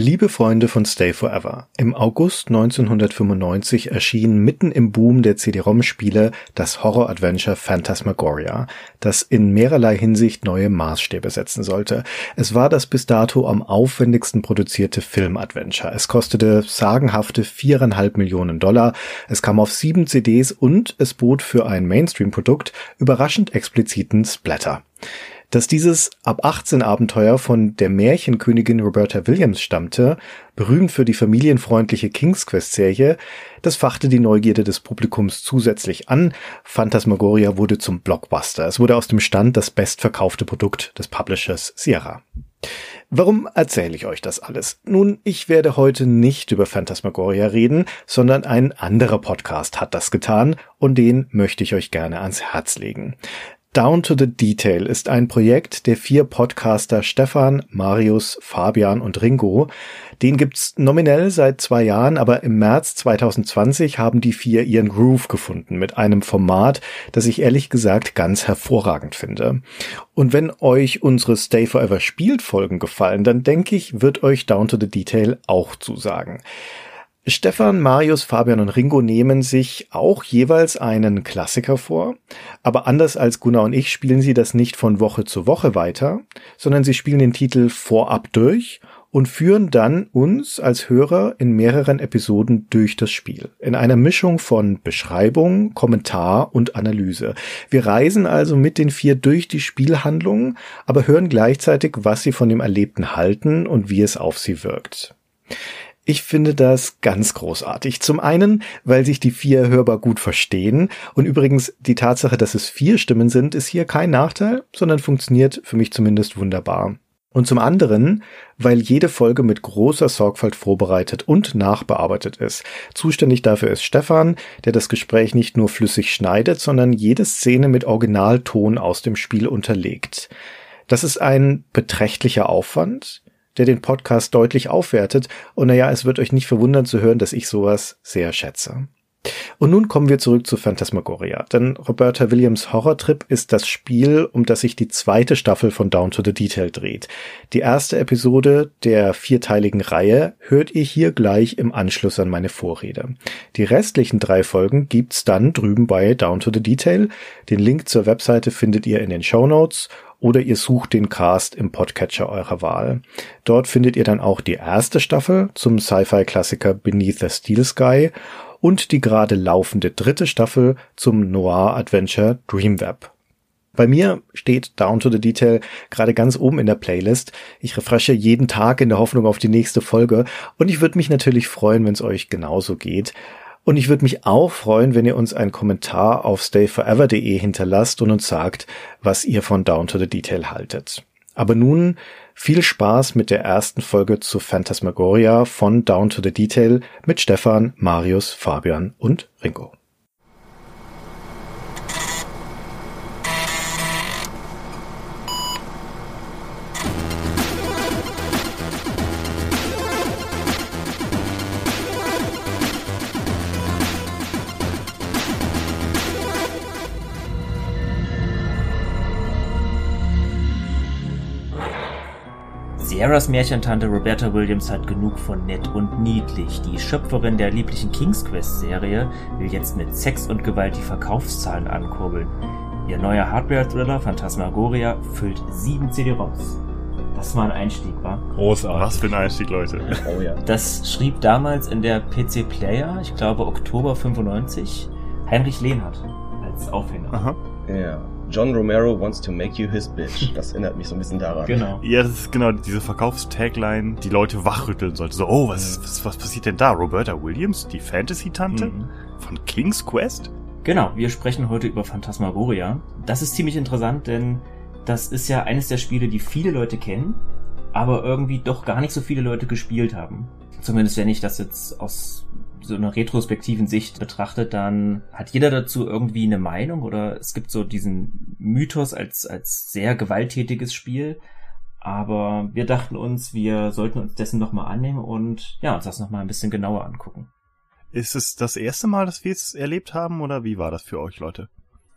Liebe Freunde von Stay Forever, im August 1995 erschien mitten im Boom der CD-ROM-Spiele das Horror-Adventure Phantasmagoria, das in mehrerlei Hinsicht neue Maßstäbe setzen sollte. Es war das bis dato am aufwendigsten produzierte Film-Adventure. Es kostete sagenhafte viereinhalb Millionen Dollar, es kam auf sieben CDs und es bot für ein Mainstream-Produkt überraschend expliziten Splatter. Dass dieses ab 18 Abenteuer von der Märchenkönigin Roberta Williams stammte, berühmt für die familienfreundliche King's Quest Serie, das fachte die Neugierde des Publikums zusätzlich an. Phantasmagoria wurde zum Blockbuster. Es wurde aus dem Stand das bestverkaufte Produkt des Publishers Sierra. Warum erzähle ich euch das alles? Nun, ich werde heute nicht über Phantasmagoria reden, sondern ein anderer Podcast hat das getan und den möchte ich euch gerne ans Herz legen. Down to the Detail ist ein Projekt der vier Podcaster Stefan, Marius, Fabian und Ringo. Den gibt's nominell seit zwei Jahren, aber im März 2020 haben die vier ihren Groove gefunden mit einem Format, das ich ehrlich gesagt ganz hervorragend finde. Und wenn euch unsere Stay Forever Spielfolgen gefallen, dann denke ich, wird euch Down to the Detail auch zusagen. Stefan, Marius, Fabian und Ringo nehmen sich auch jeweils einen Klassiker vor, aber anders als Gunnar und ich spielen sie das nicht von Woche zu Woche weiter, sondern sie spielen den Titel vorab durch und führen dann uns als Hörer in mehreren Episoden durch das Spiel. In einer Mischung von Beschreibung, Kommentar und Analyse. Wir reisen also mit den vier durch die Spielhandlung, aber hören gleichzeitig, was sie von dem Erlebten halten und wie es auf sie wirkt. Ich finde das ganz großartig. Zum einen, weil sich die vier hörbar gut verstehen. Und übrigens, die Tatsache, dass es vier Stimmen sind, ist hier kein Nachteil, sondern funktioniert für mich zumindest wunderbar. Und zum anderen, weil jede Folge mit großer Sorgfalt vorbereitet und nachbearbeitet ist. Zuständig dafür ist Stefan, der das Gespräch nicht nur flüssig schneidet, sondern jede Szene mit Originalton aus dem Spiel unterlegt. Das ist ein beträchtlicher Aufwand, der den Podcast deutlich aufwertet. Und naja, es wird euch nicht verwundern zu hören, dass ich sowas sehr schätze. Und nun kommen wir zurück zu Phantasmagoria, denn Roberta Williams Horrortrip ist das Spiel, um das sich die zweite Staffel von Down to the Detail dreht. Die erste Episode der vierteiligen Reihe hört ihr hier gleich im Anschluss an meine Vorrede. Die restlichen drei Folgen gibt's dann drüben bei Down to the Detail. Den Link zur Webseite findet ihr in den Show Notes oder ihr sucht den Cast im Podcatcher eurer Wahl. Dort findet ihr dann auch die erste Staffel zum Sci-Fi-Klassiker Beneath the Steel Sky und die gerade laufende dritte Staffel zum Noir-Adventure Dreamweb. Bei mir steht Down to the Detail gerade ganz oben in der Playlist. Ich refresche jeden Tag in der Hoffnung auf die nächste Folge und ich würde mich natürlich freuen, wenn es euch genauso geht. Und ich würde mich auch freuen, wenn ihr uns einen Kommentar auf stayforever.de hinterlasst und uns sagt, was ihr von Down to the Detail haltet. Aber nun viel Spaß mit der ersten Folge zu Phantasmagoria von Down to the Detail mit Stefan, Marius, Fabian und Ringo. Sierras Märchentante Roberta Williams hat genug von nett und niedlich. Die Schöpferin der lieblichen King's Quest Serie will jetzt mit Sex und Gewalt die Verkaufszahlen ankurbeln. Ihr neuer Hardware-Thriller Phantasmagoria füllt sieben CD-ROMs. Das war ein Einstieg, war? Großartig. Was für ein Einstieg, Leute. Oh ja. Das schrieb damals in der PC Player, ich glaube Oktober 95, Heinrich Lehnhardt als Aufhänger. Aha. Ja. John Romero wants to make you his bitch. Das erinnert mich so ein bisschen daran. Genau. Ja, das ist genau diese Verkaufstagline, die Leute wachrütteln sollte. So, oh, was, was, was passiert denn da? Roberta Williams, die Fantasy-Tante mhm. von King's Quest? Genau, wir sprechen heute über Phantasmagoria. Das ist ziemlich interessant, denn das ist ja eines der Spiele, die viele Leute kennen, aber irgendwie doch gar nicht so viele Leute gespielt haben. Zumindest wenn ich das jetzt aus so einer retrospektiven Sicht betrachtet, dann hat jeder dazu irgendwie eine Meinung oder es gibt so diesen Mythos als, als sehr gewalttätiges Spiel. Aber wir dachten uns, wir sollten uns dessen nochmal annehmen und ja, uns das nochmal ein bisschen genauer angucken. Ist es das erste Mal, dass wir es erlebt haben oder wie war das für euch, Leute?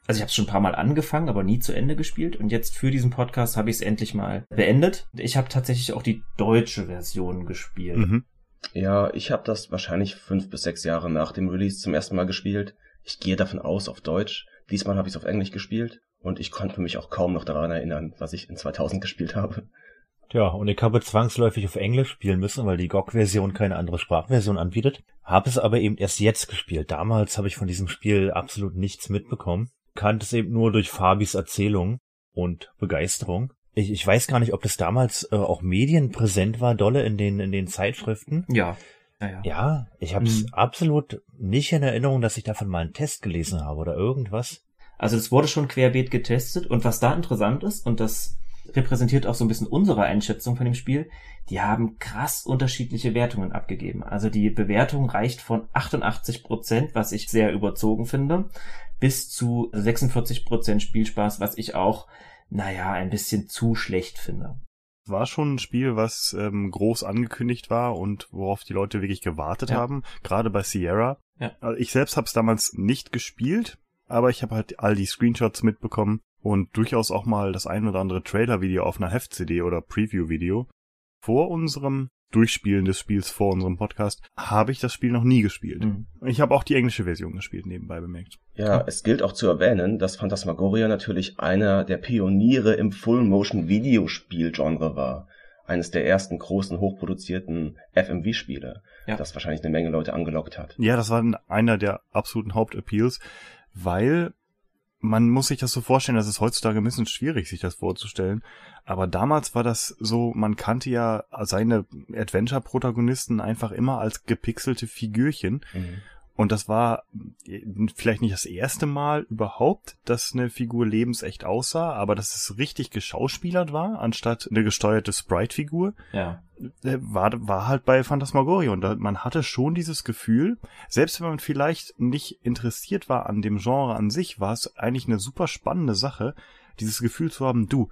Also ich habe es schon ein paar Mal angefangen, aber nie zu Ende gespielt. Und jetzt für diesen Podcast habe ich es endlich mal beendet. Ich habe tatsächlich auch die deutsche Version gespielt. Mhm. Ja, ich habe das wahrscheinlich fünf bis sechs Jahre nach dem Release zum ersten Mal gespielt. Ich gehe davon aus auf Deutsch. Diesmal habe ich es auf Englisch gespielt und ich konnte mich auch kaum noch daran erinnern, was ich in 2000 gespielt habe. Ja, und ich habe zwangsläufig auf Englisch spielen müssen, weil die GOG-Version keine andere Sprachversion anbietet. Habe es aber eben erst jetzt gespielt. Damals habe ich von diesem Spiel absolut nichts mitbekommen. Kannte es eben nur durch Fabis Erzählung und Begeisterung. Ich, ich weiß gar nicht, ob das damals äh, auch medienpräsent war, dolle in den, in den Zeitschriften. Ja. Ja, ja. Ich habe es Mhm. absolut nicht in Erinnerung, dass ich davon mal einen Test gelesen habe oder irgendwas. Also es wurde schon querbeet getestet und was da interessant ist, und das repräsentiert auch so ein bisschen unsere Einschätzung von dem Spiel, die haben krass unterschiedliche Wertungen abgegeben. Also die Bewertung reicht von 88 Prozent, was ich sehr überzogen finde, bis zu 46 Prozent Spielspaß, was ich auch, naja, ein bisschen zu schlecht finde. War schon ein Spiel, was ähm, groß angekündigt war und worauf die Leute wirklich gewartet Ja. haben, gerade bei Sierra. Ja. Also Ich selbst habe es damals nicht gespielt, aber ich habe halt all die Screenshots mitbekommen und durchaus auch mal das ein oder andere Trailer-Video auf einer Heft-CD oder Preview-Video. Vor unserem Durchspielen des Spiels, vor unserem Podcast, habe ich das Spiel noch nie gespielt. Mhm. Ich habe auch die englische Version gespielt, nebenbei bemerkt. Ja, es gilt auch zu erwähnen, dass Phantasmagoria natürlich einer der Pioniere im Full-Motion-Videospiel-Genre war. Eines der ersten großen, hochproduzierten FMV-Spiele, Ja. das wahrscheinlich eine Menge Leute angelockt hat. Ja, das war einer der absoluten Hauptappeals, weil man muss sich das so vorstellen, das ist heutzutage ein bisschen schwierig, sich das vorzustellen. Aber damals war das so, man kannte ja seine Adventure-Protagonisten einfach immer als gepixelte Figürchen. Mhm. Und das war äh, vielleicht nicht das erste Mal überhaupt, dass eine Figur lebensecht aussah, aber dass es richtig geschauspielert war, anstatt eine gesteuerte Sprite-Figur Ja. äh, war, war halt bei Phantasmagoria und man hatte schon dieses Gefühl, selbst wenn man vielleicht nicht interessiert war an dem Genre an sich, war es eigentlich eine super spannende Sache, dieses Gefühl zu haben, du,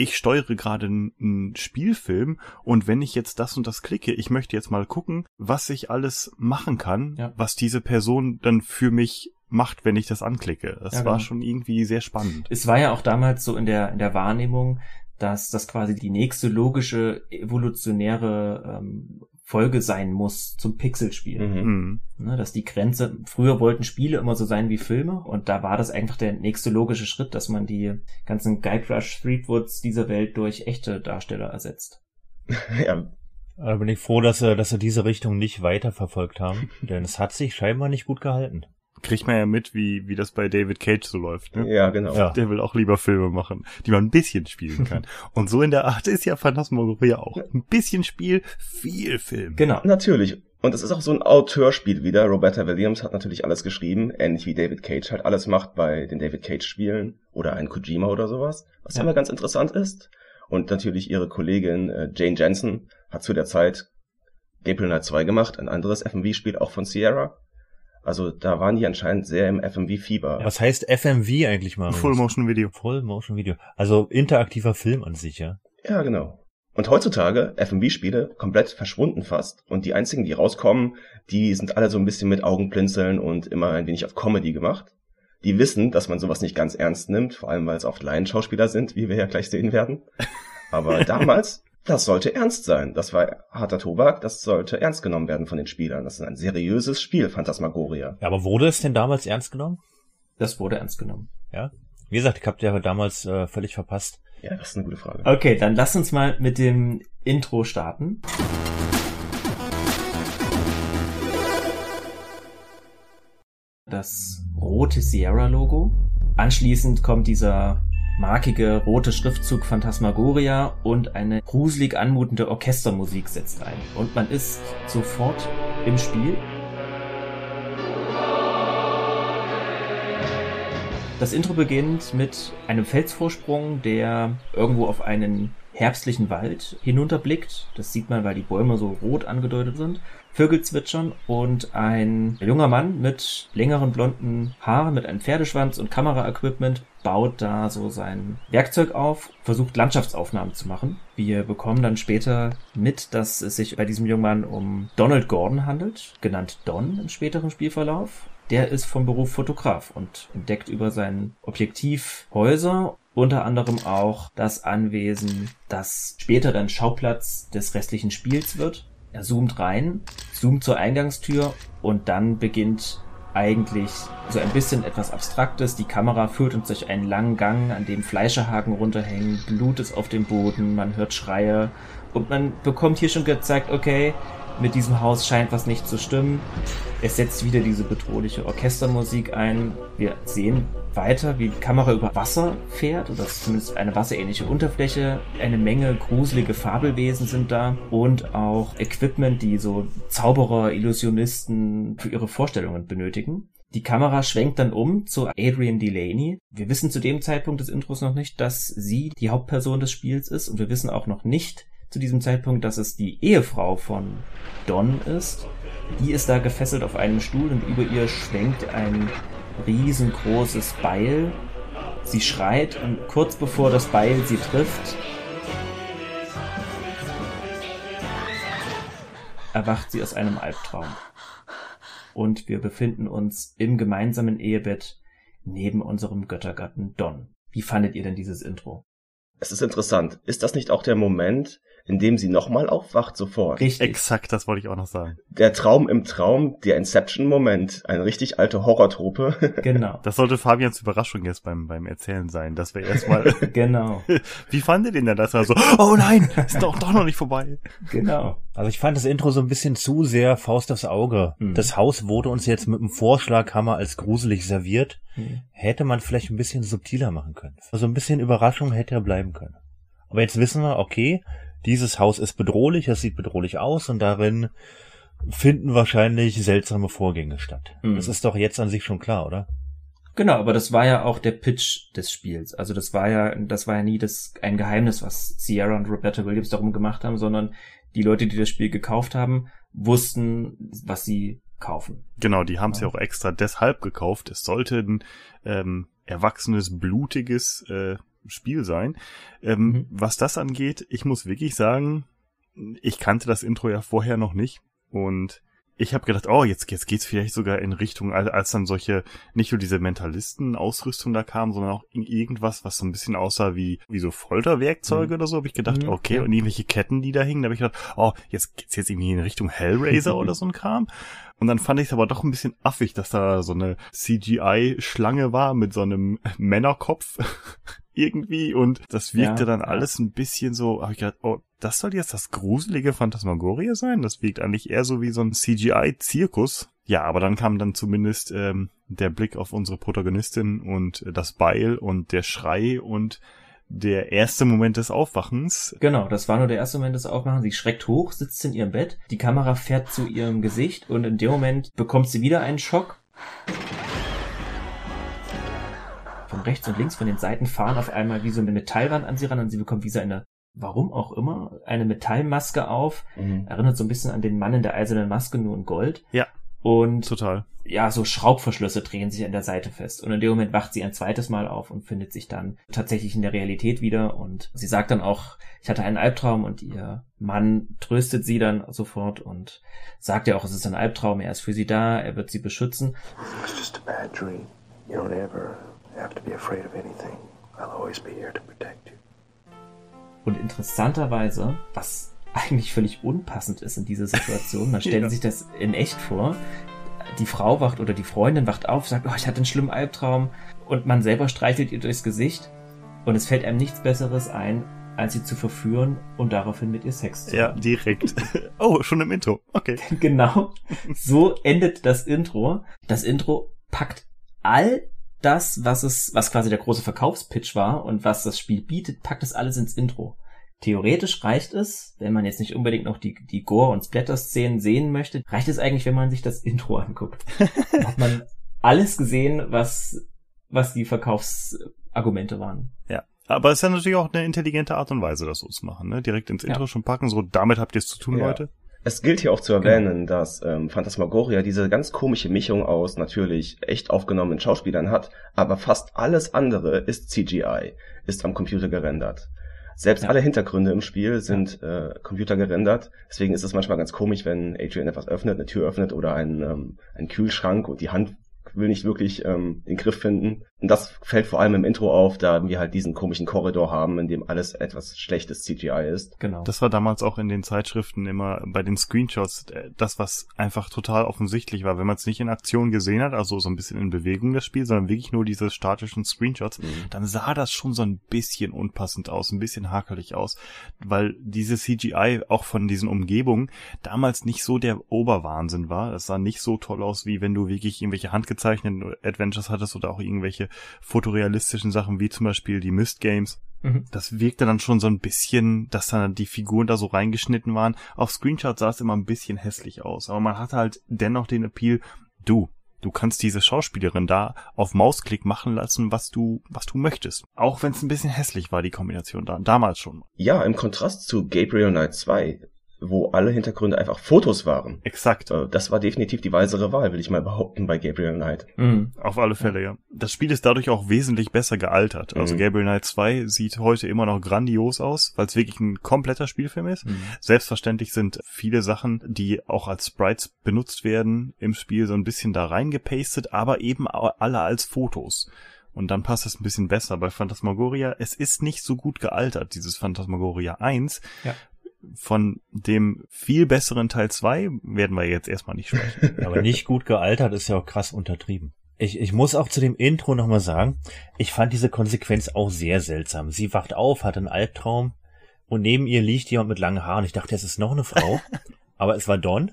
ich steuere gerade einen, Spielfilm und wenn ich jetzt das und das klicke, ich möchte jetzt mal gucken, was ich alles machen kann, Ja. was diese Person dann für mich macht, wenn ich das anklicke. Das Ja, war genau. schon irgendwie sehr spannend. Es war ja auch damals so in der, in der Wahrnehmung, dass das quasi die nächste logische evolutionäre ähm, Folge sein muss zum Pixelspiel. Mhm. Mhm. Ne, dass die Grenze, früher wollten Spiele immer so sein wie Filme und da war das einfach der nächste logische Schritt, dass man die ganzen Guybrush Threepwoods dieser Welt durch echte Darsteller ersetzt. Ja, Da bin ich froh, dass sie, dass sie diese Richtung nicht weiterverfolgt haben, denn es hat sich scheinbar nicht gut gehalten. Kriegt man ja mit, wie, wie das bei David Cage so läuft. Ne? ja, genau. Ja. Der will auch lieber Filme machen, die man ein bisschen spielen kann. Und so in der Art ist ja Phantasmagoria auch. Ein bisschen Spiel, viel Film. Genau. Natürlich. Und es ist auch so ein Auteurspiel wieder. Roberta Williams hat natürlich alles geschrieben, ähnlich wie David Cage halt alles macht bei den David Cage Spielen oder ein Kojima oder sowas, was Ja. immer ganz interessant ist. Und natürlich ihre Kollegin äh, Jane Jensen hat zu der Zeit Gabriel Knight 2 gemacht, ein anderes FMV-Spiel auch von Sierra. Also da waren die anscheinend sehr im FMV-Fieber. Was heißt FMV eigentlich mal? Full Motion Video. Full Motion Video. Also interaktiver Film an sich, ja. Ja, genau. Und heutzutage FMV-Spiele komplett verschwunden fast. Und die einzigen, die rauskommen, die sind alle so ein bisschen mit Augenblinzeln und immer ein wenig auf Comedy gemacht. Die wissen, dass man sowas nicht ganz ernst nimmt, vor allem weil es oft Laienschauspieler sind, wie wir ja gleich sehen werden. Aber damals, das sollte ernst sein. Das war harter Tobak, das sollte ernst genommen werden von den Spielern. Das ist ein seriöses Spiel, Phantasmagoria. Ja, aber wurde es denn damals ernst genommen? Das wurde ernst genommen. Ja. Wie gesagt, ich habe ja damals äh, völlig verpasst. Ja, das ist eine gute Frage. Okay, dann lass uns mal mit dem Intro starten. Das rote Sierra-Logo. Anschließend kommt dieser markige rote Schriftzug Phantasmagoria und eine gruselig anmutende Orchestermusik setzt ein. Und man ist sofort im Spiel. Das Intro beginnt mit einem Felsvorsprung, der irgendwo auf einen herbstlichen Wald hinunterblickt. Das sieht man, weil die Bäume so rot angedeutet sind. Vögel zwitschern und ein junger Mann mit längeren blonden Haaren, mit einem Pferdeschwanz und Kameraequipment baut da so sein Werkzeug auf, versucht Landschaftsaufnahmen zu machen. Wir bekommen dann später mit, dass es sich bei diesem jungen Mann um Donald Gordon handelt, genannt Don im späteren Spielverlauf der ist vom Beruf Fotograf und entdeckt über sein Objektiv Häuser, unter anderem auch das Anwesen, das später dann Schauplatz des restlichen Spiels wird. Er zoomt rein, zoomt zur Eingangstür und dann beginnt eigentlich so ein bisschen etwas Abstraktes. Die Kamera führt uns durch einen langen Gang, an dem Fleischerhaken runterhängen, Blut ist auf dem Boden, man hört Schreie und man bekommt hier schon gezeigt, okay, mit diesem Haus scheint was nicht zu stimmen. Es setzt wieder diese bedrohliche Orchestermusik ein. Wir sehen weiter, wie die Kamera über Wasser fährt, oder zumindest eine wasserähnliche Unterfläche. Eine Menge gruselige Fabelwesen sind da und auch Equipment, die so Zauberer, Illusionisten für ihre Vorstellungen benötigen. Die Kamera schwenkt dann um zu Adrian Delaney. Wir wissen zu dem Zeitpunkt des Intros noch nicht, dass sie die Hauptperson des Spiels ist und wir wissen auch noch nicht, zu diesem Zeitpunkt, dass es die Ehefrau von Don ist. Die ist da gefesselt auf einem Stuhl und über ihr schwenkt ein riesengroßes Beil. Sie schreit und kurz bevor das Beil sie trifft, erwacht sie aus einem Albtraum. Und wir befinden uns im gemeinsamen Ehebett neben unserem Göttergatten Don. Wie fandet ihr denn dieses Intro? Es ist interessant. Ist das nicht auch der Moment, indem sie nochmal aufwacht sofort. Richtig. Exakt, das wollte ich auch noch sagen. Der Traum im Traum, der Inception-Moment, eine richtig alte Horrortrope. Genau. Das sollte Fabians Überraschung jetzt beim, beim Erzählen sein, dass wir erstmal. genau. Wie fand ihr den denn? Das war so, oh nein, ist doch, doch noch nicht vorbei. Genau. Also ich fand das Intro so ein bisschen zu sehr Faust aufs Auge. Mhm. Das Haus wurde uns jetzt mit dem Vorschlaghammer als gruselig serviert. Mhm. Hätte man vielleicht ein bisschen subtiler machen können. Also ein bisschen Überraschung hätte er bleiben können. Aber jetzt wissen wir, okay, dieses Haus ist bedrohlich, es sieht bedrohlich aus und darin finden wahrscheinlich seltsame Vorgänge statt. Mhm. Das ist doch jetzt an sich schon klar, oder? Genau, aber das war ja auch der Pitch des Spiels. Also das war ja, das war ja nie das, ein Geheimnis, was Sierra und Roberta Williams darum gemacht haben, sondern die Leute, die das Spiel gekauft haben, wussten, was sie kaufen. Genau, die haben es ja. ja auch extra deshalb gekauft. Es sollte ein ähm, erwachsenes, blutiges äh, Spiel sein. Ähm, mhm. Was das angeht, ich muss wirklich sagen, ich kannte das Intro ja vorher noch nicht und ich habe gedacht, oh, jetzt, jetzt geht's vielleicht sogar in Richtung, als, als dann solche, nicht nur diese Mentalisten-Ausrüstung da kam, sondern auch irgendwas, was so ein bisschen aussah wie, wie so Folterwerkzeuge mhm. oder so, habe ich gedacht, mhm, okay, und irgendwelche Ketten, die da hingen, da habe ich gedacht, oh, jetzt geht's jetzt irgendwie in Richtung Hellraiser oder so ein Kram. Und dann fand ich es aber doch ein bisschen affig, dass da so eine CGI-Schlange war mit so einem Männerkopf irgendwie und das wirkte ja, dann alles ein bisschen so, habe ich gedacht, oh, das soll jetzt das gruselige Phantasmagoria sein? Das wirkt eigentlich eher so wie so ein CGI-Zirkus. Ja, aber dann kam dann zumindest ähm, der Blick auf unsere Protagonistin und das Beil und der Schrei und der erste Moment des Aufwachens. Genau, das war nur der erste Moment des Aufwachens. Sie schreckt hoch, sitzt in ihrem Bett, die Kamera fährt zu ihrem Gesicht und in dem Moment bekommt sie wieder einen Schock von rechts und links von den Seiten fahren auf einmal wie so eine Metallwand an sie ran und sie bekommt wie so eine, warum auch immer, eine Metallmaske auf. Mhm. Erinnert so ein bisschen an den Mann in der eisernen Maske, nur in Gold. Ja. Und total. Ja, so Schraubverschlüsse drehen sich an der Seite fest. Und in dem Moment wacht sie ein zweites Mal auf und findet sich dann tatsächlich in der Realität wieder. Und sie sagt dann auch, ich hatte einen Albtraum und ihr Mann tröstet sie dann sofort und sagt ja auch, es ist ein Albtraum, er ist für sie da, er wird sie beschützen. It's just a bad dream. You don't ever have to be afraid of anything. I'll always be here to protect you. Und interessanterweise, was eigentlich völlig unpassend ist in dieser Situation, man stellt ja. sich das in echt vor, die Frau wacht oder die Freundin wacht auf, sagt, oh, ich hatte einen schlimmen Albtraum und man selber streichelt ihr durchs Gesicht und es fällt einem nichts Besseres ein, als sie zu verführen und daraufhin mit ihr Sex zu haben. Ja, direkt. oh, schon im Intro. Okay. genau. So endet das Intro. Das Intro packt all das, was es, was quasi der große Verkaufspitch war und was das Spiel bietet, packt es alles ins Intro. Theoretisch reicht es, wenn man jetzt nicht unbedingt noch die, die Gore- und Splatter-Szenen sehen möchte, reicht es eigentlich, wenn man sich das Intro anguckt. Dann hat man alles gesehen, was, was die Verkaufsargumente waren. Ja. Aber es ist ja natürlich auch eine intelligente Art und Weise, das so zu machen, ne? Direkt ins Intro ja. schon packen, so damit habt ihr es zu tun, ja. Leute. Es gilt hier auch zu erwähnen, genau. dass ähm, Phantasmagoria diese ganz komische Mischung aus natürlich echt aufgenommenen Schauspielern hat, aber fast alles andere ist CGI, ist am Computer gerendert. Selbst ja. alle Hintergründe im Spiel sind äh, Computer gerendert. Deswegen ist es manchmal ganz komisch, wenn Adrian etwas öffnet, eine Tür öffnet oder einen, ähm, einen Kühlschrank und die Hand will nicht wirklich ähm, den Griff finden. Und das fällt vor allem im Intro auf, da wir halt diesen komischen Korridor haben, in dem alles etwas schlechtes CGI ist. Genau. Das war damals auch in den Zeitschriften immer bei den Screenshots äh, das, was einfach total offensichtlich war. Wenn man es nicht in Aktion gesehen hat, also so ein bisschen in Bewegung das Spiel, sondern wirklich nur diese statischen Screenshots, mhm. dann sah das schon so ein bisschen unpassend aus, ein bisschen hakelig aus, weil diese CGI auch von diesen Umgebungen damals nicht so der Oberwahnsinn war. Es sah nicht so toll aus, wie wenn du wirklich irgendwelche handgezeichneten Adventures hattest oder auch irgendwelche fotorealistischen Sachen wie zum Beispiel die Mist Games. Mhm. Das wirkte dann schon so ein bisschen, dass dann die Figuren da so reingeschnitten waren. Auf Screenshots sah es immer ein bisschen hässlich aus, aber man hatte halt dennoch den Appeal, du, du kannst diese Schauspielerin da auf Mausklick machen lassen, was du, was du möchtest. Auch wenn es ein bisschen hässlich war, die Kombination da, damals schon. Ja, im Kontrast zu Gabriel Knight 2 wo alle Hintergründe einfach Fotos waren. Exakt. Äh, das war definitiv die weisere Wahl, will ich mal behaupten, bei Gabriel Knight. Mhm, auf alle Fälle, ja. Das Spiel ist dadurch auch wesentlich besser gealtert. Also mhm. Gabriel Knight 2 sieht heute immer noch grandios aus, weil es wirklich ein kompletter Spielfilm ist. Mhm. Selbstverständlich sind viele Sachen, die auch als Sprites benutzt werden im Spiel, so ein bisschen da reingepastet, aber eben alle als Fotos. Und dann passt es ein bisschen besser. Bei Phantasmagoria, es ist nicht so gut gealtert, dieses Phantasmagoria 1, ja von dem viel besseren Teil 2 werden wir jetzt erstmal nicht sprechen. Aber nicht gut gealtert ist ja auch krass untertrieben. Ich, ich muss auch zu dem Intro nochmal sagen, ich fand diese Konsequenz auch sehr seltsam. Sie wacht auf, hat einen Albtraum und neben ihr liegt jemand mit langen Haaren. Ich dachte, es ist noch eine Frau, aber es war Don.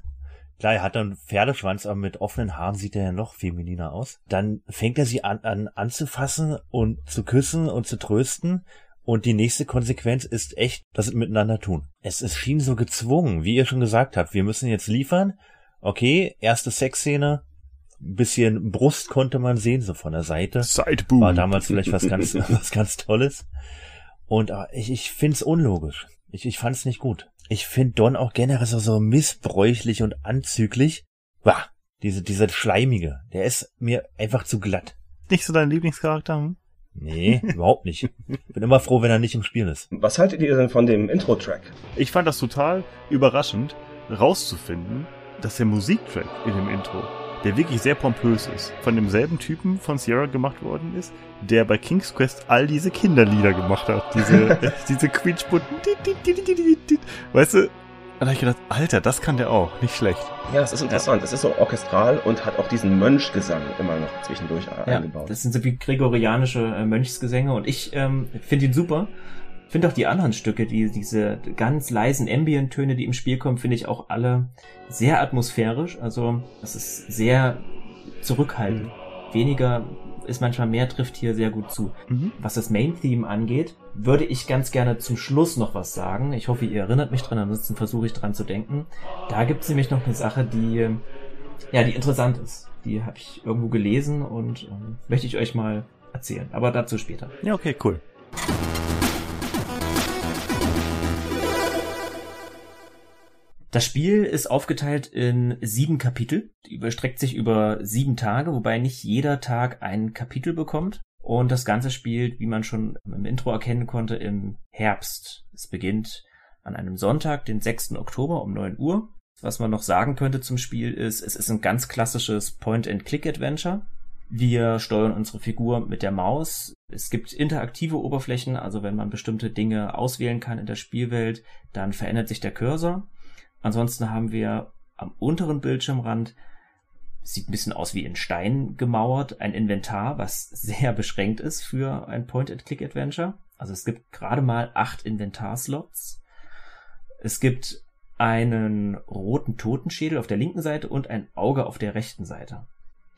Klar, er hat dann Pferdeschwanz, aber mit offenen Haaren sieht er ja noch femininer aus. Dann fängt er sie an, an anzufassen und zu küssen und zu trösten. Und die nächste Konsequenz ist echt das miteinander tun. Es, es schien so gezwungen, wie ihr schon gesagt habt. Wir müssen jetzt liefern. Okay, erste Sexszene. Bisschen Brust konnte man sehen, so von der Seite. Sideboob. War damals vielleicht was ganz, was ganz Tolles. Und äh, ich, ich find's unlogisch. Ich, ich fand's nicht gut. Ich find Don auch generell so, so missbräuchlich und anzüglich. Wah, diese, dieser Schleimige. Der ist mir einfach zu glatt. Nicht so dein Lieblingscharakter? Hm? Nee, überhaupt nicht. Bin immer froh, wenn er nicht im Spiel ist. Was haltet ihr denn von dem Intro-Track? Ich fand das total überraschend, rauszufinden, dass der Musiktrack in dem Intro, der wirklich sehr pompös ist, von demselben Typen von Sierra gemacht worden ist, der bei King's Quest all diese Kinderlieder gemacht hat. Diese, diese quietschbutten. Weißt du, und da habe ich gedacht, Alter, das kann der auch, nicht schlecht. Ja, das ist interessant. Das ist so orchestral und hat auch diesen Mönchgesang immer noch zwischendurch ja, eingebaut. Das sind so wie gregorianische äh, Mönchsgesänge und ich ähm, finde ihn super. Finde auch die anderen Stücke, die diese ganz leisen Ambient-Töne, die im Spiel kommen, finde ich auch alle sehr atmosphärisch. Also das ist sehr zurückhaltend. Mhm. Weniger ist manchmal mehr, trifft hier sehr gut zu. Mhm. Was das Main-Theme angeht, würde ich ganz gerne zum Schluss noch was sagen. Ich hoffe, ihr erinnert mich dran, ansonsten versuche ich dran zu denken. Da gibt es nämlich noch eine Sache, die, ja, die interessant ist. Die habe ich irgendwo gelesen und ähm, möchte ich euch mal erzählen. Aber dazu später. Ja, okay, cool. Das Spiel ist aufgeteilt in sieben Kapitel, die überstreckt sich über sieben Tage, wobei nicht jeder Tag ein Kapitel bekommt. Und das Ganze spielt, wie man schon im Intro erkennen konnte, im Herbst. Es beginnt an einem Sonntag, den 6. Oktober um 9 Uhr. Was man noch sagen könnte zum Spiel ist, es ist ein ganz klassisches Point-and-Click-Adventure. Wir steuern unsere Figur mit der Maus. Es gibt interaktive Oberflächen, also wenn man bestimmte Dinge auswählen kann in der Spielwelt, dann verändert sich der Cursor. Ansonsten haben wir am unteren Bildschirmrand sieht ein bisschen aus wie in Stein gemauert, ein Inventar, was sehr beschränkt ist für ein Point-and-Click-Adventure. Also es gibt gerade mal acht Inventarslots. Es gibt einen roten Totenschädel auf der linken Seite und ein Auge auf der rechten Seite.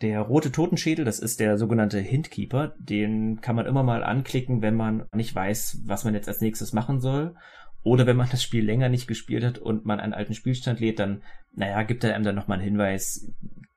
Der rote Totenschädel, das ist der sogenannte Hintkeeper. Den kann man immer mal anklicken, wenn man nicht weiß, was man jetzt als nächstes machen soll. Oder wenn man das Spiel länger nicht gespielt hat und man einen alten Spielstand lädt, dann, naja, gibt er einem dann nochmal einen Hinweis,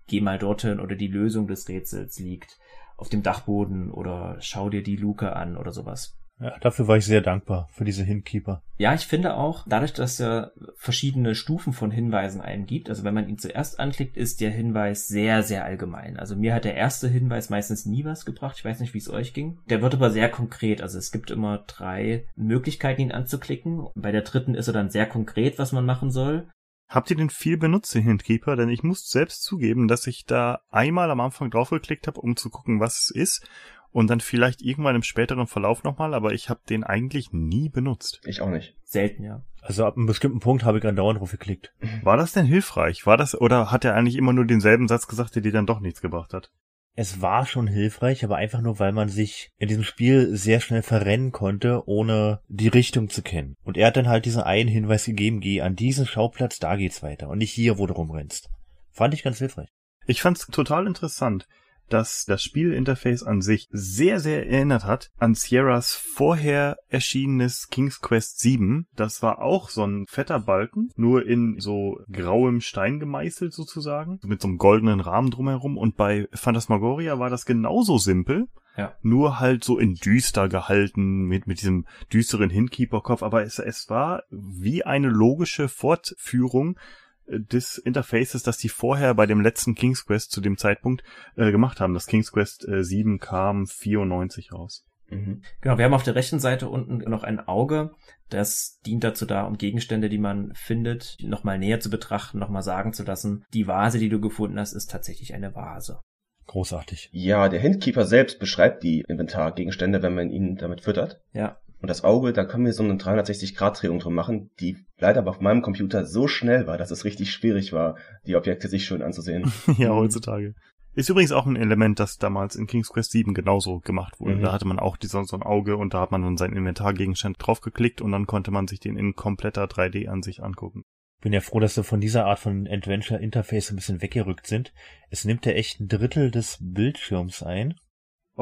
geh mal dorthin oder die Lösung des Rätsels liegt auf dem Dachboden oder schau dir die Luke an oder sowas. Ja, dafür war ich sehr dankbar, für diese Hinkeeper. Ja, ich finde auch, dadurch, dass er verschiedene Stufen von Hinweisen einem gibt, also wenn man ihn zuerst anklickt, ist der Hinweis sehr, sehr allgemein. Also mir hat der erste Hinweis meistens nie was gebracht. Ich weiß nicht, wie es euch ging. Der wird aber sehr konkret. Also es gibt immer drei Möglichkeiten, ihn anzuklicken. Bei der dritten ist er dann sehr konkret, was man machen soll. Habt ihr den viel benutzt, den Hintkeeper? Denn ich muss selbst zugeben, dass ich da einmal am Anfang draufgeklickt habe, um zu gucken, was es ist. Und dann vielleicht irgendwann im späteren Verlauf nochmal, aber ich habe den eigentlich nie benutzt. Ich auch nicht. Selten, ja. Also ab einem bestimmten Punkt habe ich andauernd drauf geklickt. War das denn hilfreich? War das, oder hat er eigentlich immer nur denselben Satz gesagt, der dir dann doch nichts gebracht hat? Es war schon hilfreich, aber einfach nur, weil man sich in diesem Spiel sehr schnell verrennen konnte, ohne die Richtung zu kennen. Und er hat dann halt diesen einen Hinweis gegeben, geh an diesen Schauplatz, da geht's weiter. Und nicht hier, wo du rumrennst. Fand ich ganz hilfreich. Ich fand's total interessant, dass das Spielinterface an sich sehr, sehr erinnert hat an Sierras vorher erschienenes King's Quest 7. Das war auch so ein fetter Balken, nur in so grauem Stein gemeißelt sozusagen, mit so einem goldenen Rahmen drumherum. Und bei Phantasmagoria war das genauso simpel. Ja. Nur halt so in düster gehalten, mit, mit diesem düsteren Hinkeeper-Kopf. Aber es, es war wie eine logische Fortführung des Interfaces, das die vorher bei dem letzten King's Quest zu dem Zeitpunkt äh, gemacht haben. Das King's Quest äh, 7 kam 94 raus. Mhm. Genau, wir haben auf der rechten Seite unten noch ein Auge. Das dient dazu da, um Gegenstände, die man findet, nochmal näher zu betrachten, nochmal sagen zu lassen, die Vase, die du gefunden hast, ist tatsächlich eine Vase. Großartig. Ja, der Hintkeeper selbst beschreibt die Inventargegenstände, wenn man ihn damit füttert. Ja. Und das Auge, da können wir so eine 360-Grad-Drehung drum machen, die leider aber auf meinem Computer so schnell war, dass es richtig schwierig war, die Objekte sich schön anzusehen. ja, heutzutage. Ist übrigens auch ein Element, das damals in King's Quest 7 genauso gemacht wurde. Mhm. Da hatte man auch dieser, so ein Auge und da hat man dann seinen Inventargegenstand draufgeklickt und dann konnte man sich den in kompletter 3D-Ansicht angucken. Bin ja froh, dass sie von dieser Art von Adventure-Interface ein bisschen weggerückt sind. Es nimmt ja echt ein Drittel des Bildschirms ein.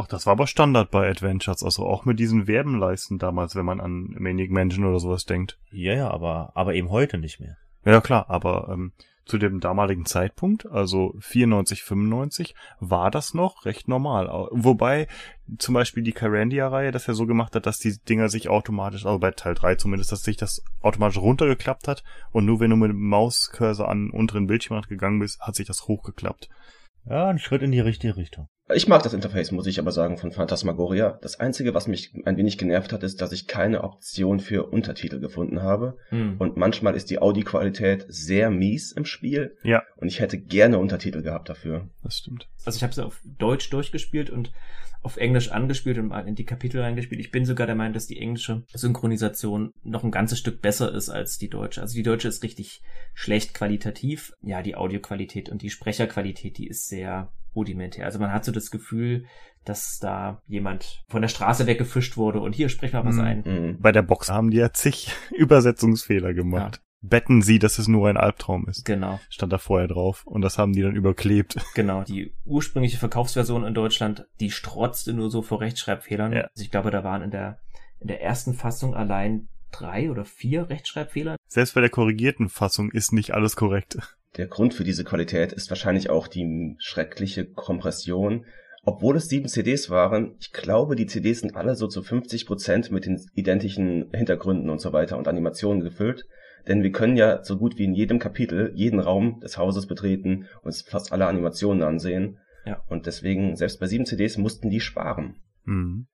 Ach, das war aber Standard bei Adventures, also auch mit diesen Werbenleisten damals, wenn man an Maniac Mansion oder sowas denkt. Ja, ja, aber, aber eben heute nicht mehr. Ja klar, aber ähm, zu dem damaligen Zeitpunkt, also 94, 95, war das noch recht normal. Wobei zum Beispiel die Kyrandia-Reihe das ja so gemacht hat, dass die Dinger sich automatisch, also bei Teil 3 zumindest, dass sich das automatisch runtergeklappt hat und nur wenn du mit dem Mauscursor an den unteren Bildschirmrand gegangen bist, hat sich das hochgeklappt. Ja, ein Schritt in die richtige Richtung. Ich mag das Interface, muss ich aber sagen, von Phantasmagoria. Das Einzige, was mich ein wenig genervt hat, ist, dass ich keine Option für Untertitel gefunden habe. Hm. Und manchmal ist die Audioqualität sehr mies im Spiel. Ja. Und ich hätte gerne Untertitel gehabt dafür. Das stimmt. Also ich habe sie auf Deutsch durchgespielt und auf Englisch angespielt und mal in die Kapitel reingespielt. Ich bin sogar der Meinung, dass die englische Synchronisation noch ein ganzes Stück besser ist als die deutsche. Also die deutsche ist richtig schlecht qualitativ. Ja, die Audioqualität und die Sprecherqualität, die ist sehr rudimentär. Also man hat so das Gefühl, dass da jemand von der Straße weggefischt wurde und hier sprich mal was Mhm. ein. Mhm. Bei der Box haben die ja zig Übersetzungsfehler gemacht. Betten Sie, dass es nur ein Albtraum ist. Genau, Stand da vorher drauf. Und das haben die dann überklebt. genau. Die ursprüngliche Verkaufsversion in Deutschland, die strotzte nur so vor Rechtschreibfehlern. Ja. Also ich glaube, da waren in der in der ersten Fassung allein drei oder vier Rechtschreibfehler. Selbst bei der korrigierten Fassung ist nicht alles korrekt. Der Grund für diese Qualität ist wahrscheinlich auch die schreckliche Kompression. Obwohl es sieben CDs waren, ich glaube, die CDs sind alle so zu 50 Prozent mit den identischen Hintergründen und so weiter und Animationen gefüllt. Denn wir können ja so gut wie in jedem Kapitel jeden Raum des Hauses betreten, uns fast alle Animationen ansehen. Ja. Und deswegen, selbst bei sieben CDs mussten die sparen. Mhm.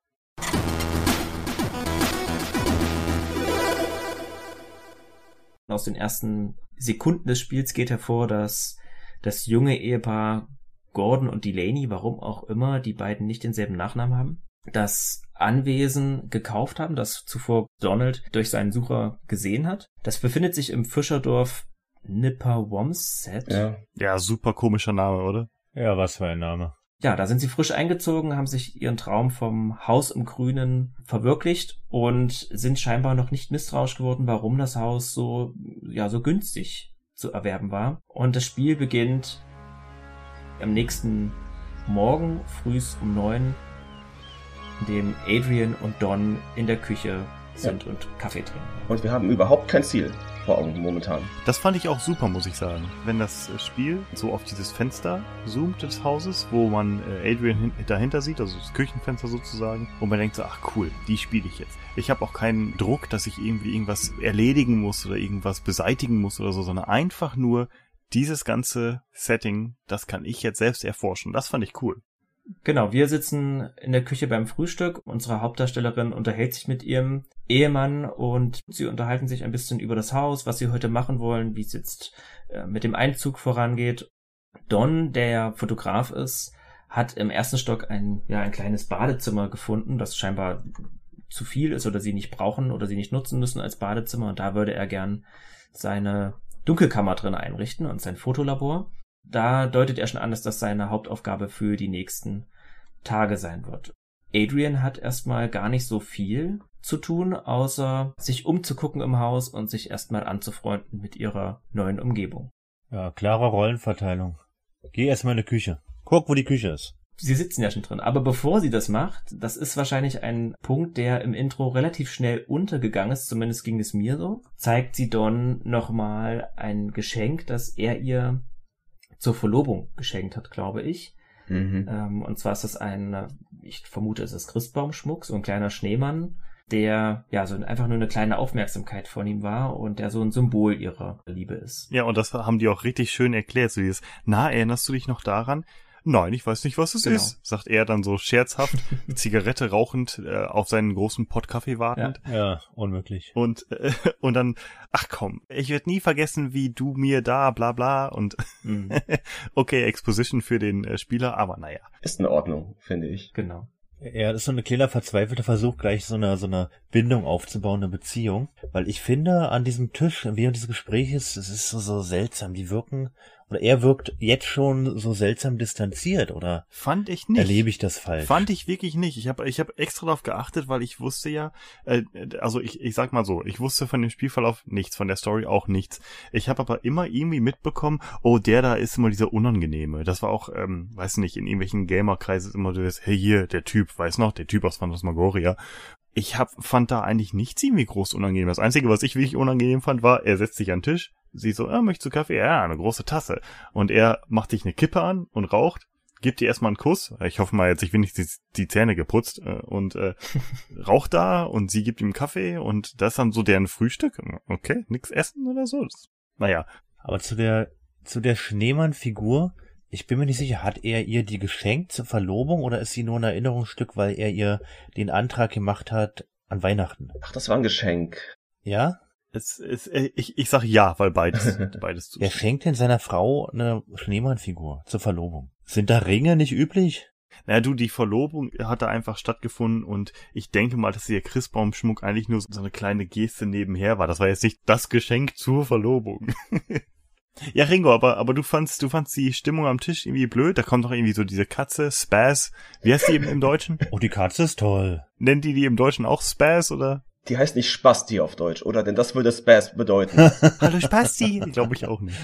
Aus den ersten Sekunden des Spiels geht hervor, dass das junge Ehepaar Gordon und Delaney, warum auch immer, die beiden nicht denselben Nachnamen haben, das Anwesen gekauft haben, das zuvor Donald durch seinen Sucher gesehen hat. Das befindet sich im Fischerdorf Nipperwomset. Ja. Ja, super komischer Name, oder? Ja, was für ein Name. Ja, da sind sie frisch eingezogen, haben sich ihren Traum vom Haus im Grünen verwirklicht und sind scheinbar noch nicht misstrauisch geworden, warum das Haus so, ja, so günstig zu erwerben war. Und das Spiel beginnt am nächsten Morgen, frühs um neun, in dem Adrian und Don in der Küche sind und Kaffee trinken. Und wir haben überhaupt kein Ziel vor Augen momentan. Das fand ich auch super, muss ich sagen. Wenn das äh, Spiel so auf dieses Fenster zoomt des Hauses, wo man äh, Adrian hin dahinter sieht, also das Küchenfenster sozusagen, und man denkt so, ach cool, die spiele ich jetzt. Ich habe auch keinen Druck, dass ich irgendwie irgendwas erledigen muss oder irgendwas beseitigen muss oder so, sondern einfach nur dieses ganze Setting, das kann ich jetzt selbst erforschen. Das fand ich cool. Genau, wir sitzen in der Küche beim Frühstück. Unsere Hauptdarstellerin unterhält sich mit ihrem Ehemann und sie unterhalten sich ein bisschen über das Haus, was sie heute machen wollen, wie es jetzt äh, mit dem Einzug vorangeht. Don, der ja Fotograf ist, hat im ersten Stock ein, ja, ein kleines Badezimmer gefunden, das scheinbar zu viel ist oder sie nicht brauchen oder sie nicht nutzen müssen als Badezimmer. Und da würde er gern seine Dunkelkammer drin einrichten und sein Fotolabor. Da deutet er schon an, dass das seine Hauptaufgabe für die nächsten Tage sein wird. Adrian hat erstmal gar nicht so viel zu tun, außer sich umzugucken im Haus und sich erstmal anzufreunden mit ihrer neuen Umgebung. Ja, klare Rollenverteilung. Geh erstmal in die Küche. Guck, wo die Küche ist. Sie sitzen ja schon drin. Aber bevor sie das macht, das ist wahrscheinlich ein Punkt, der im Intro relativ schnell untergegangen ist, zumindest ging es mir so, zeigt sie Don nochmal ein Geschenk, das er ihr zur Verlobung geschenkt hat, glaube ich. Mhm. Ähm, und zwar ist das ein, ich vermute, es ist Christbaumschmuck, so ein kleiner Schneemann, der ja so einfach nur eine kleine Aufmerksamkeit von ihm war und der so ein Symbol ihrer Liebe ist. Ja, und das haben die auch richtig schön erklärt, so dieses, na, erinnerst du dich noch daran? Nein, ich weiß nicht, was es genau. ist, sagt er dann so scherzhaft, Zigarette rauchend, äh, auf seinen großen Pott Kaffee wartend. Ja, ja unmöglich. Und, äh, und dann, ach komm, ich werde nie vergessen, wie du mir da, bla bla und mhm. okay, Exposition für den äh, Spieler, aber naja. Ist in Ordnung, finde ich. Genau. Ja, das ist so ein kleiner verzweifelter Versuch, gleich so eine, so eine Bindung aufzubauen, eine Beziehung. Weil ich finde, an diesem Tisch, während dieses Gespräches, es ist so, so seltsam. Die wirken oder er wirkt jetzt schon so seltsam distanziert, oder? Fand ich nicht. Erlebe ich das falsch? Fand ich wirklich nicht. Ich habe ich hab extra darauf geachtet, weil ich wusste ja, äh, also ich, ich sag mal so, ich wusste von dem Spielverlauf nichts, von der Story auch nichts. Ich habe aber immer irgendwie mitbekommen, oh, der da ist immer dieser Unangenehme. Das war auch, ähm, weiß nicht, in irgendwelchen Gamerkreisen immer so das, hey hier, der Typ, weiß noch, der Typ aus Phantasmagoria ich hab, fand da eigentlich nichts irgendwie groß unangenehm. Das Einzige, was ich wirklich unangenehm fand, war, er setzt sich an den Tisch, sie so, ah, möchtest du Kaffee? Ja, eine große Tasse. Und er macht sich eine Kippe an und raucht, gibt dir erstmal einen Kuss. Ich hoffe mal, jetzt ich wenigstens die, die Zähne geputzt äh, und äh, raucht da und sie gibt ihm Kaffee und das ist dann so deren Frühstück. Okay, nix essen oder so. Das, naja. Aber zu der zu der Schneemann-Figur, ich bin mir nicht sicher, hat er ihr die geschenkt zur Verlobung oder ist sie nur ein Erinnerungsstück, weil er ihr den Antrag gemacht hat an Weihnachten? Ach, das war ein Geschenk. Ja? Es, es, ich, ich sag ja, weil beides, beides zu. Er schenkt denn seiner Frau eine Schneemannfigur zur Verlobung. Sind da Ringe nicht üblich? Naja, du, die Verlobung hat da einfach stattgefunden und ich denke mal, dass der Christbaumschmuck eigentlich nur so eine kleine Geste nebenher war. Das war jetzt nicht das Geschenk zur Verlobung. Ja, Ringo, aber, aber du fandst, du fandst die Stimmung am Tisch irgendwie blöd. Da kommt doch irgendwie so diese Katze, Spaz. Wie heißt die im, im Deutschen? Oh, die Katze ist toll. Nennen die die im Deutschen auch Spaz oder? Die heißt nicht Spasti auf Deutsch, oder? Denn das würde Spaz bedeuten. Hallo Spasti. Glaube ich auch nicht.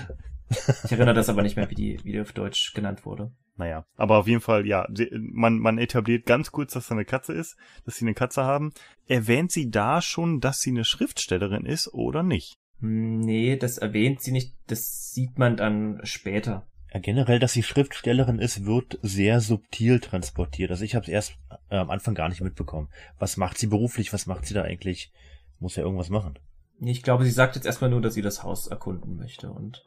Ich erinnere das aber nicht mehr, wie die, wie die auf Deutsch genannt wurde. Naja, aber auf jeden Fall, ja, man, man etabliert ganz kurz, dass da eine Katze ist, dass sie eine Katze haben. Erwähnt sie da schon, dass sie eine Schriftstellerin ist oder nicht? Nee, das erwähnt sie nicht, das sieht man dann später. Ja, generell, dass sie Schriftstellerin ist, wird sehr subtil transportiert. Also ich habe es erst äh, am Anfang gar nicht mitbekommen. Was macht sie beruflich? Was macht sie da eigentlich? Muss ja irgendwas machen. Ich glaube, sie sagt jetzt erstmal nur, dass sie das Haus erkunden möchte. Und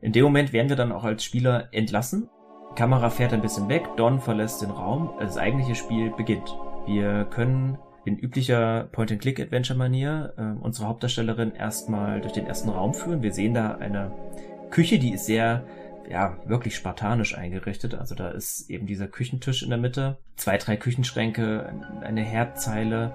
in dem Moment werden wir dann auch als Spieler entlassen. Die Kamera fährt ein bisschen weg, Don verlässt den Raum, das eigentliche Spiel beginnt. Wir können in üblicher Point-and-Click-Adventure-Manier äh, unsere Hauptdarstellerin erstmal durch den ersten Raum führen. Wir sehen da eine Küche, die ist sehr, ja, wirklich spartanisch eingerichtet. Also da ist eben dieser Küchentisch in der Mitte, zwei, drei Küchenschränke, eine Herdzeile,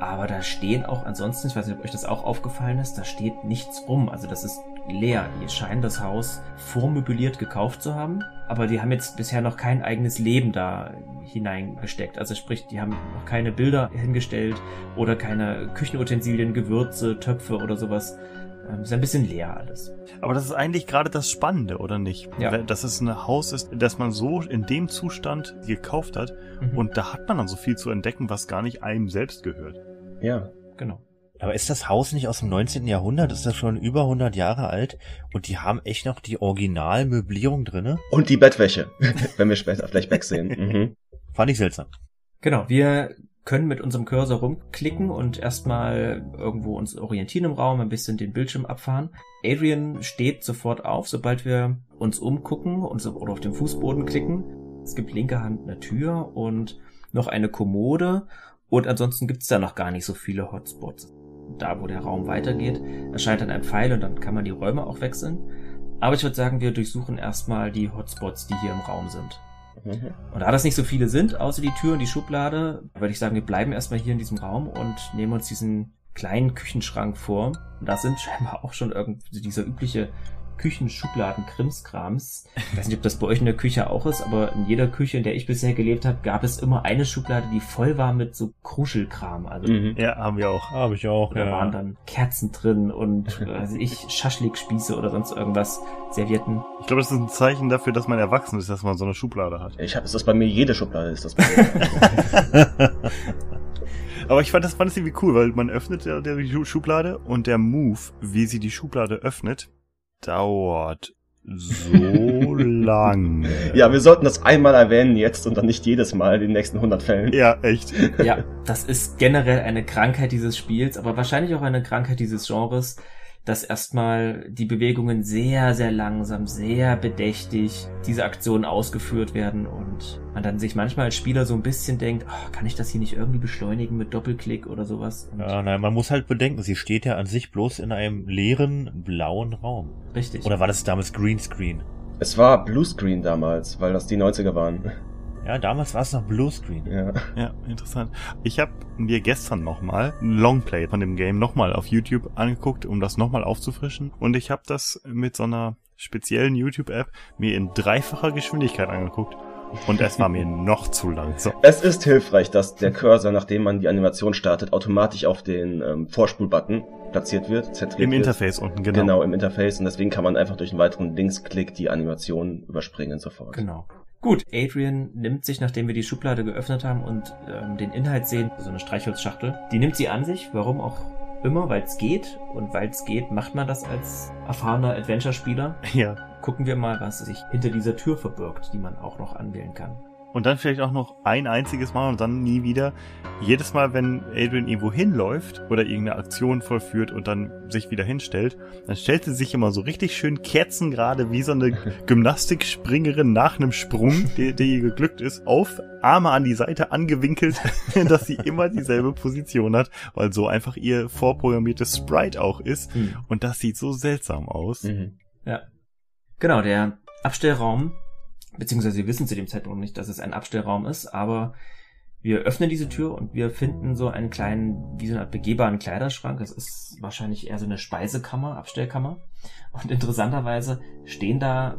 aber da stehen auch ansonsten, ich weiß nicht, ob euch das auch aufgefallen ist, da steht nichts rum. Also das ist leer. Die scheinen das Haus vormöbliert gekauft zu haben, aber die haben jetzt bisher noch kein eigenes Leben da hineingesteckt. Also sprich, die haben noch keine Bilder hingestellt oder keine Küchenutensilien, Gewürze, Töpfe oder sowas. Ähm, ist ein bisschen leer alles. Aber das ist eigentlich gerade das Spannende, oder nicht? Ja. Dass es ein Haus ist, das man so in dem Zustand gekauft hat mhm. und da hat man dann so viel zu entdecken, was gar nicht einem selbst gehört. Ja, genau. Aber ist das Haus nicht aus dem 19. Jahrhundert? Ist das schon über 100 Jahre alt? Und die haben echt noch die Originalmöblierung drinne? Und die Bettwäsche, wenn wir später vielleicht wegsehen. Mhm. Fand ich seltsam. Genau, wir können mit unserem Cursor rumklicken und erstmal irgendwo uns orientieren im Raum, ein bisschen den Bildschirm abfahren. Adrian steht sofort auf, sobald wir uns umgucken und so, oder auf den Fußboden klicken Es gibt linke Hand eine Tür und noch eine Kommode und ansonsten gibt's da noch gar nicht so viele Hotspots. Da, wo der Raum weitergeht, erscheint dann ein Pfeil und dann kann man die Räume auch wechseln. Aber ich würde sagen, wir durchsuchen erstmal die Hotspots, die hier im Raum sind. Mhm. Und da das nicht so viele sind, außer die Tür und die Schublade, würde ich sagen, wir bleiben erstmal hier in diesem Raum und nehmen uns diesen kleinen Küchenschrank vor. Und da sind scheinbar auch schon irgendwie dieser übliche Küchenschubladen-Krimskrams. Ich weiß nicht, ob das bei euch in der Küche auch ist, aber in jeder Küche, in der ich bisher gelebt habe, gab es immer eine Schublade, die voll war mit so Kruschelkram. Also Mhm. Ja, haben wir auch. Habe ich auch, da ja. waren dann Kerzen drin und also ich Schaschlikspieße oder sonst irgendwas, Servietten. Ich glaube, das ist ein Zeichen dafür, dass man erwachsen ist, dass man so eine Schublade hat. Ich habe, ist das bei mir jede Schublade, ist das bei mir. Aber ich fand das, fand das irgendwie cool, weil man öffnet ja die Schu- Schublade und der Move, wie sie die Schublade öffnet, dauert so lange. ja, wir sollten das einmal erwähnen jetzt und dann nicht jedes Mal in den nächsten 100 Fällen. Ja, echt. Ja, das ist generell eine Krankheit dieses Spiels, aber wahrscheinlich auch eine Krankheit dieses Genres, dass erstmal die Bewegungen sehr, sehr langsam, sehr bedächtig diese Aktionen ausgeführt werden und man dann sich manchmal als Spieler so ein bisschen denkt, oh, kann ich das hier nicht irgendwie beschleunigen mit Doppelklick oder sowas? Und Ja, nein, man muss halt bedenken, sie steht ja an sich bloß in einem leeren blauen Raum. Richtig. Oder war das damals Greenscreen? Es war Bluescreen damals, weil das die 90er waren. Ja, damals war es noch Bluescreen. Ja. Ja, interessant. Ich habe mir gestern nochmal ein Longplay von dem Game nochmal auf YouTube angeguckt, um das nochmal aufzufrischen. Und ich habe das mit so einer speziellen YouTube-App mir in dreifacher Geschwindigkeit angeguckt. Und es war mir noch zu langsam. Es ist hilfreich, dass der Cursor, nachdem man die Animation startet, automatisch auf den ähm, Vorspulbutton platziert wird, zentriert Im wird. Interface unten, genau. Genau. im Interface und deswegen kann man einfach durch einen weiteren Linksklick die Animation überspringen sofort. Genau. Gut, Adrian nimmt sich, nachdem wir die Schublade geöffnet haben und ähm, den Inhalt sehen, so eine Streichholzschachtel, die nimmt sie an sich, warum auch immer, weil es geht. Und weil es geht, macht man das als erfahrener Adventure-Spieler. Ja. Gucken wir mal, was sich hinter dieser Tür verbirgt, die man auch noch anwählen kann. Und dann vielleicht auch noch ein einziges Mal und dann nie wieder. Jedes Mal, wenn Adrian irgendwo hinläuft oder irgendeine Aktion vollführt und dann sich wieder hinstellt, dann stellt sie sich immer so richtig schön kerzengerade wie so eine Gymnastikspringerin nach einem Sprung, der, der ihr geglückt ist, auf, Arme an die Seite angewinkelt, dass sie immer dieselbe Position hat, weil so einfach ihr vorprogrammiertes Sprite auch ist. Hm. Und das sieht so seltsam aus. Mhm. Ja. Genau, der Abstellraum, beziehungsweise wir wissen zu dem Zeitpunkt nicht, dass es ein Abstellraum ist, aber wir öffnen diese Tür und wir finden so einen kleinen, wie so eine Art begehbaren Kleiderschrank. Das ist wahrscheinlich eher so eine Speisekammer, Abstellkammer. Und interessanterweise stehen da,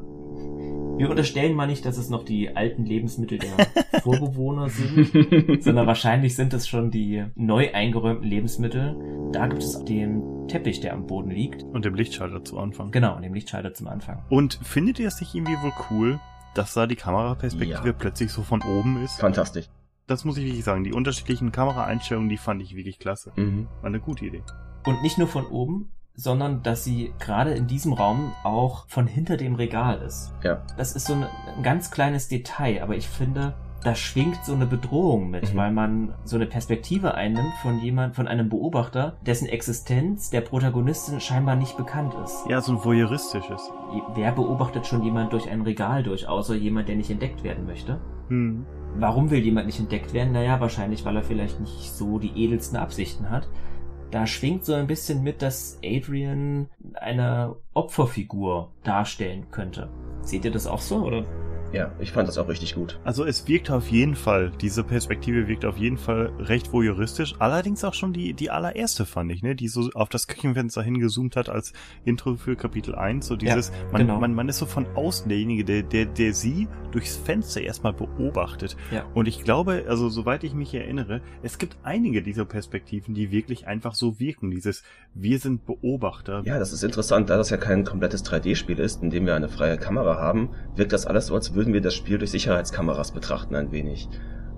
wir unterstellen mal nicht, dass es noch die alten Lebensmittel der Vorbewohner sind, sondern wahrscheinlich sind es schon die neu eingeräumten Lebensmittel. Da gibt es den Teppich, der am Boden liegt. Und dem Lichtschalter zu Anfang. Genau, dem Lichtschalter zum Anfang. Und findet ihr es nicht irgendwie wohl cool, dass da die Kameraperspektive Ja. plötzlich so von oben ist? Fantastisch. Das muss ich wirklich sagen. Die unterschiedlichen Kameraeinstellungen, die fand ich wirklich klasse. Mhm. War eine gute Idee. Und nicht nur von oben, sondern dass sie gerade in diesem Raum auch von hinter dem Regal ist. Ja. Das ist so ein, ein ganz kleines Detail, aber ich finde, da schwingt so eine Bedrohung mit, Mhm. weil man so eine Perspektive einnimmt von jemand, von einem Beobachter, dessen Existenz der Protagonistin scheinbar nicht bekannt ist. Ja, so ein voyeuristisches. Wer beobachtet schon jemand durch ein Regal durch, außer jemand, der nicht entdeckt werden möchte? Hm. Warum will jemand nicht entdeckt werden? Naja, wahrscheinlich, weil er vielleicht nicht so die edelsten Absichten hat. Da schwingt so ein bisschen mit, dass Adrian eine Opferfigur darstellen könnte. Seht ihr das auch so, oder? Ja, ich fand das auch richtig gut. Also es wirkt auf jeden Fall, diese Perspektive wirkt auf jeden Fall recht voyeuristisch. Allerdings auch schon die, die allererste fand ich, ne, die so auf das Küchenfenster hingezoomt hat als Intro für Kapitel 1. So dieses, man, genau. man, man ist so von außen derjenige, der, der, der sie durchs Fenster erstmal beobachtet. Ja. Und ich glaube, also soweit ich mich erinnere, es gibt einige dieser Perspektiven, die wirklich einfach so wirken. Dieses, wir sind Beobachter. Ja, das ist interessant, da das ja kein komplettes 3D-Spiel ist, in dem wir eine freie Kamera haben, wirkt das alles so, als würden wir das Spiel durch Sicherheitskameras betrachten ein wenig.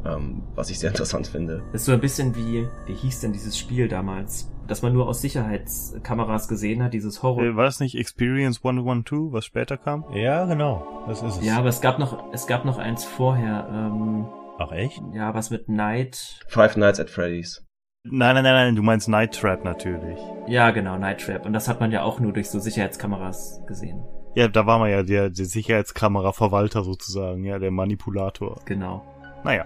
Ähm, was ich sehr interessant finde. Das ist so ein bisschen wie, wie hieß denn dieses Spiel damals? Dass man nur aus Sicherheitskameras gesehen hat, dieses Horror. Äh, War das nicht Experience 112, was später kam? Ja, genau. Das ist es. ja, aber es gab noch, es gab noch eins vorher, ähm, Ach echt? ja, was mit Night. Five Nights at Freddy's. Nein, nein, nein, nein, du meinst Night Trap natürlich. Ja, genau, Night Trap. Und das hat man ja auch nur durch so Sicherheitskameras gesehen. Ja, da war man ja der, der Sicherheitskamera-Verwalter sozusagen, ja, der Manipulator. Genau. Naja.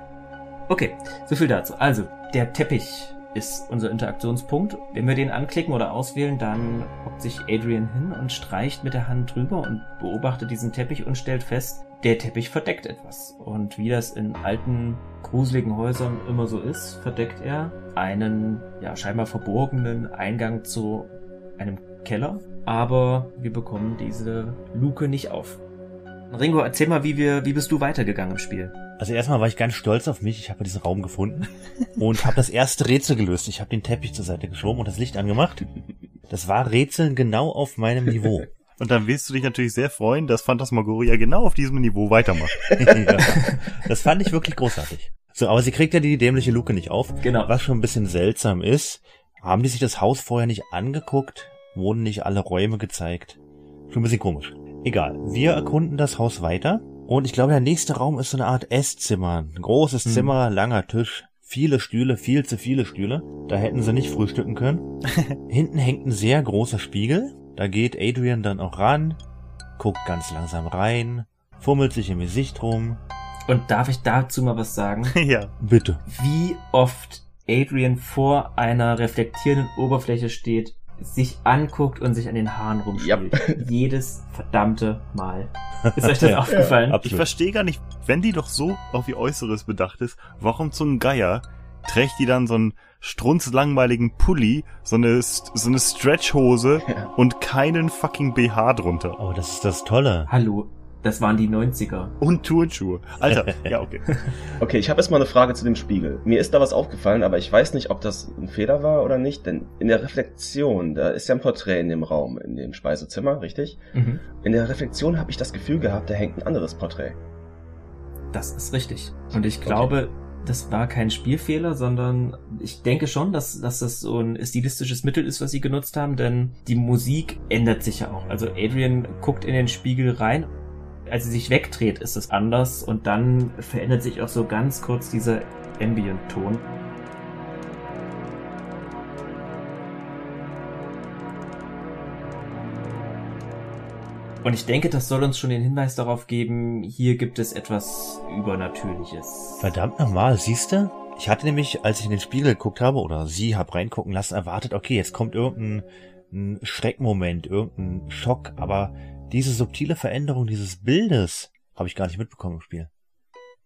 Okay, so viel dazu. Also, der Teppich ist unser Interaktionspunkt. Wenn wir den anklicken oder auswählen, dann hockt sich Adrian hin und streicht mit der Hand drüber und beobachtet diesen Teppich und stellt fest, der Teppich verdeckt etwas. Und wie das in alten, gruseligen Häusern immer so ist, verdeckt er einen, ja, scheinbar verborgenen Eingang zu einem Keller. Aber wir bekommen diese Luke nicht auf. Ringo, erzähl mal, wie wir, wie bist du weitergegangen im Spiel? Also erstmal war ich ganz stolz auf mich. Ich habe diesen Raum gefunden und habe das erste Rätsel gelöst. Ich habe den Teppich zur Seite geschoben und das Licht angemacht. Das war Rätseln genau auf meinem Niveau. Und dann wirst du dich natürlich sehr freuen, dass Phantasmagoria genau auf diesem Niveau weitermacht. ja, das fand ich wirklich großartig. So, aber sie kriegt ja die dämliche Luke nicht auf. Genau. Was schon ein bisschen seltsam ist, haben die sich das Haus vorher nicht angeguckt? Wurden nicht alle Räume gezeigt? Schon ein bisschen komisch. Egal. Wir erkunden das Haus weiter. Und ich glaube, der nächste Raum ist so eine Art Esszimmer. Ein großes Hm. Zimmer, langer Tisch, viele Stühle, viel zu viele Stühle. Da hätten sie nicht frühstücken können. Hinten hängt ein sehr großer Spiegel. Da geht Adrian dann auch ran, guckt ganz langsam rein, fummelt sich im Gesicht rum. Und darf ich dazu mal was sagen? ja. Bitte. wie oft Adrian vor einer reflektierenden Oberfläche steht, sich anguckt und sich an den Haaren rumspielt. Jedes verdammte Mal. Ist euch das Ja. aufgefallen? Ich Absolut. verstehe gar nicht, wenn die doch so auf ihr Äußeres bedacht ist, warum zum Geier trägt die dann so einen strunzlangweiligen Pulli, so eine, so eine Stretchhose Ja. und keinen fucking BH drunter. Oh, das ist das Tolle. Hallo, das waren die 90er. Und Turnschuhe. Alter, ja, okay. Okay, ich habe jetzt mal eine Frage zu dem Spiegel. Mir ist da was aufgefallen, aber ich weiß nicht, ob das ein Fehler war oder nicht, denn in der Reflexion, da ist ja ein Porträt in dem Raum, in dem Speisezimmer, richtig? Mhm. In der Reflexion habe ich das Gefühl gehabt, da hängt ein anderes Porträt. Das ist richtig. Und ich glaube, das war kein Spielfehler, sondern ich denke schon, dass, dass das so ein stilistisches Mittel ist, was sie genutzt haben, denn die Musik ändert sich ja auch. Also Adrian guckt in den Spiegel rein. Als sie sich wegdreht, ist es anders und dann verändert sich auch so ganz kurz dieser Ambient-Ton. Und ich denke, das soll uns schon den Hinweis darauf geben, hier gibt es etwas Übernatürliches. Verdammt nochmal, siehste? Ich hatte nämlich, als ich in den Spiegel geguckt habe, oder sie hab reingucken lassen, erwartet, okay, jetzt kommt irgendein ein Schreckmoment, irgendein Schock, aber diese subtile Veränderung dieses Bildes habe ich gar nicht mitbekommen im Spiel.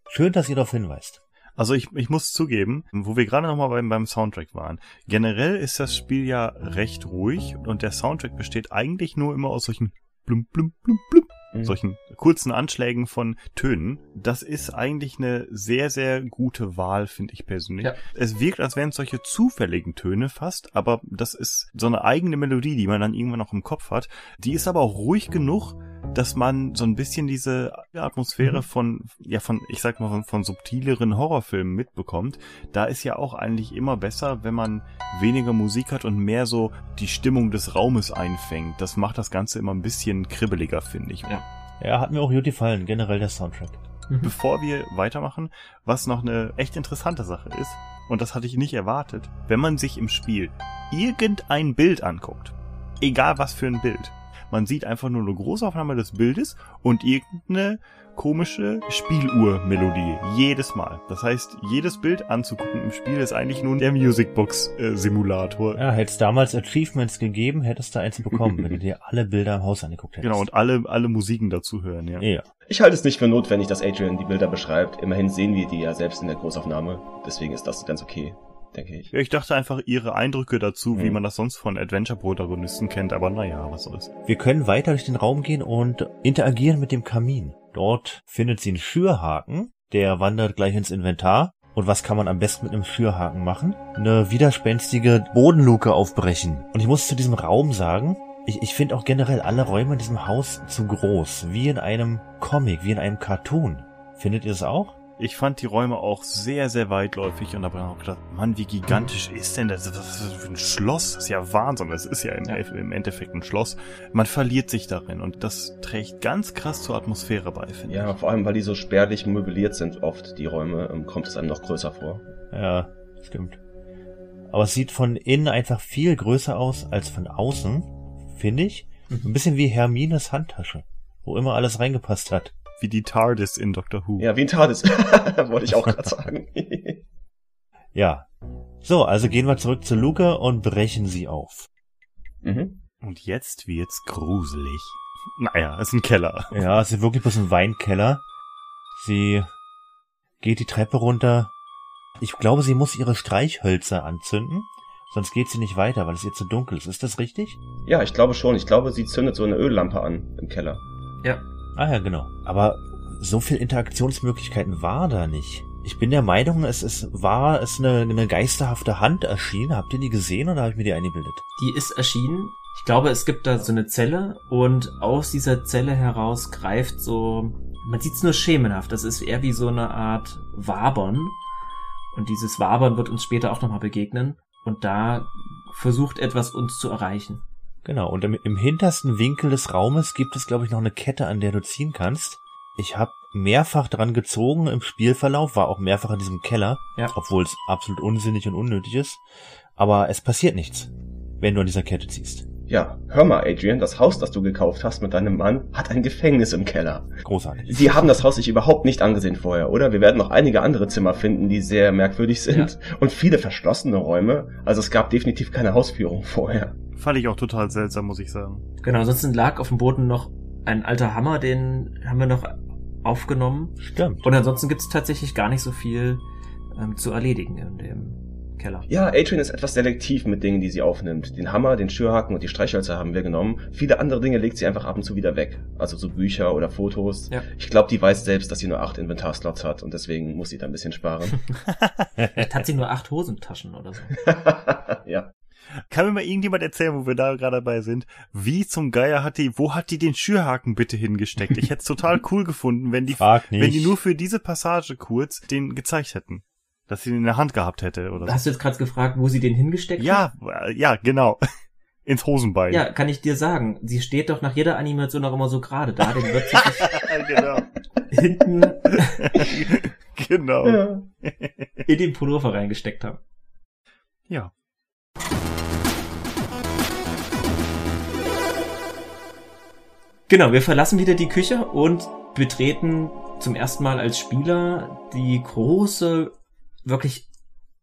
Schön, dass ihr darauf hinweist. Also ich, ich muss zugeben, wo wir gerade nochmal beim, beim Soundtrack waren. Generell ist das Spiel ja recht ruhig und der Soundtrack besteht eigentlich nur immer aus solchen blum, blum, blum, blum, Mhm. solchen kurzen Anschlägen von Tönen. Das ist eigentlich eine sehr, sehr gute Wahl, finde ich persönlich. Ja. Es wirkt, als wären es solche zufälligen Töne fast, aber das ist so eine eigene Melodie, die man dann irgendwann noch im Kopf hat. Die ist aber auch ruhig genug, dass man so ein bisschen diese Atmosphäre Mhm. von, ja, von, ich sag mal, von, von subtileren Horrorfilmen mitbekommt. Da ist ja auch eigentlich immer besser, wenn man weniger Musik hat und mehr so die Stimmung des Raumes einfängt. Das macht das Ganze immer ein bisschen kribbeliger, finde ich. Ja. Ja, hat mir auch gut gefallen, generell der Soundtrack. Bevor wir weitermachen, was noch eine echt interessante Sache ist, und das hatte ich nicht erwartet, wenn man sich im Spiel irgendein Bild anguckt, egal was für ein Bild, man sieht einfach nur eine Großaufnahme des Bildes und irgendeine komische Spieluhrmelodie. Jedes Mal. Das heißt, jedes Bild anzugucken im Spiel ist eigentlich nur der Musicbox-Simulator. Ja, hätte es damals Achievements gegeben, hättest du eins bekommen, wenn du dir alle Bilder im Haus angeguckt hättest. Genau, und alle, alle Musiken dazu hören, ja. ja. Ich halte es nicht für notwendig, dass Adrian die Bilder beschreibt. Immerhin sehen wir die ja selbst in der Großaufnahme. Deswegen ist das ganz okay, denke ich. Ja, ich dachte einfach ihre Eindrücke dazu, wie Mhm. man das sonst von Adventure-Protagonisten kennt, aber naja, was soll's. Wir können weiter durch den Raum gehen und interagieren mit dem Kamin. Dort findet sie einen Schürhaken, der wandert gleich ins Inventar. Und was kann man am besten mit einem Schürhaken machen? Eine widerspenstige Bodenluke aufbrechen. Und ich muss zu diesem Raum sagen, ich, ich finde auch generell alle Räume in diesem Haus zu groß. Wie in einem Comic, wie in einem Cartoon. Findet ihr es auch? Ich fand die Räume auch sehr, sehr weitläufig und habe dann auch gedacht, Mann, wie gigantisch ist denn das? Was ist das für ein Schloss? Das ist ja Wahnsinn. Das ist ja, im, Ja. im Endeffekt ein Schloss. Man verliert sich darin und das trägt ganz krass zur Atmosphäre bei, finde Ja, ich. vor allem, weil die so spärlich möbliert sind, oft die Räume, ähm, kommt es einem noch größer vor. Ja, stimmt. Aber es sieht von innen einfach viel größer aus als von außen, finde ich. Mhm. Ein bisschen wie Hermines Handtasche. wo immer alles reingepasst hat. Wie die TARDIS in Doctor Who. Ja, wie ein TARDIS. Wollte ich auch gerade sagen. Ja. So, also gehen wir zurück zu Luca und brechen sie auf. mhm. Und jetzt wird's gruselig. Naja, ist ein Keller. Ja, es ist wirklich bloß ein Weinkeller. Sie geht die Treppe runter. Ich glaube, sie muss ihre Streichhölzer anzünden, sonst geht sie nicht weiter, weil es ihr zu dunkel ist. Ist das richtig? Ja, ich glaube schon. Ich glaube, sie zündet so eine Öllampe an im Keller. Ja. Ah ja, genau. Aber so viel Interaktionsmöglichkeiten war da nicht. Ich bin der Meinung, es, es war es eine, eine geisterhafte Hand erschienen. Habt ihr die gesehen oder habe ich mir die eingebildet? Die ist erschienen. Ich glaube, es gibt da so eine Zelle und aus dieser Zelle heraus greift so, man sieht es nur schemenhaft, das ist eher wie so eine Art Wabern. Und dieses Wabern wird uns später auch nochmal begegnen. Und da versucht etwas uns zu erreichen. Genau, und im, im hintersten Winkel des Raumes gibt es, glaube ich, noch eine Kette, an der du ziehen kannst. Ich habe mehrfach dran gezogen im Spielverlauf, war auch mehrfach in diesem Keller, Ja. obwohl es absolut unsinnig und unnötig ist. Aber es passiert nichts, wenn du an dieser Kette ziehst. Ja, hör mal, Adrian, das Haus, das du gekauft hast mit deinem Mann, hat ein Gefängnis im Keller. Großartig. Sie haben das Haus sich überhaupt nicht angesehen vorher, oder? Wir werden noch einige andere Zimmer finden, die sehr merkwürdig sind. Und viele verschlossene Räume. Also es gab definitiv keine Hausführung vorher. Fand ich auch total seltsam, muss ich sagen. Genau, ansonsten lag auf dem Boden noch ein alter Hammer, den haben wir noch aufgenommen. Stimmt. Und ansonsten gibt es tatsächlich gar nicht so viel ähm, zu erledigen in dem Keller. Ja, Adrian ist etwas selektiv mit Dingen, die sie aufnimmt. Den Hammer, den Schürhaken und die Streichhölzer haben wir genommen. Viele andere Dinge legt sie einfach ab und zu wieder weg. Also so Bücher oder Fotos. Ja. Ich glaube, die weiß selbst, dass sie nur acht Inventarslots hat und deswegen muss sie da ein bisschen sparen. Vielleicht hat sie nur acht Hosentaschen oder so. ja. Kann mir mal irgendjemand erzählen, wo wir da gerade dabei sind, wie zum Geier hat die, wo hat die den Schürhaken bitte hingesteckt? Ich hätte es total cool gefunden, wenn die, wenn die nur für diese Passage kurz den gezeigt hätten. Dass sie den in der Hand gehabt hätte oder so. Hast du jetzt gerade gefragt, wo sie den hingesteckt hat? Ja, äh, ja, genau. Ins Hosenbein. Ja, kann ich dir sagen. Sie steht doch nach jeder Animation auch immer so gerade da. Den wird genau. hinten genau. ja. in den Pullover reingesteckt haben. Ja. Genau, wir verlassen wieder die Küche und betreten zum ersten Mal als Spieler die große, wirklich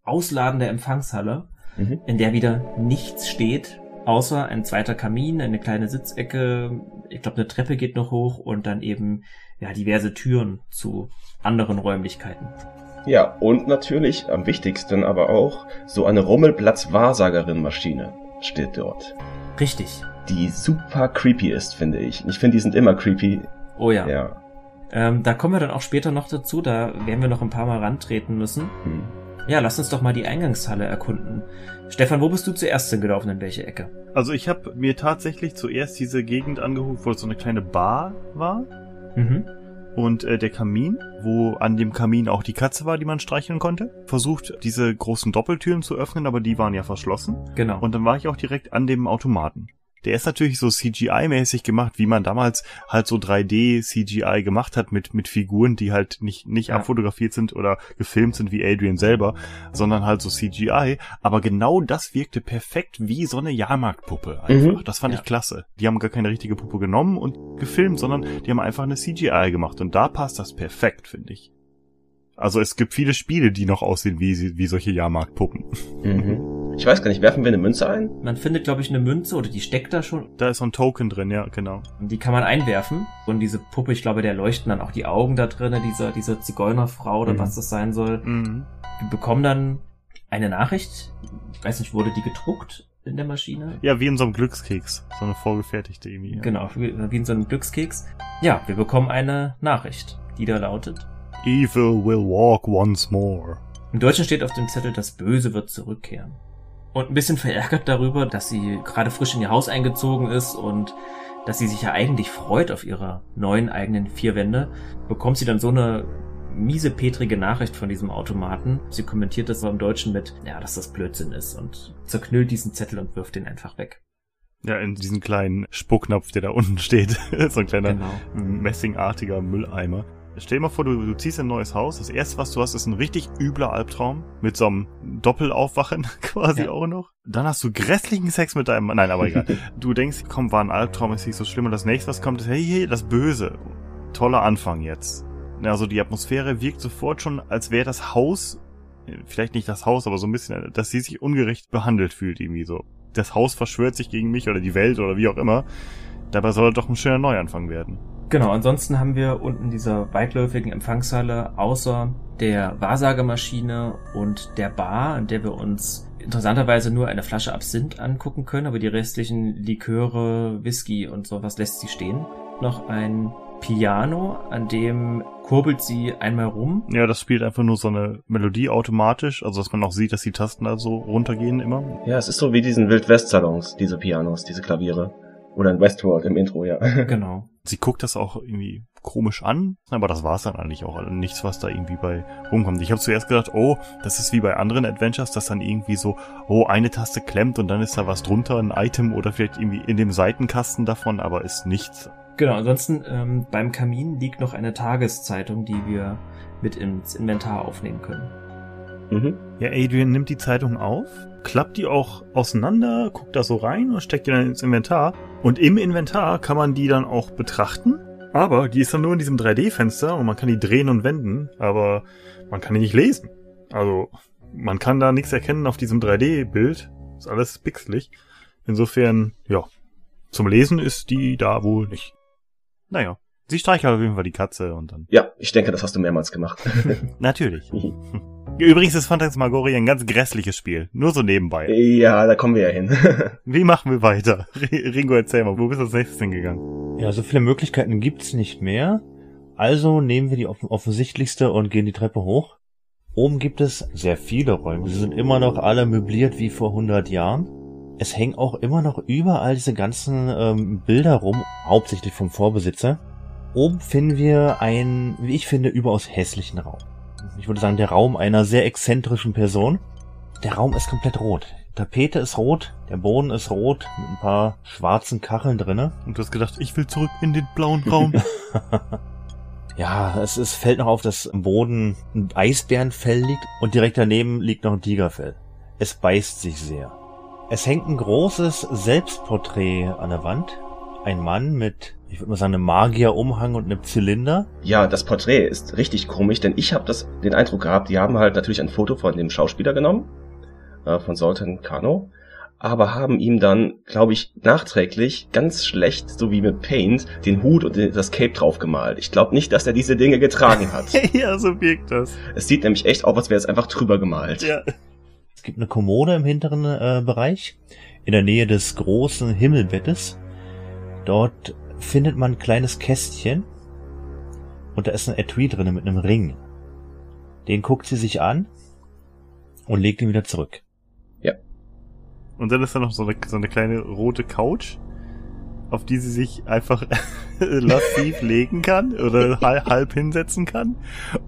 ausladende Empfangshalle, Mhm. in der wieder nichts steht, außer ein zweiter Kamin, eine kleine Sitzecke, ich glaube eine Treppe geht noch hoch und dann eben ja diverse Türen zu anderen Räumlichkeiten. Ja, und natürlich, am wichtigsten aber auch, so eine Rummelplatz-Wahrsagerin-Maschine steht dort. Richtig. Die super creepy ist, finde ich. Ich finde, die sind immer creepy. Oh ja. Ja. Ähm, da kommen wir dann auch später noch dazu, da werden wir noch ein paar Mal rantreten müssen. Hm. Ja, lass uns doch mal die Eingangshalle erkunden. Stefan, wo bist du zuerst hingelaufen, in welche Ecke? Also ich habe mir tatsächlich zuerst diese Gegend angeguckt, wo so eine kleine Bar war. Mhm. Und äh, der Kamin, wo an dem Kamin auch die Katze war, die man streicheln konnte. Versucht, diese großen Doppeltüren zu öffnen, aber die waren ja verschlossen. Genau. Und dann war ich auch direkt an dem Automaten. Der ist natürlich so CGI-mäßig gemacht, wie man damals halt so 3D-CGI gemacht hat mit, mit Figuren, die halt nicht, nicht Ja. abfotografiert sind oder gefilmt sind wie Adrian selber, sondern halt so CGI. Aber genau das wirkte perfekt wie so eine Jahrmarktpuppe einfach. Mhm. Das fand Ja. ich klasse. Die haben gar keine richtige Puppe genommen und gefilmt, sondern die haben einfach eine CGI gemacht. Und da passt das perfekt, finde ich. Also es gibt viele Spiele, die noch aussehen wie, wie solche Jahrmarktpuppen. Mhm. Ich weiß gar nicht, werfen wir eine Münze ein? Man findet, glaube ich, eine Münze oder die steckt da schon. Da ist so ein Token drin, ja, genau. Und die kann man einwerfen. Und diese Puppe, ich glaube, der leuchten dann auch die Augen da drinnen, dieser, dieser Zigeunerfrau oder Mhm. was das sein soll. Mhm. Wir bekommen dann eine Nachricht. Ich weiß nicht, wurde die gedruckt in der Maschine? Ja, wie in so einem Glückskeks. So eine vorgefertigte irgendwie. Ja. Genau, wie, wie in so einem Glückskeks. Ja, wir bekommen eine Nachricht, die da lautet. Evil will walk once more. Im Deutschen steht auf dem Zettel, das Böse wird zurückkehren. Und ein bisschen verärgert darüber, dass sie gerade frisch in ihr Haus eingezogen ist und dass sie sich ja eigentlich freut auf ihre neuen eigenen vier Wände, bekommt sie dann so eine miese petrige Nachricht von diesem Automaten. Sie kommentiert das im Deutschen mit, ja, dass das Blödsinn ist und zerknüllt diesen Zettel und wirft den einfach weg. Ja, in diesen kleinen Spucknapf, der da unten steht. so ein kleiner Genau. messingartiger Mülleimer. Stell dir mal vor, du, du ziehst in ein neues Haus. Das erste, was du hast, ist ein richtig übler Albtraum. Mit so einem Doppelaufwachen quasi Ja. auch noch. Dann hast du grässlichen Sex mit deinem. Nein, aber egal. du denkst, komm, war ein Albtraum, ist nicht so schlimm. Und das nächste, was kommt, ist, hey, hey, das Böse. Toller Anfang jetzt. Also die Atmosphäre wirkt sofort schon, als wäre das Haus, äh, vielleicht nicht das Haus, aber so ein bisschen, dass sie sich ungerecht behandelt fühlt irgendwie so. Das Haus verschwört sich gegen mich oder die Welt oder wie auch immer. Dabei soll doch ein schöner Neuanfang werden. Genau, ansonsten haben wir unten dieser weitläufigen Empfangshalle außer der Wahrsagemaschine und der Bar, in der wir uns interessanterweise nur eine Flasche Absinth angucken können, aber die restlichen Liköre, Whisky und sowas lässt sie stehen. Noch ein Piano, an dem kurbelt sie einmal rum. Ja, das spielt einfach nur so eine Melodie automatisch, also dass man auch sieht, dass die Tasten da so runtergehen immer. Ja, es ist so wie diesen Wild-West-Salons, diese Pianos, diese Klaviere. Oder in Westworld im Intro, ja. Genau. Sie guckt das auch irgendwie komisch an, aber das war's dann eigentlich auch. Also nichts, was da irgendwie bei rumkommt. Ich habe zuerst gedacht, oh, das ist wie bei anderen Adventures, dass dann irgendwie so, oh, eine Taste klemmt und dann ist da was drunter, ein Item oder vielleicht irgendwie in dem Seitenkasten davon, aber ist nichts. Genau, ansonsten ähm, beim Kamin liegt noch eine Tageszeitung, die wir mit ins Inventar aufnehmen können. Mhm. Ja, Adrian nimmt die Zeitung auf, klappt die auch auseinander, guckt da so rein und steckt die dann ins Inventar. Und im Inventar kann man die dann auch betrachten. Aber die ist dann nur in diesem 3D-Fenster und man kann die drehen und wenden, aber man kann die nicht lesen. Also, man kann da nichts erkennen auf diesem 3D-Bild. Ist alles pixelig. Insofern, ja, zum Lesen ist die da wohl nicht. Naja, sie streichelt auf jeden Fall die Katze und dann. Ja, ich denke, das hast du mehrmals gemacht. Natürlich. Übrigens ist Phantasmagoria ein ganz grässliches Spiel. Nur so nebenbei. ja, da kommen wir ja hin. Wie machen wir weiter? Ringo, erzähl mal, wo bist du als nächstes hingegangen? Ja, so viele Möglichkeiten gibt's nicht mehr. Also nehmen wir die offen offensichtlichste und gehen die Treppe hoch. Oben gibt es sehr viele Räume. Sie sind immer noch alle möbliert wie vor 100 Jahren. Es hängen auch immer noch überall diese ganzen ähm, Bilder rum, hauptsächlich vom Vorbesitzer. Oben finden wir einen, wie ich finde, überaus hässlichen Raum. Ich würde sagen, der Raum einer sehr exzentrischen Person. Der Raum ist komplett rot. Die Tapete ist rot, der Boden ist rot, mit ein paar schwarzen Kacheln drinne. Und du hast gedacht, ich will zurück in den blauen Raum. Ja, es, es fällt noch auf, dass am Boden ein Eisbärenfell liegt und direkt daneben liegt noch ein Tigerfell. Es beißt sich sehr. Es hängt ein großes Selbstporträt an der Wand. Ein Mann mit, ich würde mal sagen, einem Magierumhang und einem Zylinder. ja, das Porträt ist richtig komisch, denn ich habe das den Eindruck gehabt, die haben halt natürlich ein Foto von dem Schauspieler genommen, äh, von Sultan Kano, aber haben ihm dann, glaube ich, nachträglich ganz schlecht, so wie mit Paint, den Hut und das Cape draufgemalt. Ich glaube nicht, dass er diese Dinge getragen hat. ja, so wirkt das. es sieht nämlich echt aus, als wäre es einfach drüber gemalt. Ja. Es gibt eine Kommode im hinteren äh, Bereich, in der Nähe des großen Himmelbettes. Dort findet man ein kleines Kästchen und da ist ein Etui drin mit einem Ring. Den guckt sie sich an und legt ihn wieder zurück. Und dann ist da noch so eine, so eine kleine rote Couch, auf die sie sich einfach lassiv legen kann oder halb, halb hinsetzen kann.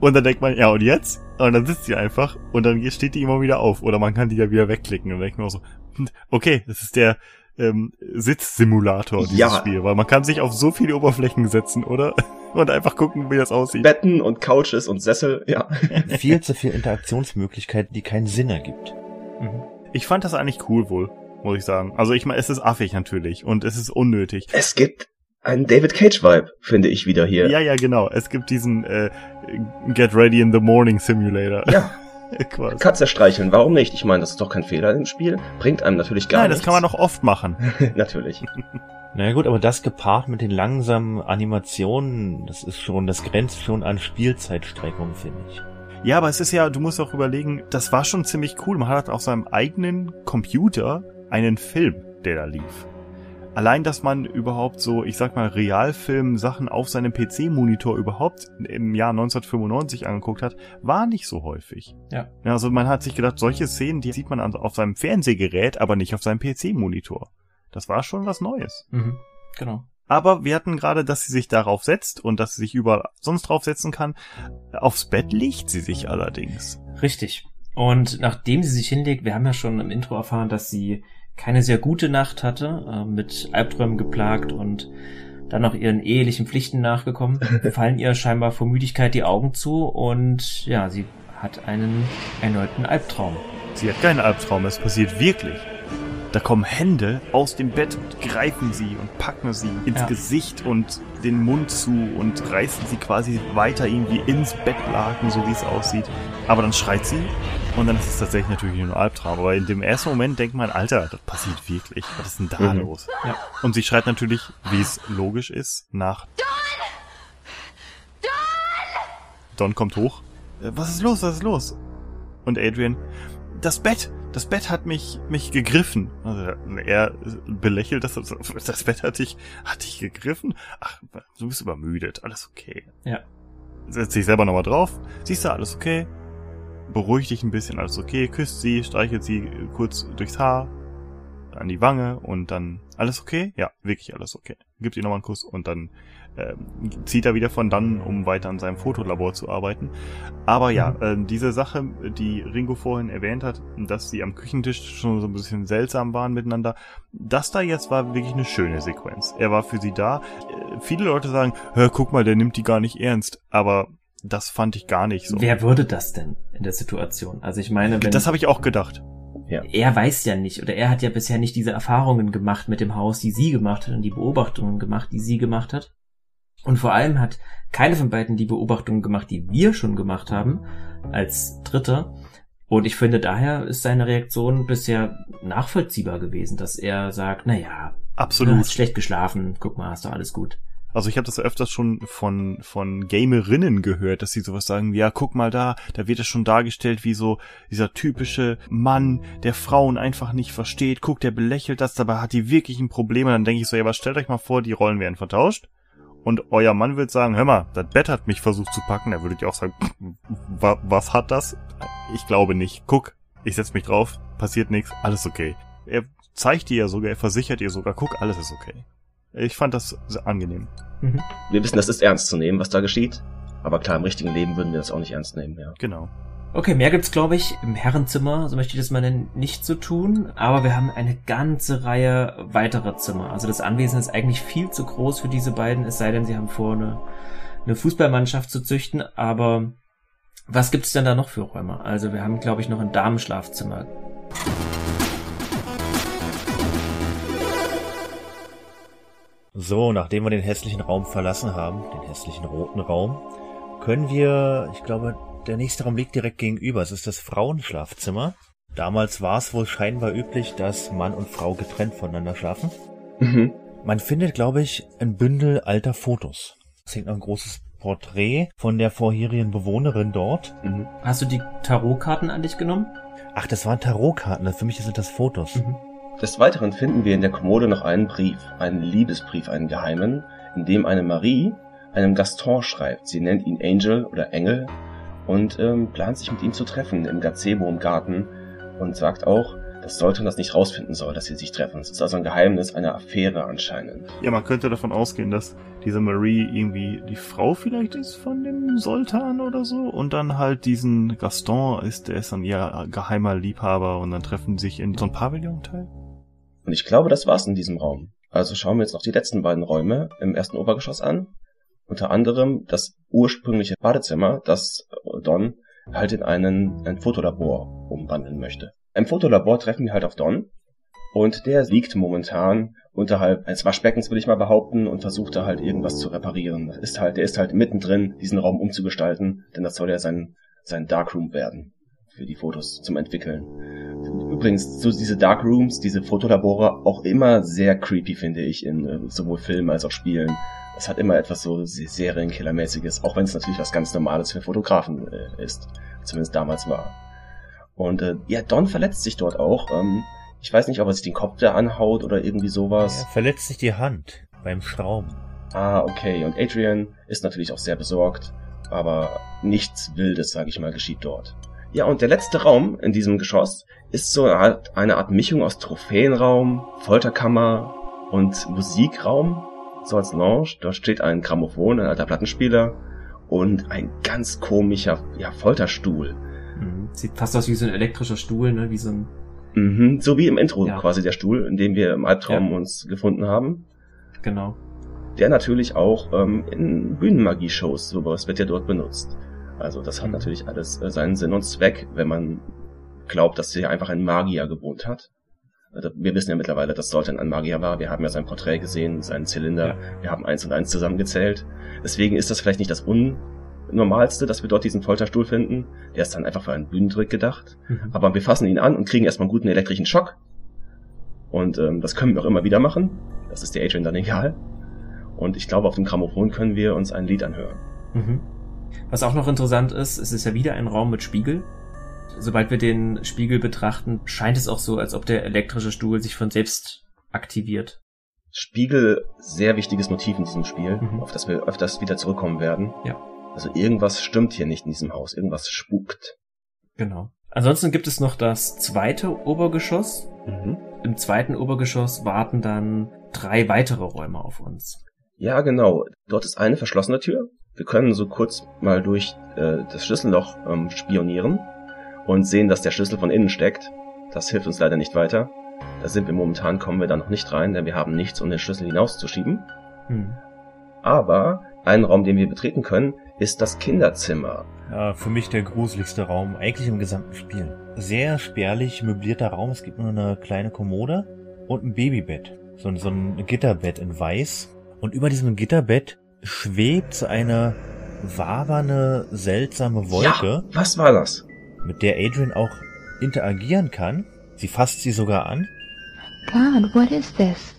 Und dann denkt man, ja und jetzt? Und dann sitzt sie einfach und dann steht die immer wieder auf. Oder man kann die ja wieder wegklicken. Und dann denkt man auch so, hm, okay, das ist der ähm, Sitzsimulator dieses Ja. Spiel. Weil man kann sich auf so viele Oberflächen setzen, oder? Und einfach gucken, wie das aussieht. Betten und Couches und Sessel, ja. Viel zu viel Interaktionsmöglichkeiten, die keinen Sinn ergibt. Mhm. Ich fand das eigentlich cool wohl, muss ich sagen. Also ich meine, es ist affig natürlich und es ist unnötig. Es gibt einen David Cage-Vibe, finde ich wieder hier. Ja, ja, genau. Es gibt diesen äh, Get Ready in the Morning Simulator. Ja, Quasi. Katze streicheln, warum nicht? Ich meine, das ist doch kein Fehler im Spiel. Bringt einem natürlich gar Nein, das nichts. kann man auch oft machen. natürlich. Naja gut, aber das gepaart mit den langsamen Animationen, das ist schon, das grenzt schon an Spielzeitstreckung, finde ich. Ja, aber es ist ja, du musst auch überlegen, das war schon ziemlich cool. Man hat auf seinem eigenen Computer einen Film, der da lief. Allein, dass man überhaupt so, ich sag mal, Realfilm-Sachen auf seinem PC-Monitor überhaupt im Jahr 1995 angeguckt hat, war nicht so häufig. Ja. Also man hat sich gedacht, solche Szenen, die sieht man an- auf seinem Fernsehgerät, aber nicht auf seinem PC-Monitor. Das war schon was Neues. Mhm. Genau. Aber wir hatten gerade, dass sie sich darauf setzt und dass sie sich überall sonst draufsetzen kann. Aufs Bett legt sie sich allerdings. Richtig. Und nachdem sie sich hinlegt, wir haben ja schon im Intro erfahren, dass sie keine sehr gute Nacht hatte, äh, mit Albträumen geplagt und dann noch ihren ehelichen Pflichten nachgekommen, fallen ihr scheinbar vor Müdigkeit die Augen zu und ja, sie hat einen erneuten Albtraum. Sie hat keinen Albtraum, es passiert wirklich. Da kommen Hände aus dem Bett und greifen sie und packen sie ins Ja. Gesicht und den Mund zu und reißen sie quasi weiter irgendwie ins Bettlaken, so wie es aussieht. Aber dann schreit sie und dann ist es tatsächlich natürlich nur ein Albtraum. Aber in dem ersten Moment denkt man, Alter, das passiert wirklich. Was ist denn da Mhm. los? Ja. Und sie schreit natürlich, wie es logisch ist, nach Don kommt hoch. "Äh, Was ist los? Was ist los? Und Adrian, das Bett, das Bett hat mich, mich gegriffen. Also er belächelt das, das Bett hat dich, hat dich gegriffen? Ach, du bist übermüdet, alles okay. Ja. Setzt sich selber nochmal drauf, siehst du, alles okay. Beruhigt dich ein bisschen, alles okay, küsst sie, streichelt sie kurz durchs Haar, an die Wange und dann, alles okay? Ja, wirklich alles okay. Gibt ihr nochmal einen Kuss und dann ähm, zieht er wieder von dann, um weiter an seinem Fotolabor zu arbeiten. Aber ja, ähm, diese Sache, die Ringo vorhin erwähnt hat, dass sie am Küchentisch schon so ein bisschen seltsam waren miteinander, das da jetzt war wirklich eine schöne Sequenz. Er war für sie da. Äh, viele Leute sagen, hör, guck mal, der nimmt die gar nicht ernst. Aber das fand ich gar nicht so. Wer würde das denn in der Situation? Also ich meine, wenn das habe ich auch gedacht. er weiß ja nicht oder er hat ja bisher nicht diese Erfahrungen gemacht mit dem Haus, die sie gemacht hat und die Beobachtungen gemacht, die sie gemacht hat. Und vor allem hat keine von beiden die Beobachtungen gemacht, die wir schon gemacht haben, als Dritter. Und ich finde, daher ist seine Reaktion bisher nachvollziehbar gewesen, dass er sagt, na ja, du Absolut. hast schlecht geschlafen, guck mal, hast doch alles gut. Also ich habe das öfters schon von von Gamerinnen gehört, dass sie sowas sagen, ja, guck mal da, da wird es schon dargestellt, wie so dieser typische Mann, der Frauen einfach nicht versteht. Guck, der belächelt das, dabei hat die wirklich ein Problem. Und dann denke ich so, ja, aber stellt euch mal vor, die Rollen werden vertauscht. Und euer Mann wird sagen, hör mal, das Bett hat mich versucht zu packen. Da würdet ihr auch sagen, wa was hat das? Ich glaube nicht. Guck, ich setz mich drauf, passiert nichts, alles okay. Er zeigt ihr ja sogar, er versichert ihr sogar, guck, alles ist okay. Ich fand das sehr angenehm. Mhm. Wir wissen, das ist ernst zu nehmen, was da geschieht. Aber klar, im richtigen Leben würden wir das auch nicht ernst nehmen, ja. Genau. Okay, mehr gibt's, glaube ich, im Herrenzimmer, so möchte ich das mal nennen, nicht zu tun. Aber wir haben eine ganze Reihe weiterer Zimmer. Also das Anwesen ist eigentlich viel zu groß für diese beiden, es sei denn, sie haben vor, eine, eine Fußballmannschaft zu züchten. Aber was gibt's denn da noch für Räume? Also wir haben, glaube ich, noch ein Damenschlafzimmer. So, nachdem wir den hässlichen Raum verlassen haben, den hässlichen roten Raum, können wir, ich glaube, der nächste Raum liegt direkt gegenüber. Es ist das Frauenschlafzimmer. Damals war es wohl scheinbar üblich, dass Mann und Frau getrennt voneinander schlafen. Mhm. Man findet, glaube ich, ein Bündel alter Fotos. Es hängt noch ein großes Porträt von der vorherigen Bewohnerin dort. Mhm. Hast du die Tarotkarten an dich genommen? Ach, das waren Tarotkarten. Für mich sind das Fotos. Mhm. Des Weiteren finden wir in der Kommode noch einen Brief, einen Liebesbrief, einen geheimen, in dem eine Marie einem Gaston schreibt. Sie nennt ihn Angel oder Engel und ähm, plant sich mit ihm zu treffen im Gazebo im Garten und sagt auch, dass Sultan das nicht rausfinden soll, dass sie sich treffen. Es ist also ein Geheimnis einer Affäre anscheinend. Ja, man könnte davon ausgehen, dass diese Marie irgendwie die Frau vielleicht ist von dem Sultan oder so. Und dann halt diesen Gaston ist, der ist dann ihr geheimer Liebhaber und dann treffen sie sich in so ein Pavillon-Teil. Und ich glaube, das war's in diesem Raum. Also schauen wir jetzt noch die letzten beiden Räume im ersten Obergeschoss an. Unter anderem das ursprüngliche Badezimmer, das Don halt in einen, ein Fotolabor umwandeln möchte. Im Fotolabor treffen wir halt auf Don und der liegt momentan unterhalb eines Waschbeckens, will ich mal behaupten, und versucht da halt irgendwas zu reparieren. Das ist halt, der ist halt mittendrin, diesen Raum umzugestalten, denn das soll ja sein, sein Darkroom werden für die Fotos zum Entwickeln. Übrigens, so diese Darkrooms, diese Fotolabore, auch immer sehr creepy, finde ich, in äh, sowohl Filmen als auch Spielen. Es hat immer etwas so Se- Serienkillermäßiges, auch wenn es natürlich was ganz Normales für Fotografen äh, ist. Zumindest damals war. Und äh, ja, Don verletzt sich dort auch. Ähm, ich weiß nicht, ob er sich den Kopf da anhaut oder irgendwie Er sowas. verletzt sich die Hand beim Schrauben. Ah, okay. Und Adrian ist natürlich auch sehr besorgt, aber nichts Wildes, sage ich mal, geschieht dort. Ja, und der letzte Raum in diesem Geschoss ist so eine Art, eine Art Mischung aus Trophäenraum, Folterkammer und Musikraum, so als Lounge. Dort steht ein Grammophon, ein alter Plattenspieler und ein ganz komischer ja, Folterstuhl. Mhm. Sieht fast aus wie so ein elektrischer Stuhl, ne? Wie so ein. Mhm, so wie im Intro Ja. quasi der Stuhl, in dem wir im Albtraum Ja. uns gefunden haben. Genau. der natürlich auch ähm, in Bühnenmagie-Shows, sowas wird ja dort benutzt. Also das hat Mhm. natürlich alles äh, seinen Sinn und Zweck, wenn man glaubt, dass hier einfach ein Magier gewohnt hat. Also Wir wissen ja mittlerweile, dass Sultan ein Magier war. Wir haben ja sein Porträt gesehen, seinen Zylinder. Ja. Wir haben eins und eins zusammengezählt. Deswegen ist das vielleicht nicht das Unnormalste, dass wir dort diesen Folterstuhl finden. Der ist dann einfach für einen Bühnentrick gedacht. Mhm. Aber wir fassen ihn an und kriegen erstmal einen guten elektrischen Schock. Und ähm, das können wir auch immer wieder machen. Das ist der Adrian dann egal. Und ich glaube, auf dem Grammophon können wir uns ein Lied anhören. Mhm. Was auch noch interessant ist, es ist ja wieder ein Raum mit Spiegel. Sobald wir den Spiegel betrachten, scheint es auch so, als ob der elektrische Stuhl sich von selbst aktiviert. Spiegel, sehr wichtiges Motiv in diesem Spiel, Mhm. auf das wir öfters wieder zurückkommen werden. Ja. Also irgendwas stimmt hier nicht in diesem Haus. Irgendwas spukt. Genau. Ansonsten gibt es noch das zweite Obergeschoss. Mhm. Im zweiten Obergeschoss warten dann drei weitere Räume auf uns. Ja, genau. Dort ist eine verschlossene Tür. Wir können so kurz mal durch äh, das Schlüsselloch ähm, spionieren und sehen, dass der Schlüssel von innen steckt. Das hilft uns leider nicht weiter. Da sind wir momentan, kommen wir da noch nicht rein, denn wir haben nichts, um den Schlüssel hinauszuschieben. Hm. Aber ein Raum, den wir betreten können, ist das Kinderzimmer. Ja, für mich der gruseligste Raum, eigentlich im gesamten Spiel. Sehr spärlich möblierter Raum, es gibt nur eine kleine Kommode und ein Babybett. So, ein- so ein Gitterbett in weiß. Und über diesem Gitterbett schwebt eine wabernde, seltsame Wolke, Ja, was war das? Mit der Adrian auch interagieren kann. Sie fasst sie sogar an. God, what is this?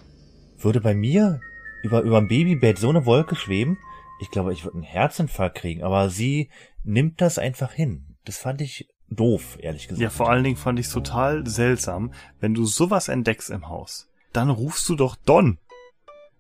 Würde bei mir über, über ein Babybett so eine Wolke schweben, ich glaube, ich würde einen Herzinfarkt kriegen, aber sie nimmt das einfach hin. Das fand ich doof, ehrlich gesagt. Ja, vor allen Dingen fand ich es total seltsam, wenn du sowas entdeckst im Haus, dann rufst du doch Don.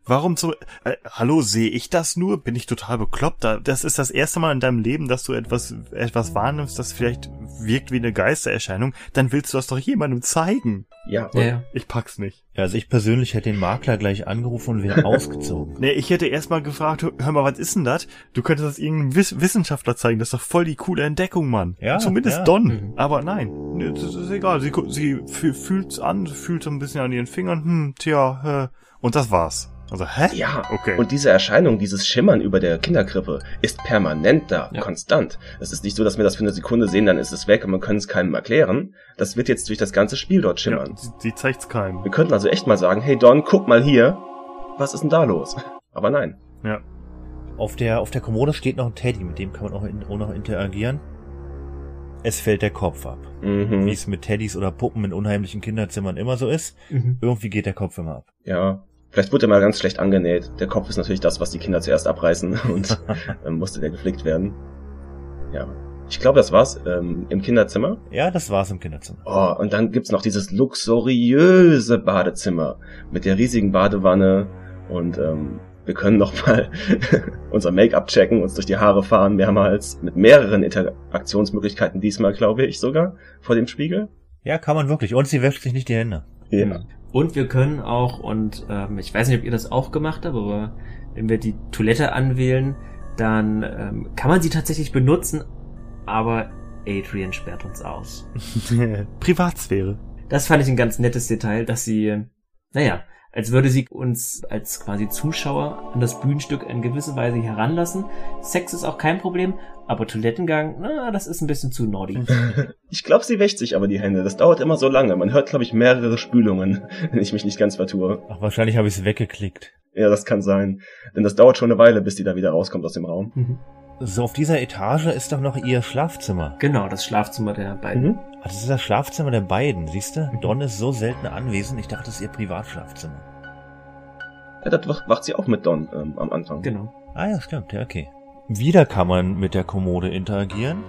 Warum so, äh, hallo, sehe ich das nur? Bin ich total bekloppt? Da- Das ist das erste Mal in deinem Leben, dass du etwas, etwas wahrnimmst, das vielleicht wirkt wie eine Geistererscheinung. Dann willst du das doch jemandem zeigen. Ja, Ja. Ich pack's nicht. Ja, also ich persönlich hätte den Makler gleich angerufen und wäre ausgezogen. Nee, ich hätte erst mal gefragt, hör mal, was ist denn das? Du könntest das irgendeinem Wiss Wissenschaftler zeigen. Das ist doch voll die coole Entdeckung, Mann. Ja, Zumindest ja. Don. Mhm. Aber nein, nee, das ist egal. Sie, sie fü- fühlt's an, fühlt so ein bisschen an ihren Fingern. Hm, tja, äh, und das war's. Also, hä? Ja, Okay. und diese Erscheinung, dieses Schimmern über der Kinderkrippe ist permanent da, Ja. konstant. Es ist nicht so, dass wir das für eine Sekunde sehen, dann ist es weg und man kann es keinem erklären. Das wird jetzt durch das ganze Spiel dort ja, schimmern. sie, sie zeigt's keinem. Wir könnten also echt mal sagen, hey Don, guck mal hier. Was ist denn da los? Aber nein. Ja. Auf der, auf der Kommode steht noch ein Teddy, mit dem kann man auch, in, auch noch interagieren. Es fällt der Kopf ab. Wie Mhm. es mit Teddys oder Puppen in unheimlichen Kinderzimmern immer so ist. Mhm. Irgendwie geht der Kopf immer ab. Ja. Vielleicht wurde er mal ganz schlecht angenäht. Der Kopf ist natürlich das, was die Kinder zuerst abreißen und dann musste der geflickt werden. Ja. Ich glaube, das war's ähm, im Kinderzimmer. Ja, das war's im Kinderzimmer. Oh, und dann gibt's noch dieses luxuriöse Badezimmer mit der riesigen Badewanne und ähm, wir können noch mal unser Make-up checken, uns durch die Haare fahren mehrmals mit mehreren Interaktionsmöglichkeiten diesmal, glaube ich sogar, vor dem Spiegel. Ja, kann man wirklich. Und sie wäscht sich nicht die Hände. Ja. Und wir können auch, und ähm, ich weiß nicht, ob ihr das auch gemacht habt, aber wenn wir die Toilette anwählen, dann ähm, kann man sie tatsächlich benutzen, aber Adrian sperrt uns aus. Privatsphäre. Das fand ich ein ganz nettes Detail, dass sie, naja, als würde sie uns als quasi Zuschauer an das Bühnenstück in gewisser Weise heranlassen. Sex ist auch kein Problem, aber Toilettengang, na, das ist ein bisschen zu naughty. Ich glaube, sie wäscht sich aber die Hände. Das dauert immer so lange. Man hört, glaube ich, mehrere Spülungen, wenn ich mich nicht ganz vertue. Ach, wahrscheinlich habe ich es weggeklickt. Ja, das kann sein. Denn das dauert schon eine Weile, bis die da wieder rauskommt aus dem Raum. Mhm. So, auf dieser Etage ist doch noch ihr Schlafzimmer. Genau, das Schlafzimmer der beiden. Mhm. Ah, das ist das Schlafzimmer der beiden, siehst du? Don ist so selten anwesend, ich dachte, das ist ihr Privatschlafzimmer. Ja, das wacht, wacht sie auch mit Don ähm, am Anfang. Genau. Ah ja, stimmt, ja, okay. Wieder kann man mit der Kommode interagieren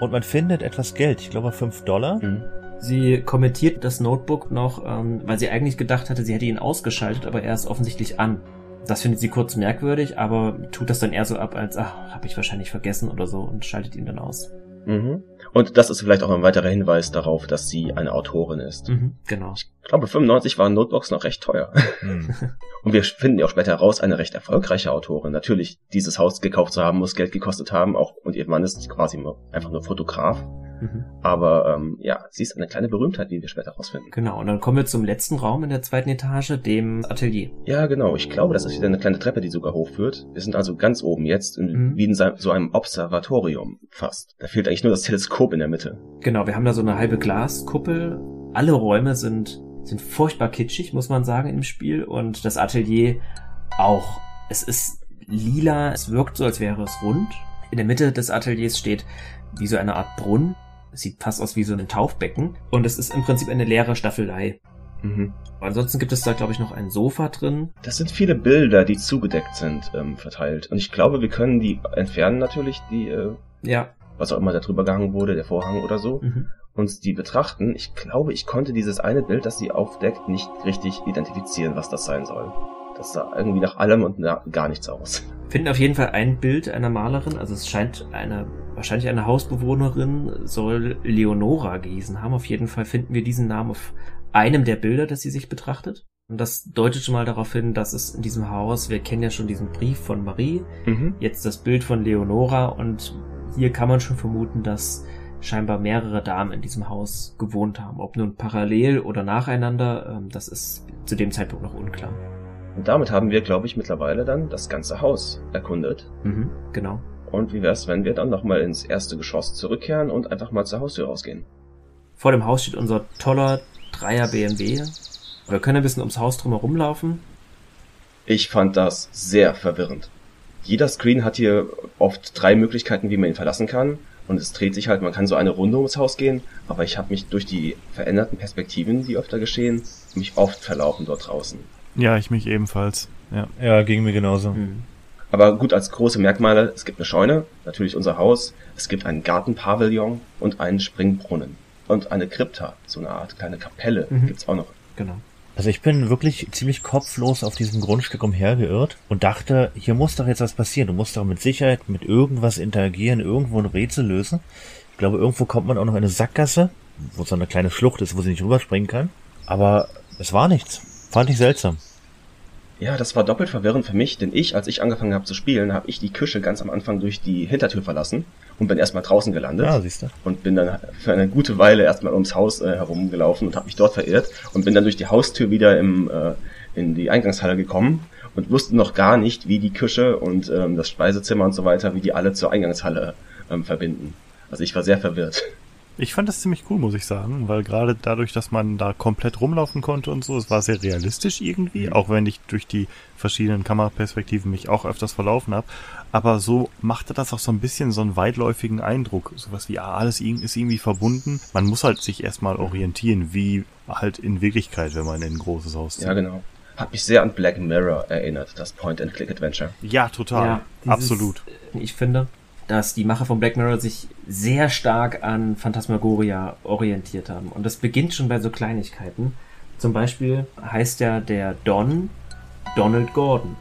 und man findet etwas Geld, ich glaube 5 Dollar. Mhm. Sie kommentiert das Notebook noch, ähm, weil sie eigentlich gedacht hatte, sie hätte ihn ausgeschaltet, aber er ist offensichtlich an. Das findet sie kurz merkwürdig, aber tut das dann eher so ab, als, ach, habe ich wahrscheinlich vergessen oder so und schaltet ihn dann aus. Mhm. Und das ist vielleicht auch ein weiterer Hinweis darauf, dass sie eine Autorin ist. Mhm, genau. Ich glaube, 95 waren Notebooks noch recht teuer. Hm. Und wir finden ja auch später heraus, eine recht erfolgreiche Autorin. Natürlich, dieses Haus gekauft zu haben, muss Geld gekostet haben, auch, und ihr Mann ist quasi einfach nur Fotograf. Mhm. Aber ähm, ja, sie ist eine kleine Berühmtheit, wie wir später rausfinden. Genau, und dann kommen wir zum letzten Raum in der zweiten Etage, dem Atelier. Ja, genau. Ich glaube, das ist wieder eine kleine Treppe, die sogar hochführt. Wir sind also ganz oben jetzt, in, Mhm. wie in so so einem Observatorium fast. Da fehlt eigentlich nur das Teleskop in der Mitte. Genau, wir haben da so eine halbe Glaskuppel. Alle Räume sind, sind furchtbar kitschig, muss man sagen, im Spiel. Und das Atelier auch. Es ist lila, es wirkt so, als wäre es rund. In der Mitte des Ateliers steht wie so eine Art Brunnen. Es sieht fast aus wie so ein Taufbecken. Und es ist im Prinzip eine leere Staffelei. Mhm. Ansonsten gibt es da, glaube ich, noch ein Sofa drin. Das sind viele Bilder, die zugedeckt sind, ähm, verteilt. Und ich glaube, wir können die entfernen natürlich, die, äh, Ja. was auch immer da drüber gehangen wurde, der Vorhang oder so. Mhm. uns die betrachten. Ich glaube, ich konnte dieses eine Bild, das sie aufdeckt, nicht richtig identifizieren, was das sein soll. Das sah irgendwie nach allem und nach gar nichts aus. finden auf jeden Fall ein Bild einer Malerin, also es scheint eine, wahrscheinlich eine Hausbewohnerin, soll Leonora gehießen haben. Auf jeden Fall finden wir diesen Namen auf einem der Bilder, das sie sich betrachtet. Und das deutet schon mal darauf hin, dass es in diesem Haus, wir kennen ja schon diesen Brief von Marie, Mhm. jetzt das Bild von Leonora und hier kann man schon vermuten, dass scheinbar mehrere Damen in diesem Haus gewohnt haben. Ob nun parallel oder nacheinander, ähm, das ist zu dem Zeitpunkt noch unklar. Und damit haben wir, glaube ich, mittlerweile dann das ganze Haus erkundet. Mhm, genau. Und wie wär's, wenn wir dann nochmal ins erste Geschoss zurückkehren und einfach mal zur Haustür rausgehen? Vor dem Haus steht unser toller Dreier BMW. Wir können ein bisschen ums Haus drumherum laufen. Ich fand das sehr verwirrend. Jeder Screen hat hier oft drei Möglichkeiten, wie man ihn verlassen kann. Und es dreht sich halt, man kann so eine Runde ums Haus gehen, aber ich habe mich durch die veränderten Perspektiven, die öfter geschehen, mich oft verlaufen dort draußen. Ja, ich mich ebenfalls. Ja. Ja, ging mir genauso. Hm. Aber gut, als große Merkmale, es gibt eine Scheune, natürlich unser Haus, es gibt einen Gartenpavillon und einen Springbrunnen. Und eine Krypta, so eine Art kleine Kapelle, Mhm. gibt's auch noch. Genau. Also ich bin wirklich ziemlich kopflos auf diesem Grundstück umhergeirrt und dachte, hier muss doch jetzt was passieren. Du musst doch mit Sicherheit mit irgendwas interagieren, irgendwo ein Rätsel lösen. Ich glaube, irgendwo kommt man auch noch in eine Sackgasse, wo so eine kleine Schlucht ist, wo sie nicht rüberspringen kann. Aber es war nichts. Fand ich seltsam. Ja, das war doppelt verwirrend für mich, denn ich, als ich angefangen habe zu spielen, habe ich die Küche ganz am Anfang durch die Hintertür verlassen und bin erstmal draußen gelandet. Ja, siehst du. und bin dann für eine gute Weile erstmal ums Haus äh, herumgelaufen und habe mich dort verirrt und bin dann durch die Haustür wieder im, äh, in die Eingangshalle gekommen und wusste noch gar nicht, wie die Küche und ähm, das Speisezimmer und so weiter, wie die alle zur Eingangshalle ähm, verbinden. Also ich war sehr verwirrt. Ich fand das ziemlich cool, muss ich sagen, weil gerade dadurch, dass man da komplett rumlaufen konnte und so, es war sehr realistisch irgendwie, auch wenn ich durch die verschiedenen Kameraperspektiven mich auch öfters verlaufen habe. Aber so machte das auch so ein bisschen so einen weitläufigen Eindruck. Sowas wie, ah, alles ist irgendwie verbunden. Man muss halt sich erstmal orientieren, wie halt in Wirklichkeit, wenn man in ein großes Haus zieht. Ja, genau. Hat mich sehr an Black Mirror erinnert, das Point-and-Click-Adventure. Ja, total. Ja, dieses- Absolut. Ich finde, dass die Macher von Black Mirror sich sehr stark an Phantasmagoria orientiert haben. Und das beginnt schon bei so Kleinigkeiten. Zum Beispiel heißt ja der Don Donald Gordon.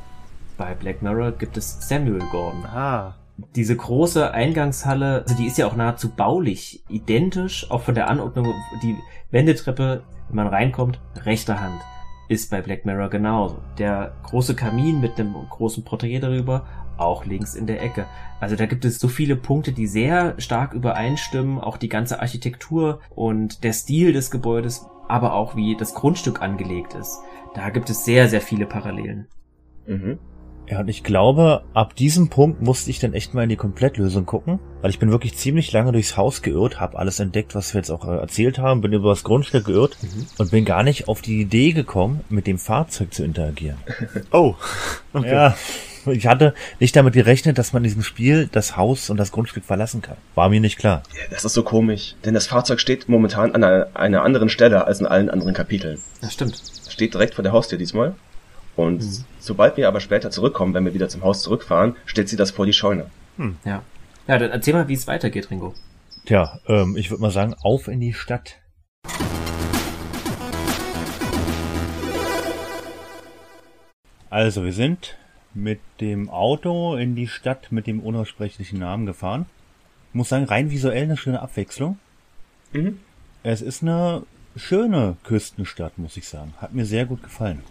Bei Black Mirror gibt es Samuel Gordon. Ah. Diese große Eingangshalle, also die ist ja auch nahezu baulich identisch, auch von der Anordnung, die Wendetreppe, wenn man reinkommt, rechter Hand, ist bei Black Mirror genauso. Der große Kamin mit dem großen Porträt darüber, auch links in der Ecke. Also da gibt es so viele Punkte, die sehr stark übereinstimmen, auch die ganze Architektur und der Stil des Gebäudes, aber auch wie das Grundstück angelegt ist. Da gibt es sehr, sehr viele Parallelen. Mhm. Ja, und ich glaube, ab diesem Punkt musste ich dann echt mal in die Komplettlösung gucken, weil ich bin wirklich ziemlich lange durchs Haus geirrt, habe alles entdeckt, was wir jetzt auch äh, erzählt haben, bin über das Grundstück geirrt und bin gar nicht auf die Idee gekommen, mit dem Fahrzeug zu interagieren. Oh. Okay. Ja, ich hatte nicht damit gerechnet, dass man in diesem Spiel das Haus und das Grundstück verlassen kann. War mir nicht klar. Ja, Das ist so komisch, denn das Fahrzeug steht momentan an einer, einer anderen Stelle als in allen anderen Kapiteln. Das stimmt. Es steht direkt vor der Haustür diesmal. Und sobald wir aber später zurückkommen, wenn wir wieder zum Haus zurückfahren, stellt sie das vor die Scheune. Ja. Ja, dann erzähl mal, wie es weitergeht, Ringo. Tja, ähm, ich würde mal sagen, auf in die Stadt. Also, wir sind mit dem Auto in die Stadt mit dem unaussprechlichen Namen gefahren. Muss sagen, rein visuell eine schöne Abwechslung. Mhm. Es ist eine schöne Küstenstadt, muss ich sagen. Hat mir sehr gut gefallen.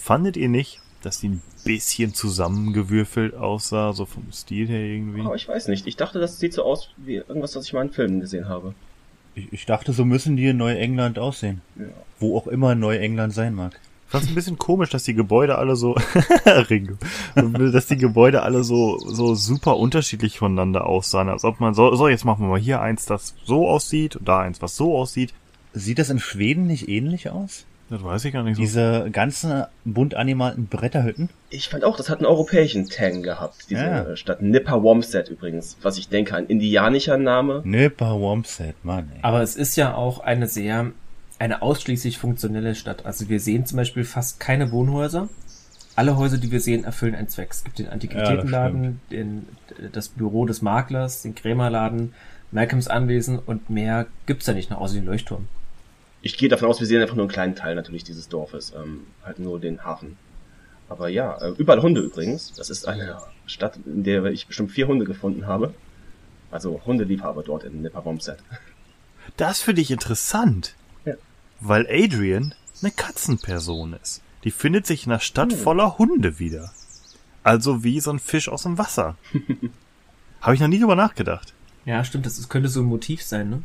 Fandet ihr nicht, dass die ein bisschen zusammengewürfelt aussah, so vom Stil her irgendwie. Aber ich weiß nicht. Ich dachte, das sieht so aus wie irgendwas, was ich mal in Filmen gesehen habe. Ich, ich dachte, so müssen die in Neuengland aussehen. Ja. Wo auch immer Neuengland sein mag. Ich fand's ein bisschen komisch, dass die Gebäude alle so, Ringo, dass die Gebäude alle so, so super unterschiedlich voneinander aussahen. Als ob man so, so, jetzt machen wir mal hier eins, das so aussieht und da eins, was so aussieht. Sieht das in Schweden nicht ähnlich aus? Das weiß ich gar nicht so. Diese ganzen bunt animalten Bretterhütten? Ich fand auch, das hat einen europäischen Tang gehabt, diese Ja. Stadt. Nipperwomset übrigens, was ich denke, ein indianischer Name. Nipper Wompset, Mann, ey. Aber es ist ja auch eine sehr, eine ausschließlich funktionelle Stadt. Also wir sehen zum Beispiel fast keine Wohnhäuser. Alle Häuser, die wir sehen, erfüllen einen Zweck. Es gibt den Antiquitätenladen, den, das Büro des Maklers, den Krämerladen, Malcolms Anwesen und mehr gibt's da nicht noch, außer den Leuchtturm. Ich gehe davon aus, wir sehen einfach nur einen kleinen Teil natürlich dieses Dorfes, ähm, halt nur den Hafen. Aber ja, äh, überall Hunde übrigens. Das ist eine Stadt, in der ich bestimmt vier Hunde gefunden habe. Also Hundeliebhaber dort in Nipperwomset. Das finde ich interessant. Ja. Weil Adrian eine Katzenperson ist. Die findet sich in einer Stadt voller Hunde wieder. Also wie so ein Fisch aus dem Wasser. Habe ich noch nie drüber nachgedacht. Ja, stimmt, das könnte so ein Motiv sein, ne?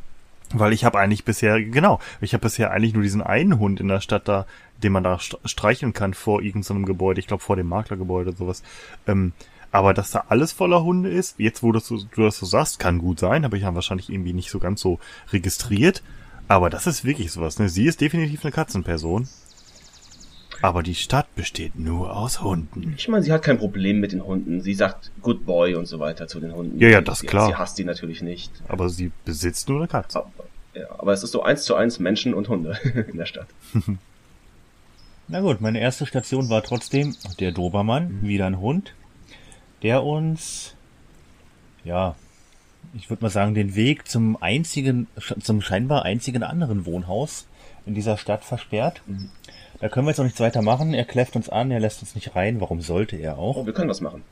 Weil ich habe eigentlich bisher, genau, ich habe bisher eigentlich nur diesen einen Hund in der Stadt da, den man da st- streicheln kann vor irgendeinem Gebäude, ich glaube vor dem Maklergebäude oder sowas. Ähm, aber dass da alles voller Hunde ist, jetzt wo das du das so sagst, kann gut sein, habe ich ja wahrscheinlich irgendwie nicht so ganz so registriert. Aber das ist wirklich sowas, ne? Sie ist definitiv eine Katzenperson. Aber die Stadt besteht nur aus Hunden. Ich meine, sie hat kein Problem mit den Hunden. Sie sagt Good Boy und so weiter zu den Hunden. Ja, ja, das sie, klar. Sie hasst die natürlich nicht. Aber sie besitzt nur eine Katze. Aber, ja, aber es ist so eins zu eins Menschen und Hunde in der Stadt. Na gut, meine erste Station war trotzdem der Dobermann, wieder ein Hund, der uns, ja, ich würde mal sagen, den Weg zum einzigen, zum scheinbar einzigen anderen Wohnhaus in dieser Stadt versperrt. Da können wir jetzt noch nichts weiter machen. Er kläfft uns an, er lässt uns nicht rein. Warum sollte er auch? Oh, wir können was machen.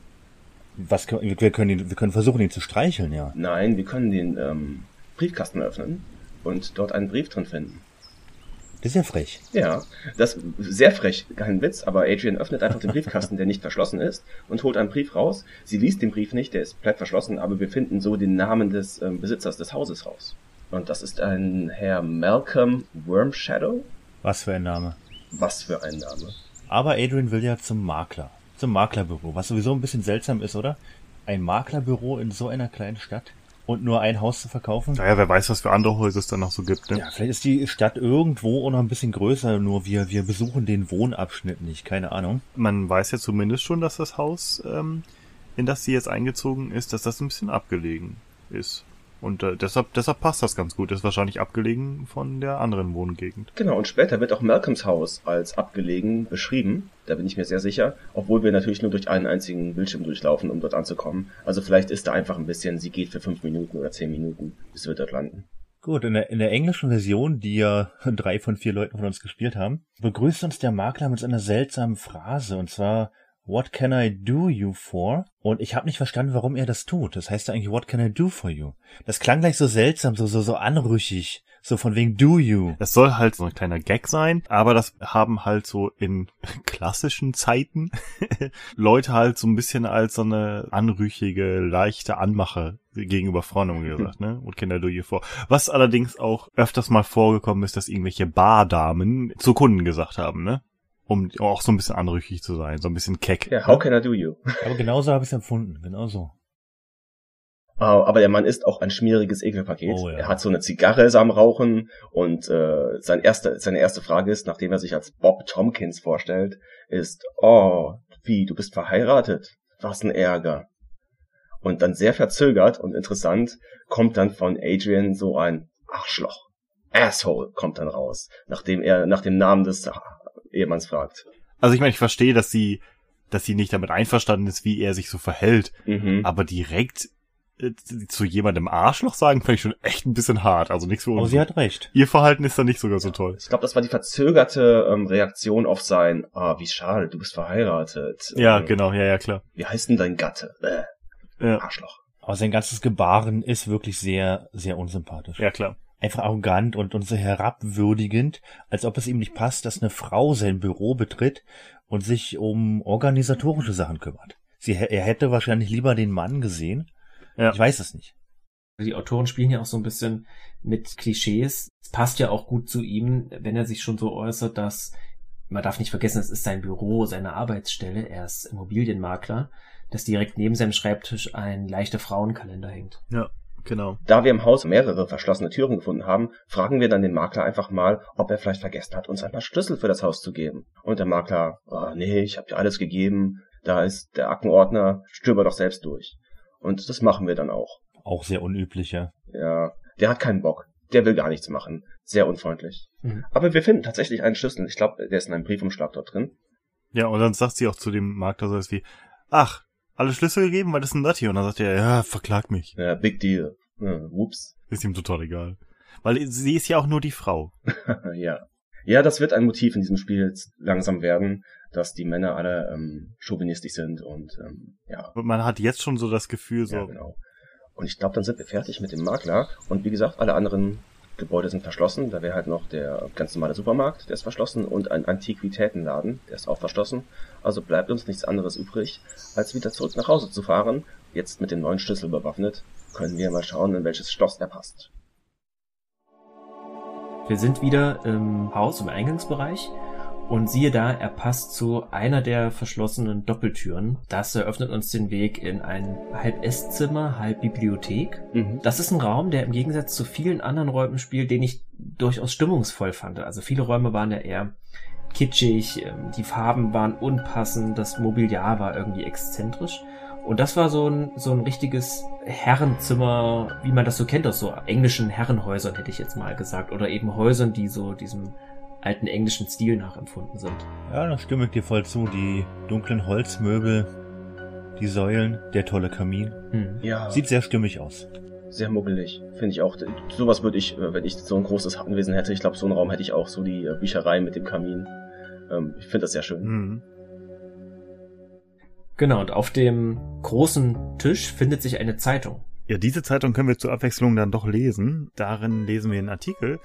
Was können, wir können ihn, wir können versuchen, ihn zu streicheln, ja. Nein, wir können den ähm, Briefkasten öffnen und dort einen Brief drin finden. Das ist ja frech. Ja, das sehr frech, kein Witz, aber Adrian öffnet einfach den Briefkasten, der nicht verschlossen ist, und holt einen Brief raus. Sie liest den Brief nicht, der ist bleibt verschlossen, aber wir finden so den Namen des ähm, Besitzers des Hauses raus. Und das ist ein Herr Malcolm Wormshadow. Was für ein Name. Was für ein Name. Aber Adrian will ja zum Makler, zum Maklerbüro, was sowieso ein bisschen seltsam ist, oder? Ein Maklerbüro in so einer kleinen Stadt und nur ein Haus zu verkaufen? Naja, wer weiß, was für andere Häuser es da noch so gibt, ne? Ja, vielleicht ist die Stadt irgendwo auch noch ein bisschen größer, nur wir, wir besuchen den Wohnabschnitt nicht, keine Ahnung. man weiß ja zumindest schon, dass das Haus, ähm, in das sie jetzt eingezogen ist, dass das ein bisschen abgelegen ist. Und äh, deshalb, deshalb passt das ganz gut. Ist wahrscheinlich abgelegen von der anderen Wohngegend. Genau, und später wird auch Malcolms Haus als abgelegen beschrieben. Da bin ich mir sehr sicher. Obwohl wir natürlich nur durch einen einzigen Bildschirm durchlaufen, um dort anzukommen. Also vielleicht ist da einfach ein bisschen, sie geht für fünf Minuten oder zehn Minuten, bis wir dort landen. Gut, in der, in der englischen Version, die ja drei von vier Leuten von uns gespielt haben, begrüßt uns der Makler mit so einer seltsamen Phrase, und zwar, What can I do you for? Und ich habe nicht verstanden, warum er das tut. Das heißt ja eigentlich, What can I do for you? Das klang gleich so seltsam, so, so, so anrüchig. So von wegen do you. Das soll halt so ein kleiner Gag sein, aber das haben halt so in klassischen Zeiten Leute halt so ein bisschen als so eine anrüchige, leichte Anmache gegenüber immer gesagt, ne? What can I do you for? Was allerdings auch öfters mal vorgekommen ist, dass irgendwelche Bardamen zu Kunden gesagt haben, ne? Um auch so ein bisschen anrüchig zu sein, so ein bisschen keck. Ja, how can I do you? Aber genauso habe ich es empfunden, genauso. Ah, aber der Mann ist auch ein schmieriges Ekelpaket. Oh, ja. Er hat so eine Zigarre ist am Rauchen und äh, sein erste, seine erste Frage ist, nachdem er sich als Bob Tompkins vorstellt, ist, oh, wie, du bist verheiratet? Was ein Ärger. Und dann sehr verzögert und interessant kommt dann von Adrian so ein Arschloch. Asshole kommt dann raus, nachdem er nach dem Namen des Ehemanns fragt. Also ich meine, ich verstehe, dass sie, dass sie nicht damit einverstanden ist, wie er sich so verhält, Mhm. aber direkt äh, zu jemandem Arschloch sagen, fand ich schon echt ein bisschen hart. Also nichts für Aber uns. sie hat recht. Ihr Verhalten ist da nicht sogar so toll. Ich glaube, das war die verzögerte ähm, Reaktion auf sein, ah, wie schade, du bist verheiratet. Ja, Ähm, genau, ja, ja, klar. Wie heißt denn dein Gatte? Äh, Ja, Arschloch. Aber sein ganzes Gebaren ist wirklich sehr, sehr unsympathisch. ja klar. Einfach arrogant und, und so herabwürdigend, als ob es ihm nicht passt, dass eine Frau sein Büro betritt und sich um organisatorische Sachen kümmert. Sie, er hätte wahrscheinlich lieber den Mann gesehen. Ja. Ich weiß es nicht. Die Autoren spielen ja auch so ein bisschen mit Klischees. Es passt ja auch gut zu ihm, wenn er sich schon so äußert, dass man darf nicht vergessen, es ist sein Büro, seine Arbeitsstelle. Er ist Immobilienmakler, dass direkt neben seinem Schreibtisch ein leichter Frauenkalender hängt. Ja, genau. Da wir im Haus mehrere verschlossene Türen gefunden haben, fragen wir dann den Makler einfach mal, ob er vielleicht vergessen hat, uns ein paar Schlüssel für das Haus zu geben. Und der Makler, oh, nee, ich habe dir alles gegeben, da ist der Aktenordner, stöber doch selbst durch. Und das machen wir dann auch. Auch sehr unüblicher. Ja, der hat keinen Bock. Der will gar nichts machen. Sehr unfreundlich. Mhm. Aber wir finden tatsächlich einen Schlüssel. Ich glaube, der ist in einem Briefumschlag dort drin. Ja, und dann sagt sie auch zu dem Makler so was wie, ach, alle Schlüssel gegeben, was ist denn das hier? Und dann sagt er, ja, verklag mich. Ja, big deal. Ja, whoops. Ist ihm total egal. Weil sie ist ja auch nur die Frau. ja. Ja, das wird ein Motiv in diesem Spiel jetzt langsam werden, dass die Männer alle ähm, chauvinistisch sind und ähm, ja. Und man hat jetzt schon so das Gefühl, so, Ja, genau. Und ich glaube, dann sind wir fertig mit dem Makler. Und wie gesagt, alle anderen Gebäude sind verschlossen. Da wäre halt noch der ganz normale Supermarkt, der ist verschlossen, und ein Antiquitätenladen, der ist auch verschlossen. Also bleibt uns nichts anderes übrig, als wieder zurück nach Hause zu fahren. Jetzt mit dem neuen Schlüssel bewaffnet, können wir mal schauen, in welches Schloss der passt. Wir sind wieder im Haus, im Eingangsbereich. Und siehe da, er passt zu einer der verschlossenen Doppeltüren. Das eröffnet uns den Weg in ein halb Esszimmer, halb Bibliothek. Mhm. Das ist ein Raum, der im Gegensatz zu vielen anderen Räumen spielt, den ich durchaus stimmungsvoll fand. Also viele Räume waren ja eher kitschig, ähm, die Farben waren unpassend, das Mobiliar war irgendwie exzentrisch. Und das war so ein, so ein richtiges Herrenzimmer, wie man das so kennt aus so englischen Herrenhäusern, hätte ich jetzt mal gesagt. Oder eben Häusern, die so diesem alten englischen Stil nachempfunden sind. Ja, da stimme ich dir voll zu. Die dunklen Holzmöbel, die Säulen, der tolle Kamin. Hm. Ja, Sieht sehr stimmig aus. sehr muggelig, finde ich auch. Sowas würde ich, äh, wenn ich so ein großes Anwesen hätte, ich glaube, so einen Raum hätte ich auch, so die äh, Bücherei mit dem Kamin. Ähm, ich finde das sehr schön. hm. Genau, und auf dem großen Tisch findet sich eine Zeitung. Ja, diese Zeitung können wir zur Abwechslung dann doch lesen. Darin lesen wir einen Artikel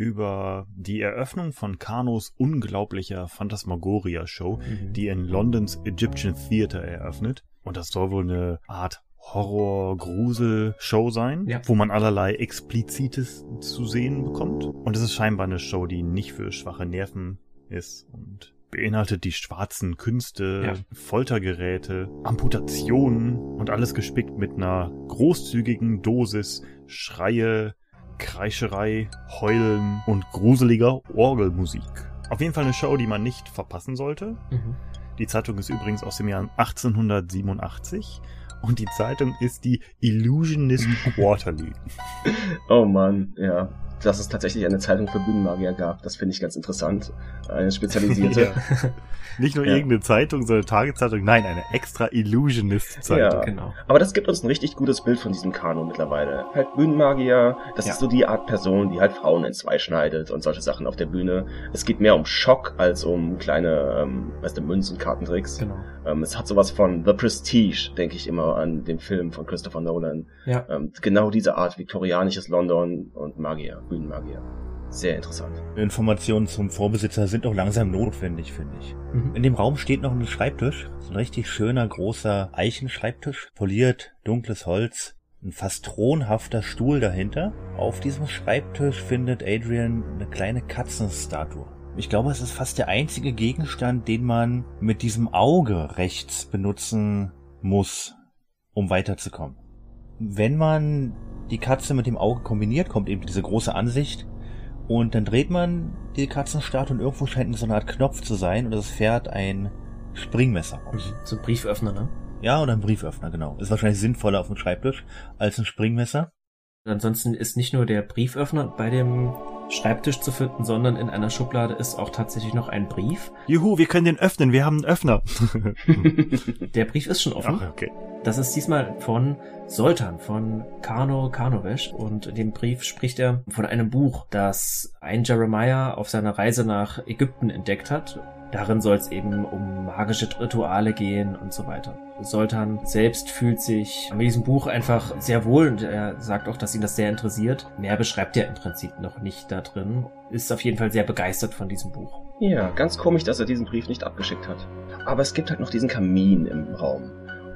über die Eröffnung von Kanos unglaublicher Phantasmagoria-Show, Mhm. die in Londons Egyptian Theatre eröffnet. Und das soll wohl eine Art Horror-Grusel-Show sein, Ja. wo man allerlei Explizites zu sehen bekommt. Und es ist scheinbar eine Show, die nicht für schwache Nerven ist und beinhaltet die schwarzen Künste, Ja. Foltergeräte, Amputationen und alles gespickt mit einer großzügigen Dosis Schreie, Kreischerei, Heulen und gruseliger Orgelmusik. Auf jeden Fall eine Show, die man nicht verpassen sollte. Mhm. Die Zeitung ist übrigens aus dem Jahr 1887 und die Zeitung ist die Illusionist Quarterly. Oh Mann, ja. Dass es tatsächlich eine Zeitung für Bühnenmagier gab, das finde ich ganz interessant. Eine spezialisierte. Nicht nur Ja. irgendeine Zeitung, sondern Tageszeitung, nein, eine extra Illusionist-Zeitung. Ja. Genau. Aber das gibt uns ein richtig gutes Bild von diesem Kano mittlerweile. Halt Bühnenmagier, das Ja. ist so die Art Person, die halt Frauen in zwei schneidet und solche Sachen auf der Bühne. Es geht mehr um Schock als um kleine, ähm, weißt du, Münz- und Kartentricks. Genau. Ähm, es hat sowas von The Prestige, denke ich immer an den Film von Christopher Nolan. Ja. Ähm, genau diese Art viktorianisches London und Magier, Bühnenmagier. Sehr interessant. Informationen zum Vorbesitzer sind auch langsam notwendig, finde ich. Mhm. In dem Raum steht noch ein Schreibtisch. So ein richtig schöner, großer Eichenschreibtisch. Poliert, dunkles Holz. Ein fast thronhafter Stuhl dahinter. Auf diesem Schreibtisch findet Adrian eine kleine Katzenstatue. Ich glaube, es ist fast der einzige Gegenstand, den man mit diesem Auge rechts benutzen muss, um weiterzukommen. Wenn man die Katze mit dem Auge kombiniert, kommt eben diese große Ansicht und dann dreht man die Katzenstatue und irgendwo scheint so eine Art Knopf zu sein und es fährt ein Springmesser raus. So ein Brieföffner, ne? Ja, oder ein Brieföffner, genau. Ist wahrscheinlich sinnvoller auf dem Schreibtisch als ein Springmesser. Ansonsten ist nicht nur der Brieföffner bei dem Schreibtisch zu finden, sondern in einer Schublade ist auch tatsächlich noch ein Brief. Juhu, wir können den öffnen, wir haben einen Öffner. Der Brief ist schon offen. Ach, okay. Das ist diesmal von Soltan, von Kano Kanovesh. Und in dem Brief spricht er von einem Buch, das ein Jeremiah auf seiner Reise nach Ägypten entdeckt hat. Darin soll es eben um magische Rituale gehen und so weiter. Soltan selbst fühlt sich mit diesem Buch einfach sehr wohl und er sagt auch, dass ihn das sehr interessiert. Mehr beschreibt er im Prinzip noch nicht da drin. Ist auf jeden Fall sehr begeistert von diesem Buch. Ja, ganz komisch, dass er diesen Brief nicht abgeschickt hat. Aber es gibt halt noch diesen Kamin im Raum.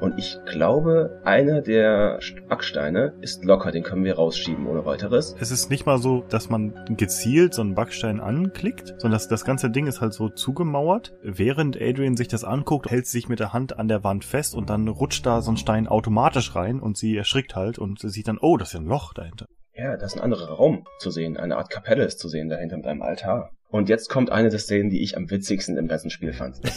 Und ich glaube, einer der Backsteine ist locker, den können wir rausschieben ohne weiteres. Es ist nicht mal so, dass man gezielt so einen Backstein anklickt, sondern das, das ganze Ding ist halt so zugemauert. Während Adrian sich das anguckt, hält sie sich mit der Hand an der Wand fest und dann rutscht da so ein Stein automatisch rein und sie erschrickt halt und sieht dann, oh, das ist ja ein Loch dahinter. Ja, da ist ein anderer Raum zu sehen, eine Art Kapelle ist zu sehen dahinter mit einem Altar. Und jetzt kommt eine der Szenen, die ich am witzigsten im ganzen Spiel fand.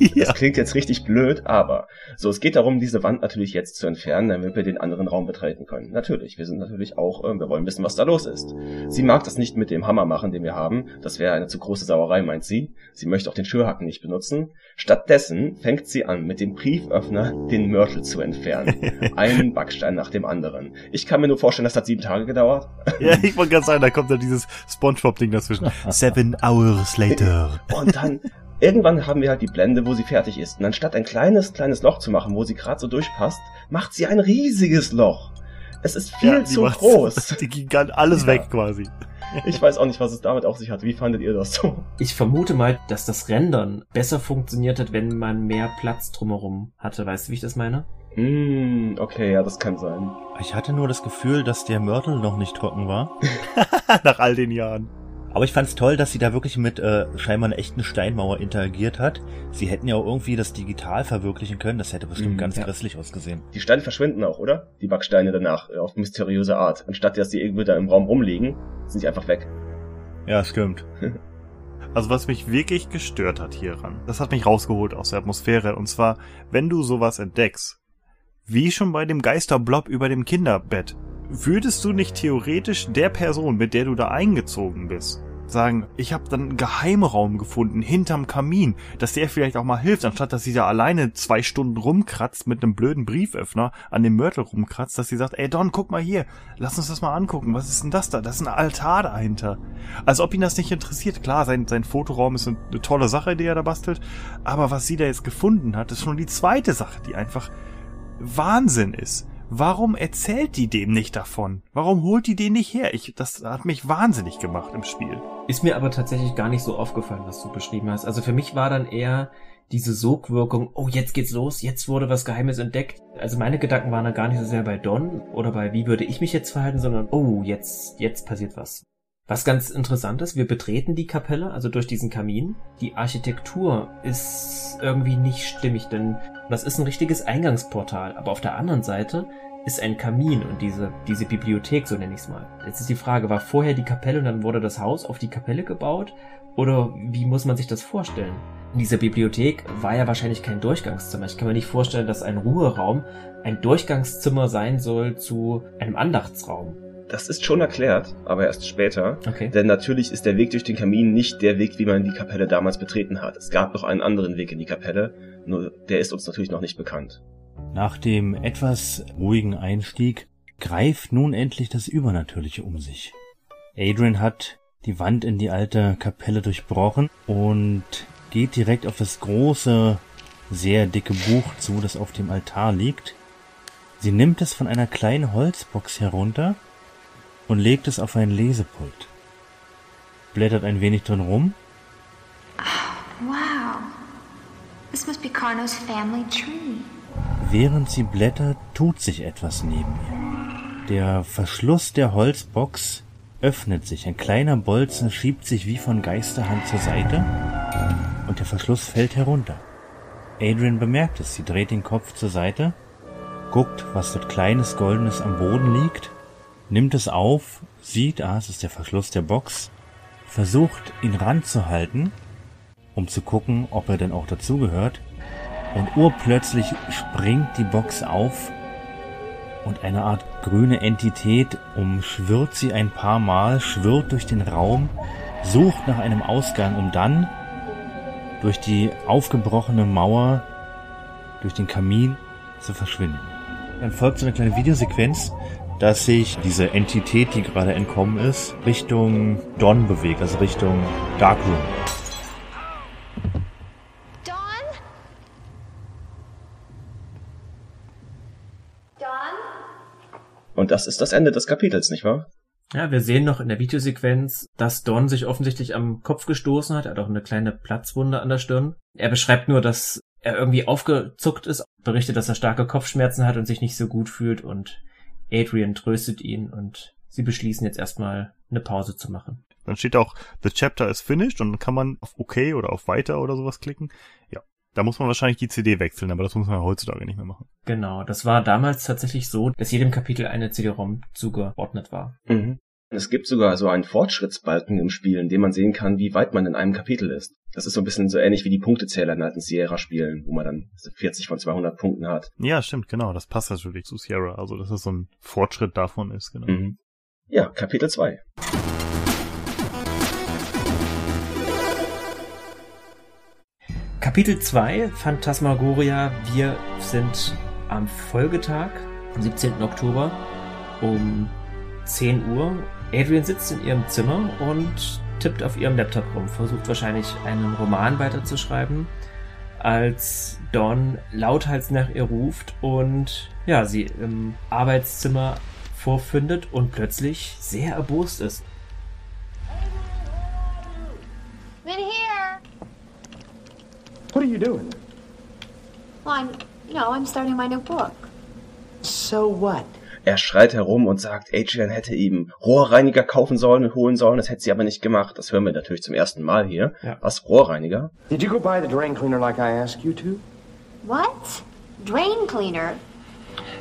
Das, ja. das, klingt jetzt richtig blöd, aber so, es geht darum, diese Wand natürlich jetzt zu entfernen, damit wir den anderen Raum betreten können. Natürlich, wir sind natürlich auch, äh, wir wollen wissen, was da los ist. Sie mag das nicht mit dem Hammer machen, den wir haben. Das wäre eine zu große Sauerei, meint sie. Sie möchte auch den Schürhaken nicht benutzen. Stattdessen fängt sie an, mit dem Brieföffner den Mörtel zu entfernen. Einen Backstein nach dem anderen. Ich kann mir nur vorstellen, das hat sieben Tage gedauert. ja, ich wollte gerade sagen, da kommt dann dieses Spongebob-Ding dazwischen. Seven hours later. Und dann irgendwann haben wir halt die Blende, wo sie fertig ist. Und anstatt ein kleines, kleines Loch zu machen, wo sie gerade so durchpasst, macht sie ein riesiges Loch. Es ist viel ja, zu groß. Die Gigant alles ja. weg quasi. Ich weiß auch nicht, was es damit auf sich hat. Wie fandet ihr das so? Ich vermute mal, dass das Rendern besser funktioniert hat, wenn man mehr Platz drumherum hatte. Weißt du, wie ich das meine? Mm, okay, ja, das kann sein. Ich hatte nur das Gefühl, dass der Mörtel noch nicht trocken war. Nach all den Jahren. Aber ich fand's toll, dass sie da wirklich mit äh, scheinbar einer echten Steinmauer interagiert hat. Sie hätten ja auch irgendwie das digital verwirklichen können. Das hätte bestimmt mhm, ganz ja. grässlich ausgesehen. Die Steine verschwinden auch, oder? Die Backsteine danach, äh, auf mysteriöse Art. Anstatt dass die irgendwie da im Raum rumliegen, sind sie einfach weg. Ja, stimmt. Also was mich wirklich gestört hat hieran, das hat mich rausgeholt aus der Atmosphäre. Und zwar, wenn du sowas entdeckst, wie schon bei dem Geisterblob über dem Kinderbett, würdest du nicht theoretisch der Person, mit der du da eingezogen bist, sagen, ich habe dann einen Geheimraum gefunden hinterm Kamin, dass der vielleicht auch mal hilft, anstatt dass sie da alleine zwei Stunden rumkratzt mit einem blöden Brieföffner an dem Mörtel rumkratzt, dass sie sagt, ey Don, guck mal hier, lass uns das mal angucken, was ist denn das da? Das ist ein Altar dahinter. Als ob ihn das nicht interessiert. Klar, sein, sein Fotoraum ist eine tolle Sache, die er da bastelt, aber was sie da jetzt gefunden hat, ist schon die zweite Sache, die einfach Wahnsinn ist. Warum erzählt die dem nicht davon? Warum holt die den nicht her? Ich, das hat mich wahnsinnig gemacht im Spiel. Ist mir aber tatsächlich gar nicht so aufgefallen, was du beschrieben hast. Also für mich war dann eher diese Sogwirkung, oh, jetzt geht's los, jetzt wurde was Geheimes entdeckt. Also meine Gedanken waren dann gar nicht so sehr bei Don oder bei wie würde ich mich jetzt verhalten, sondern oh, jetzt, jetzt passiert was. Was ganz interessant ist, wir betreten die Kapelle, also durch diesen Kamin. Die Architektur ist irgendwie nicht stimmig, denn das ist ein richtiges Eingangsportal. Aber auf der anderen Seite ist ein Kamin und diese, diese Bibliothek, so nenne ich es mal. Jetzt ist die Frage, war vorher die Kapelle und dann wurde das Haus auf die Kapelle gebaut? Oder wie muss man sich das vorstellen? In dieser Bibliothek war ja wahrscheinlich kein Durchgangszimmer. Ich kann mir nicht vorstellen, dass ein Ruheraum ein Durchgangszimmer sein soll zu einem Andachtsraum. Das ist schon erklärt, aber erst später. Okay. Denn natürlich ist der Weg durch den Kamin nicht der Weg, wie man die Kapelle damals betreten hat. Es gab noch einen anderen Weg in die Kapelle, nur der ist uns natürlich noch nicht bekannt. Nach dem etwas ruhigen Einstieg greift nun endlich das Übernatürliche um sich. Adrian hat die Wand in die alte Kapelle durchbrochen und geht direkt auf das große, sehr dicke Buch zu, das auf dem Altar liegt. Sie nimmt es von einer kleinen Holzbox herunter und legt es auf ein Lesepult. Blättert ein wenig drin rum. Oh, wow. This must be Carno's family tree. Während sie blättert, tut sich etwas neben ihr. Der Verschluss der Holzbox öffnet sich. Ein kleiner Bolzen schiebt sich wie von Geisterhand zur Seite und der Verschluss fällt herunter. Adrian bemerkt es. Sie dreht den Kopf zur Seite, guckt, was dort kleines Goldenes am Boden liegt nimmt es auf, sieht, ah, es ist der Verschluss der Box, versucht ihn ranzuhalten, um zu gucken, ob er denn auch dazugehört. Und urplötzlich springt die Box auf und eine Art grüne Entität umschwirrt sie ein paar Mal, schwirrt durch den Raum, sucht nach einem Ausgang, um dann durch die aufgebrochene Mauer, durch den Kamin zu verschwinden. Dann folgt so eine kleine Videosequenz, dass sich diese Entität, die gerade entkommen ist, Richtung Dawn bewegt, also Richtung Darkroom. Und das ist das Ende des Kapitels, nicht wahr? Ja, wir sehen noch in der Videosequenz, dass Don sich offensichtlich am Kopf gestoßen hat. Er hat auch eine kleine Platzwunde an der Stirn. Er beschreibt nur, dass er irgendwie aufgezuckt ist, berichtet, dass er starke Kopfschmerzen hat und sich nicht so gut fühlt und Adrian tröstet ihn und sie beschließen jetzt erstmal eine Pause zu machen. Dann steht auch, the chapter is finished und dann kann man auf OK oder auf Weiter oder sowas klicken. Ja, da muss man wahrscheinlich die CD wechseln, aber das muss man heutzutage nicht mehr machen. Genau, das war damals tatsächlich so, dass jedem Kapitel eine CD-ROM zugeordnet war. Mhm. Es gibt sogar so einen Fortschrittsbalken im Spiel, in dem man sehen kann, wie weit man in einem Kapitel ist. Das ist so ein bisschen so ähnlich wie die Punktezähler in alten Sierra-Spielen, wo man dann 40 von 200 Punkten hat. Ja, stimmt, genau. Das passt natürlich zu Sierra. Also, dass das so ein Fortschritt davon ist, genau. Mhm. Ja, Kapitel 2. Kapitel 2, Phantasmagoria. Wir sind am Folgetag, am 17. Oktober, um 10 Uhr. Adrian sitzt in ihrem Zimmer und tippt auf ihrem Laptop rum, versucht wahrscheinlich einen Roman weiterzuschreiben, als Dawn lauthals nach ihr ruft und ja, sie im Arbeitszimmer vorfindet und plötzlich sehr erbost ist. In here. What are you doing? Well, I'm, you know, I'm starting my new book. So what? Er schreit herum und sagt, Adrian hätte ihm Rohrreiniger kaufen sollen und holen sollen, das hätte sie aber nicht gemacht. Das hören wir natürlich zum ersten Mal hier. Ja. Was, Rohrreiniger? Did you go buy the drain cleaner like I asked you to? What? Drain cleaner?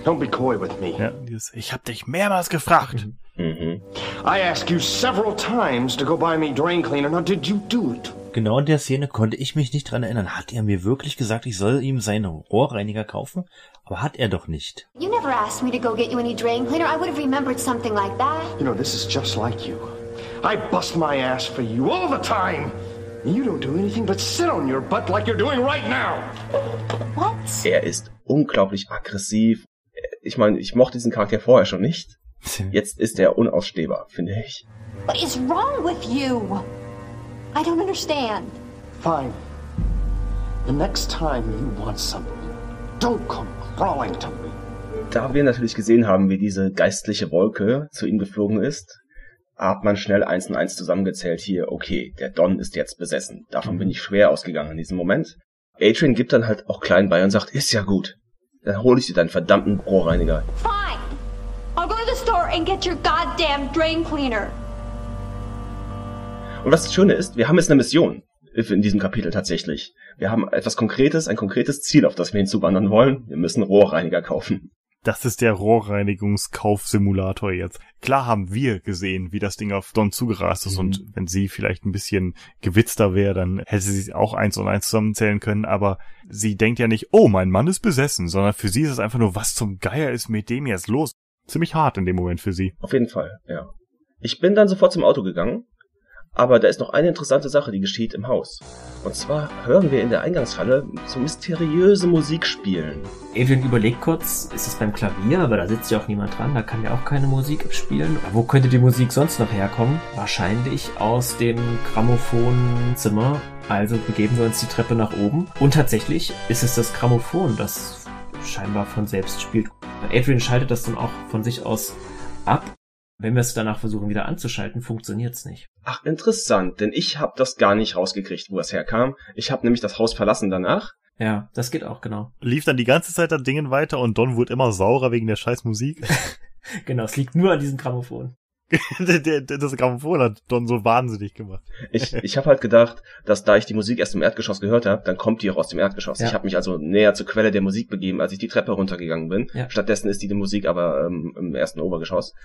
Don't be coy with me. Ja, ich hab dich mehrmals gefragt. Mhm. I asked you several times to go buy me drain cleaner. Now, did you do it? Genau in der Szene konnte ich mich nicht dran erinnern. Hat er mir wirklich gesagt, ich soll ihm seinen Rohrreiniger kaufen? Aber hat er doch nicht. You never asked me to go get you any drain cleaner. I would have remembered something like that. You know, this is just like you. I bust my ass for you all the time. And you don't do anything but sit on your butt like you're doing right now. What? Er ist unglaublich aggressiv. Ich meine, ich mochte diesen Charakter vorher schon nicht. Jetzt ist er unausstehbar, finde ich. What is wrong with you? I don't understand. Fine. The next time you want something, don't come crawling to me. Da wir natürlich gesehen haben, wie diese geistliche Wolke zu ihm geflogen ist, hat man schnell eins und eins zusammengezählt hier, okay, der Don ist jetzt besessen. Davon bin ich schwer ausgegangen in diesem Moment. Adrian gibt dann halt auch klein bei und sagt, ist ja gut. Dann hole ich dir deinen verdammten Rohrreiniger. Fine. I'll go to the store and get your goddamn drain cleaner. Und was das Schöne ist, wir haben jetzt eine Mission in diesem Kapitel tatsächlich. Wir haben etwas Konkretes, ein konkretes Ziel, auf das wir hinzuwandern wollen. Wir müssen Rohrreiniger kaufen. Das ist der Rohrreinigungskaufsimulator jetzt. Klar haben wir gesehen, wie das Ding auf Don zugerast ist Mhm. und wenn sie vielleicht ein bisschen gewitzter wäre, dann hätte sie auch eins und eins zusammenzählen können, aber sie denkt ja nicht, oh, mein Mann ist besessen, sondern für sie ist es einfach nur, was zum Geier ist mit dem jetzt los? Ziemlich hart in dem Moment für sie. Auf jeden Fall, ja. Ich bin dann sofort zum Auto gegangen, aber da ist noch eine interessante Sache, die geschieht im Haus. Und zwar hören wir in der Eingangshalle so mysteriöse Musik spielen. Adrian überlegt kurz, ist es beim Klavier, aber da sitzt ja auch niemand dran, da kann ja auch keine Musik spielen. Wo könnte die Musik sonst noch herkommen? Wahrscheinlich aus dem Grammophonzimmer. Also begeben wir uns die Treppe nach oben. Und tatsächlich ist es das Grammophon, das scheinbar von selbst spielt. Adrian schaltet das dann auch von sich aus ab. Wenn wir es danach versuchen wieder anzuschalten, funktioniert's nicht. Ach, interessant, denn ich habe das gar nicht rausgekriegt, wo es herkam. Ich habe nämlich das Haus verlassen danach. Ja, das geht auch, genau. Lief dann die ganze Zeit das Dingen weiter und Don wurde immer saurer wegen der scheiß Musik. Genau, es liegt nur an diesem Grammophon. das Grammophon hat Don so wahnsinnig gemacht. Ich, ich habe halt gedacht, dass da ich die Musik erst im Erdgeschoss gehört habe, dann kommt die auch aus dem Erdgeschoss. Ja. Ich habe mich also näher zur Quelle der Musik begeben, als ich die Treppe runtergegangen bin. Ja. Stattdessen ist die, die Musik aber ähm, im ersten Obergeschoss.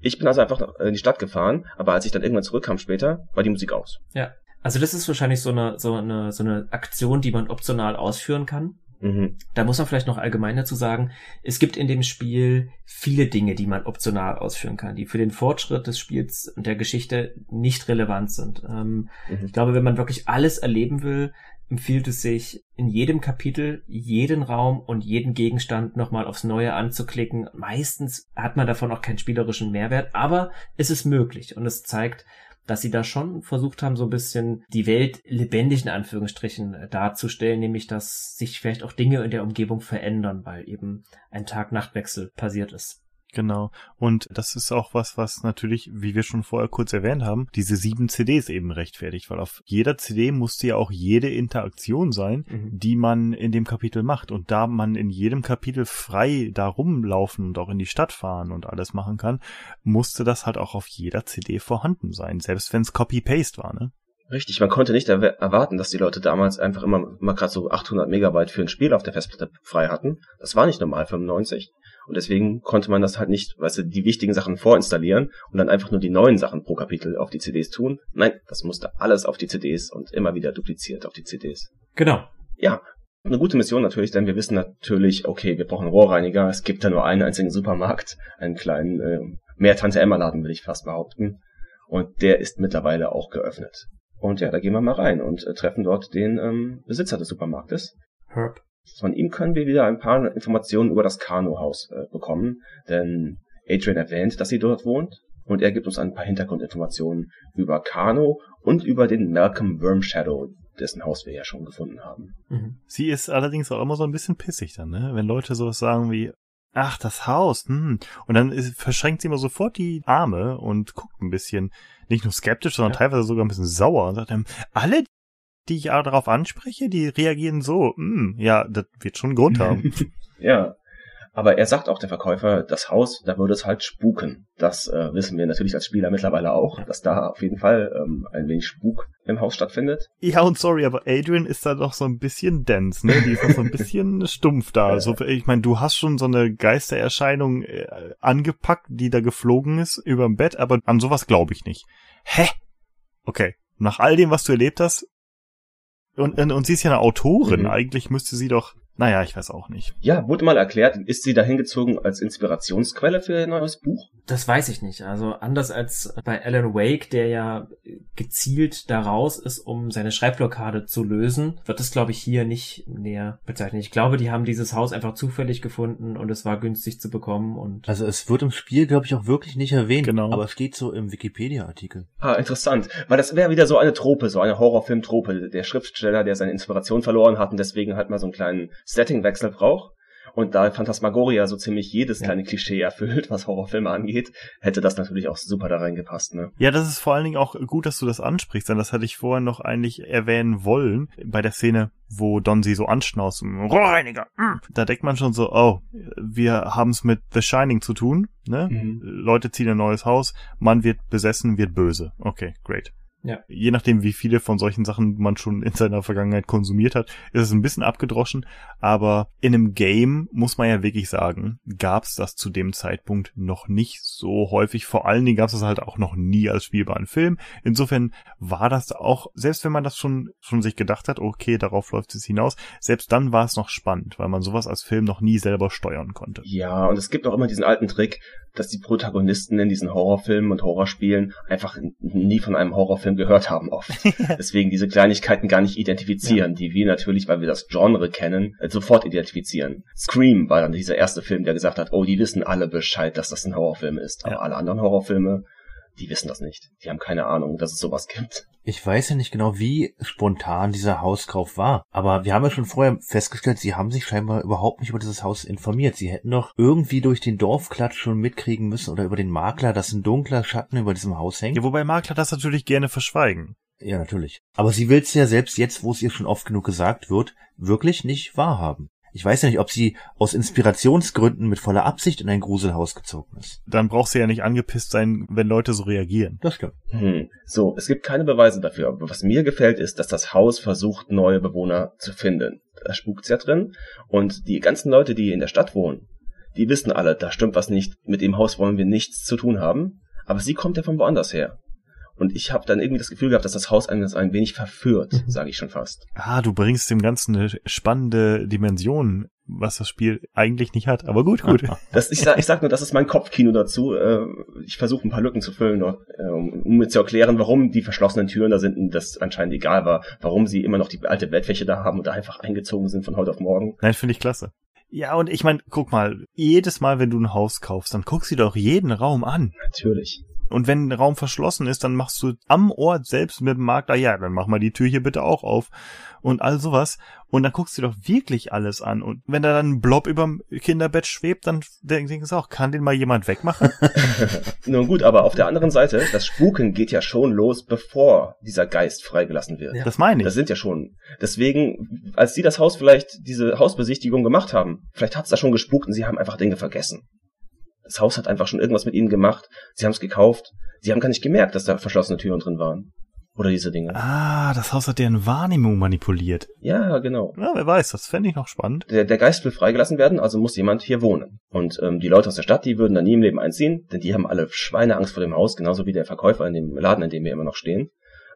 Ich bin also einfach in die Stadt gefahren, aber als ich dann irgendwann zurückkam später, war die Musik aus. Ja. Also das ist wahrscheinlich so eine, so eine, so eine Aktion, die man optional ausführen kann. Mhm. Da muss man vielleicht noch allgemein dazu sagen, es gibt in dem Spiel viele Dinge, die man optional ausführen kann, die für den Fortschritt des Spiels und der Geschichte nicht relevant sind. Ähm, Mhm. ich glaube, wenn man wirklich alles erleben will, empfiehlt es sich, in jedem Kapitel jeden Raum und jeden Gegenstand nochmal aufs Neue anzuklicken. Meistens hat man davon auch keinen spielerischen Mehrwert, aber es ist möglich und es zeigt, dass sie da schon versucht haben, so ein bisschen die Welt lebendig in Anführungsstrichen darzustellen, nämlich dass sich vielleicht auch Dinge in der Umgebung verändern, weil eben ein Tag-Nacht-Wechsel passiert ist. Genau. Und das ist auch was, was natürlich, wie wir schon vorher kurz erwähnt haben, diese sieben CDs eben rechtfertigt, weil auf jeder CD musste ja auch jede Interaktion sein, Mhm. die man in dem Kapitel macht. Und da man in jedem Kapitel frei da rumlaufen und auch in die Stadt fahren und alles machen kann, musste das halt auch auf jeder CD vorhanden sein, selbst wenn es Copy-Paste war, ne? Richtig, man konnte nicht erwarten, dass die Leute damals einfach immer, immer gerade so 800 Megabyte für ein Spiel auf der Festplatte frei hatten. Das war nicht normal 95. Und deswegen konnte man das halt nicht, weißt du, die wichtigen Sachen vorinstallieren und dann einfach nur die neuen Sachen pro Kapitel auf die CDs tun. Nein, das musste alles auf die CDs und immer wieder dupliziert auf die CDs. Genau. Ja, eine gute Mission natürlich, denn wir wissen natürlich, okay, wir brauchen Rohrreiniger. Es gibt da nur einen einzigen Supermarkt, einen kleinen äh, Mehr-Tante-Emma-Laden, will ich fast behaupten. Und der ist mittlerweile auch geöffnet. Und ja, da gehen wir mal rein und äh, treffen dort den ähm, Besitzer des Supermarktes. Herb. Von ihm können wir wieder ein paar Informationen über das Kano-Haus äh, bekommen, denn Adrian erwähnt, dass sie dort wohnt und er gibt uns ein paar Hintergrundinformationen über Kano und über den Malcolm Wormshadow, dessen Haus wir ja schon gefunden haben. Mhm. Sie ist allerdings auch immer so ein bisschen pissig dann, ne? Wenn Leute sowas sagen wie, ach, das Haus, hm. Und dann ist, verschränkt sie immer sofort die Arme und guckt ein bisschen, nicht nur skeptisch, sondern Ja. teilweise sogar ein bisschen sauer und sagt dann, alle, die ich darauf anspreche, die reagieren so, hm, ja, das wird schon einen Grund haben. Ja. Aber er sagt auch, der Verkäufer, das Haus, da würde es halt spuken. Das äh, wissen wir natürlich als Spieler mittlerweile auch, dass da auf jeden Fall ähm, ein wenig Spuk im Haus stattfindet. ja, und sorry, aber Adrian ist da doch so ein bisschen dense, ne? Die ist noch so ein bisschen stumpf da. Also, ich meine, du hast schon so eine Geistererscheinung äh, angepackt, die da geflogen ist überm Bett, aber an sowas glaube ich nicht. Hä? Okay. Nach all dem, was du erlebt hast, und, und, und sie ist ja eine Autorin, Mhm. eigentlich müsste sie doch, naja, ich weiß auch nicht. Ja, wurde mal erklärt, ist sie dahin gezogen als Inspirationsquelle für ihr neues Buch? Das weiß ich nicht. Also anders als bei Alan Wake, der ja gezielt da raus ist, um seine Schreibblockade zu lösen, wird das, glaube ich, hier nicht näher bezeichnet. Ich glaube, die haben dieses Haus einfach zufällig gefunden und es war günstig zu bekommen und Also es wird im Spiel, glaube ich, auch wirklich nicht erwähnt. Genau. Aber steht so im Wikipedia-Artikel. Ah, interessant. Weil das wäre wieder so eine Trope, so eine Horrorfilm-Trope. Der Schriftsteller, der seine Inspiration verloren hat und deswegen halt mal so einen kleinen Settingwechsel braucht. Und da Phantasmagoria so ziemlich jedes Ja. kleine Klischee erfüllt, was Horrorfilme angeht, hätte das natürlich auch super da reingepasst, ne? Ja, das ist vor allen Dingen auch gut, dass du das ansprichst, denn das hatte ich vorher noch eigentlich erwähnen wollen, bei der Szene, wo Don sie so anschnauzt, Rohrreiniger, mm. da denkt man schon so, oh, wir haben es mit The Shining zu tun, ne? Mhm. Leute ziehen ein neues Haus, man wird besessen, wird böse. Okay, great. Ja. Je nachdem, wie viele von solchen Sachen man schon in seiner Vergangenheit konsumiert hat, ist es ein bisschen abgedroschen. Aber in einem Game, muss man ja wirklich sagen, gab es das zu dem Zeitpunkt noch nicht so häufig. Vor allen Dingen gab es das halt auch noch nie als spielbaren Film. Insofern war das auch, selbst wenn man das schon, schon sich gedacht hat, okay, darauf läuft es hinaus, selbst dann war es noch spannend, weil man sowas als Film noch nie selber steuern konnte. Ja, und es gibt auch immer diesen alten Trick, dass die Protagonisten in diesen Horrorfilmen und Horrorspielen einfach nie von einem Horrorfilm gehört haben oft. Deswegen diese Kleinigkeiten gar nicht identifizieren, die wir natürlich, weil wir das Genre kennen, äh, sofort identifizieren. Scream war dann dieser erste Film, der gesagt hat, oh, die wissen alle Bescheid, dass das ein Horrorfilm ist. Aber Ja. alle anderen Horrorfilme, die wissen das nicht. Die haben keine Ahnung, dass es sowas gibt. Ich weiß ja nicht genau, wie spontan dieser Hauskauf war. Aber wir haben ja schon vorher festgestellt, sie haben sich scheinbar überhaupt nicht über dieses Haus informiert. Sie hätten doch irgendwie durch den Dorfklatsch schon mitkriegen müssen oder über den Makler, dass ein dunkler Schatten über diesem Haus hängt. Ja, wobei Makler das natürlich gerne verschweigen. Ja, natürlich. Aber sie will es ja selbst jetzt, wo es ihr schon oft genug gesagt wird, wirklich nicht wahrhaben. Ich weiß ja nicht, ob sie aus Inspirationsgründen mit voller Absicht in ein Gruselhaus gezogen ist. Dann brauchst du ja nicht angepisst sein, wenn Leute so reagieren. Das stimmt. Hm. So, es gibt keine Beweise dafür, aber was mir gefällt, ist, dass das Haus versucht, neue Bewohner zu finden. Da spukt's ja drin. Und die ganzen Leute, die in der Stadt wohnen, die wissen alle, da stimmt was nicht, mit dem Haus wollen wir nichts zu tun haben. Aber sie kommt ja von woanders her. Und ich habe dann irgendwie das Gefühl gehabt, dass das Haus einen ein wenig verführt, Mhm. sage ich schon fast. Ah, du bringst dem Ganzen eine spannende Dimension, was das Spiel eigentlich nicht hat. Aber gut, gut. Das, ich, sag, ich sag nur, das ist mein Kopfkino dazu. Äh, Ich versuche ein paar Lücken zu füllen, dort, äh, um mir zu erklären, warum die verschlossenen Türen da sind und das anscheinend egal war, warum sie immer noch die alte Bettfläche da haben und da einfach eingezogen sind von heute auf morgen. Nein, finde ich klasse. Ja, und ich meine, guck mal, jedes Mal, wenn du ein Haus kaufst, dann guckst du dir doch jeden Raum an. Natürlich. Und wenn ein Raum verschlossen ist, dann machst du am Ort selbst mit dem Makler, ja, dann mach mal die Tür hier bitte auch auf und all sowas. Und dann guckst du doch wirklich alles an. Und wenn da dann ein Blob überm Kinderbett schwebt, dann denkst du auch, kann den mal jemand wegmachen? Nun gut, aber auf der anderen Seite, das Spuken geht ja schon los, bevor dieser Geist freigelassen wird. Ja. Das meine ich. Das sind ja schon. Deswegen, als sie das Haus vielleicht, diese Hausbesichtigung gemacht haben, vielleicht hat's da schon gespukt und sie haben einfach Dinge vergessen. Das Haus hat einfach schon irgendwas mit ihnen gemacht. Sie haben es gekauft. Sie haben gar nicht gemerkt, dass da verschlossene Türen drin waren. Oder diese Dinge. Ah, das Haus hat deren Wahrnehmung manipuliert. Ja, genau. Ja, wer weiß, das fände ich noch spannend. Der, der Geist will freigelassen werden, also muss jemand hier wohnen. Und ähm, die Leute aus der Stadt, die würden da nie im Leben einziehen, denn die haben alle Schweineangst vor dem Haus, genauso wie der Verkäufer in dem Laden, in dem wir immer noch stehen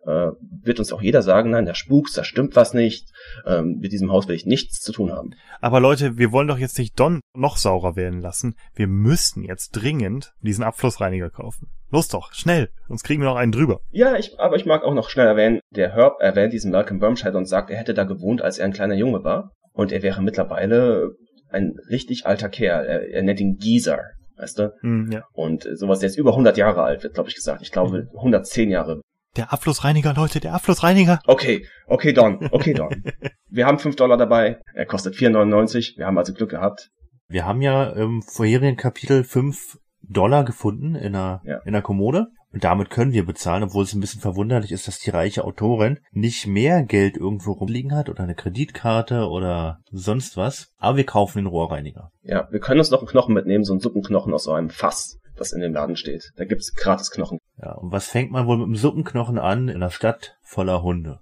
äh, wird uns auch jeder sagen, nein, da spukt, da stimmt was nicht, ähm, mit diesem Haus will ich nichts zu tun haben. Aber Leute, wir wollen doch jetzt nicht Don noch saurer werden lassen. Wir müssen jetzt dringend diesen Abflussreiniger kaufen. Los doch, schnell, sonst kriegen wir noch einen drüber. Ja, ich, aber ich mag auch noch schnell erwähnen, der Herb erwähnt diesen Malcolm Bermscheid und sagt, er hätte da gewohnt, als er ein kleiner Junge war. Und er wäre mittlerweile ein richtig alter Kerl. Er, er nennt ihn Geezer weißt du? Mm, ja. Und sowas, der ist über 100 Jahre alt, wird, glaube ich, gesagt. Ich glaube, 110 Jahre der Abflussreiniger, Leute, der Abflussreiniger. Okay, okay, Don, okay, Don. Wir haben fünf Dollar dabei. Er kostet 4,99. Wir haben also Glück gehabt. Wir haben ja im vorherigen Kapitel fünf Dollar gefunden in der, ja. in der Kommode. Und damit können wir bezahlen, obwohl es ein bisschen verwunderlich ist, dass die reiche Autorin nicht mehr Geld irgendwo rumliegen hat oder eine Kreditkarte oder sonst was. Aber wir kaufen den Rohrreiniger. Ja, wir können uns noch einen Knochen mitnehmen, so einen Suppenknochen aus so einem Fass das in dem Laden steht. Da gibt's gratis Knochen. Ja, und was fängt man wohl mit dem Suppenknochen an in einer Stadt voller Hunde?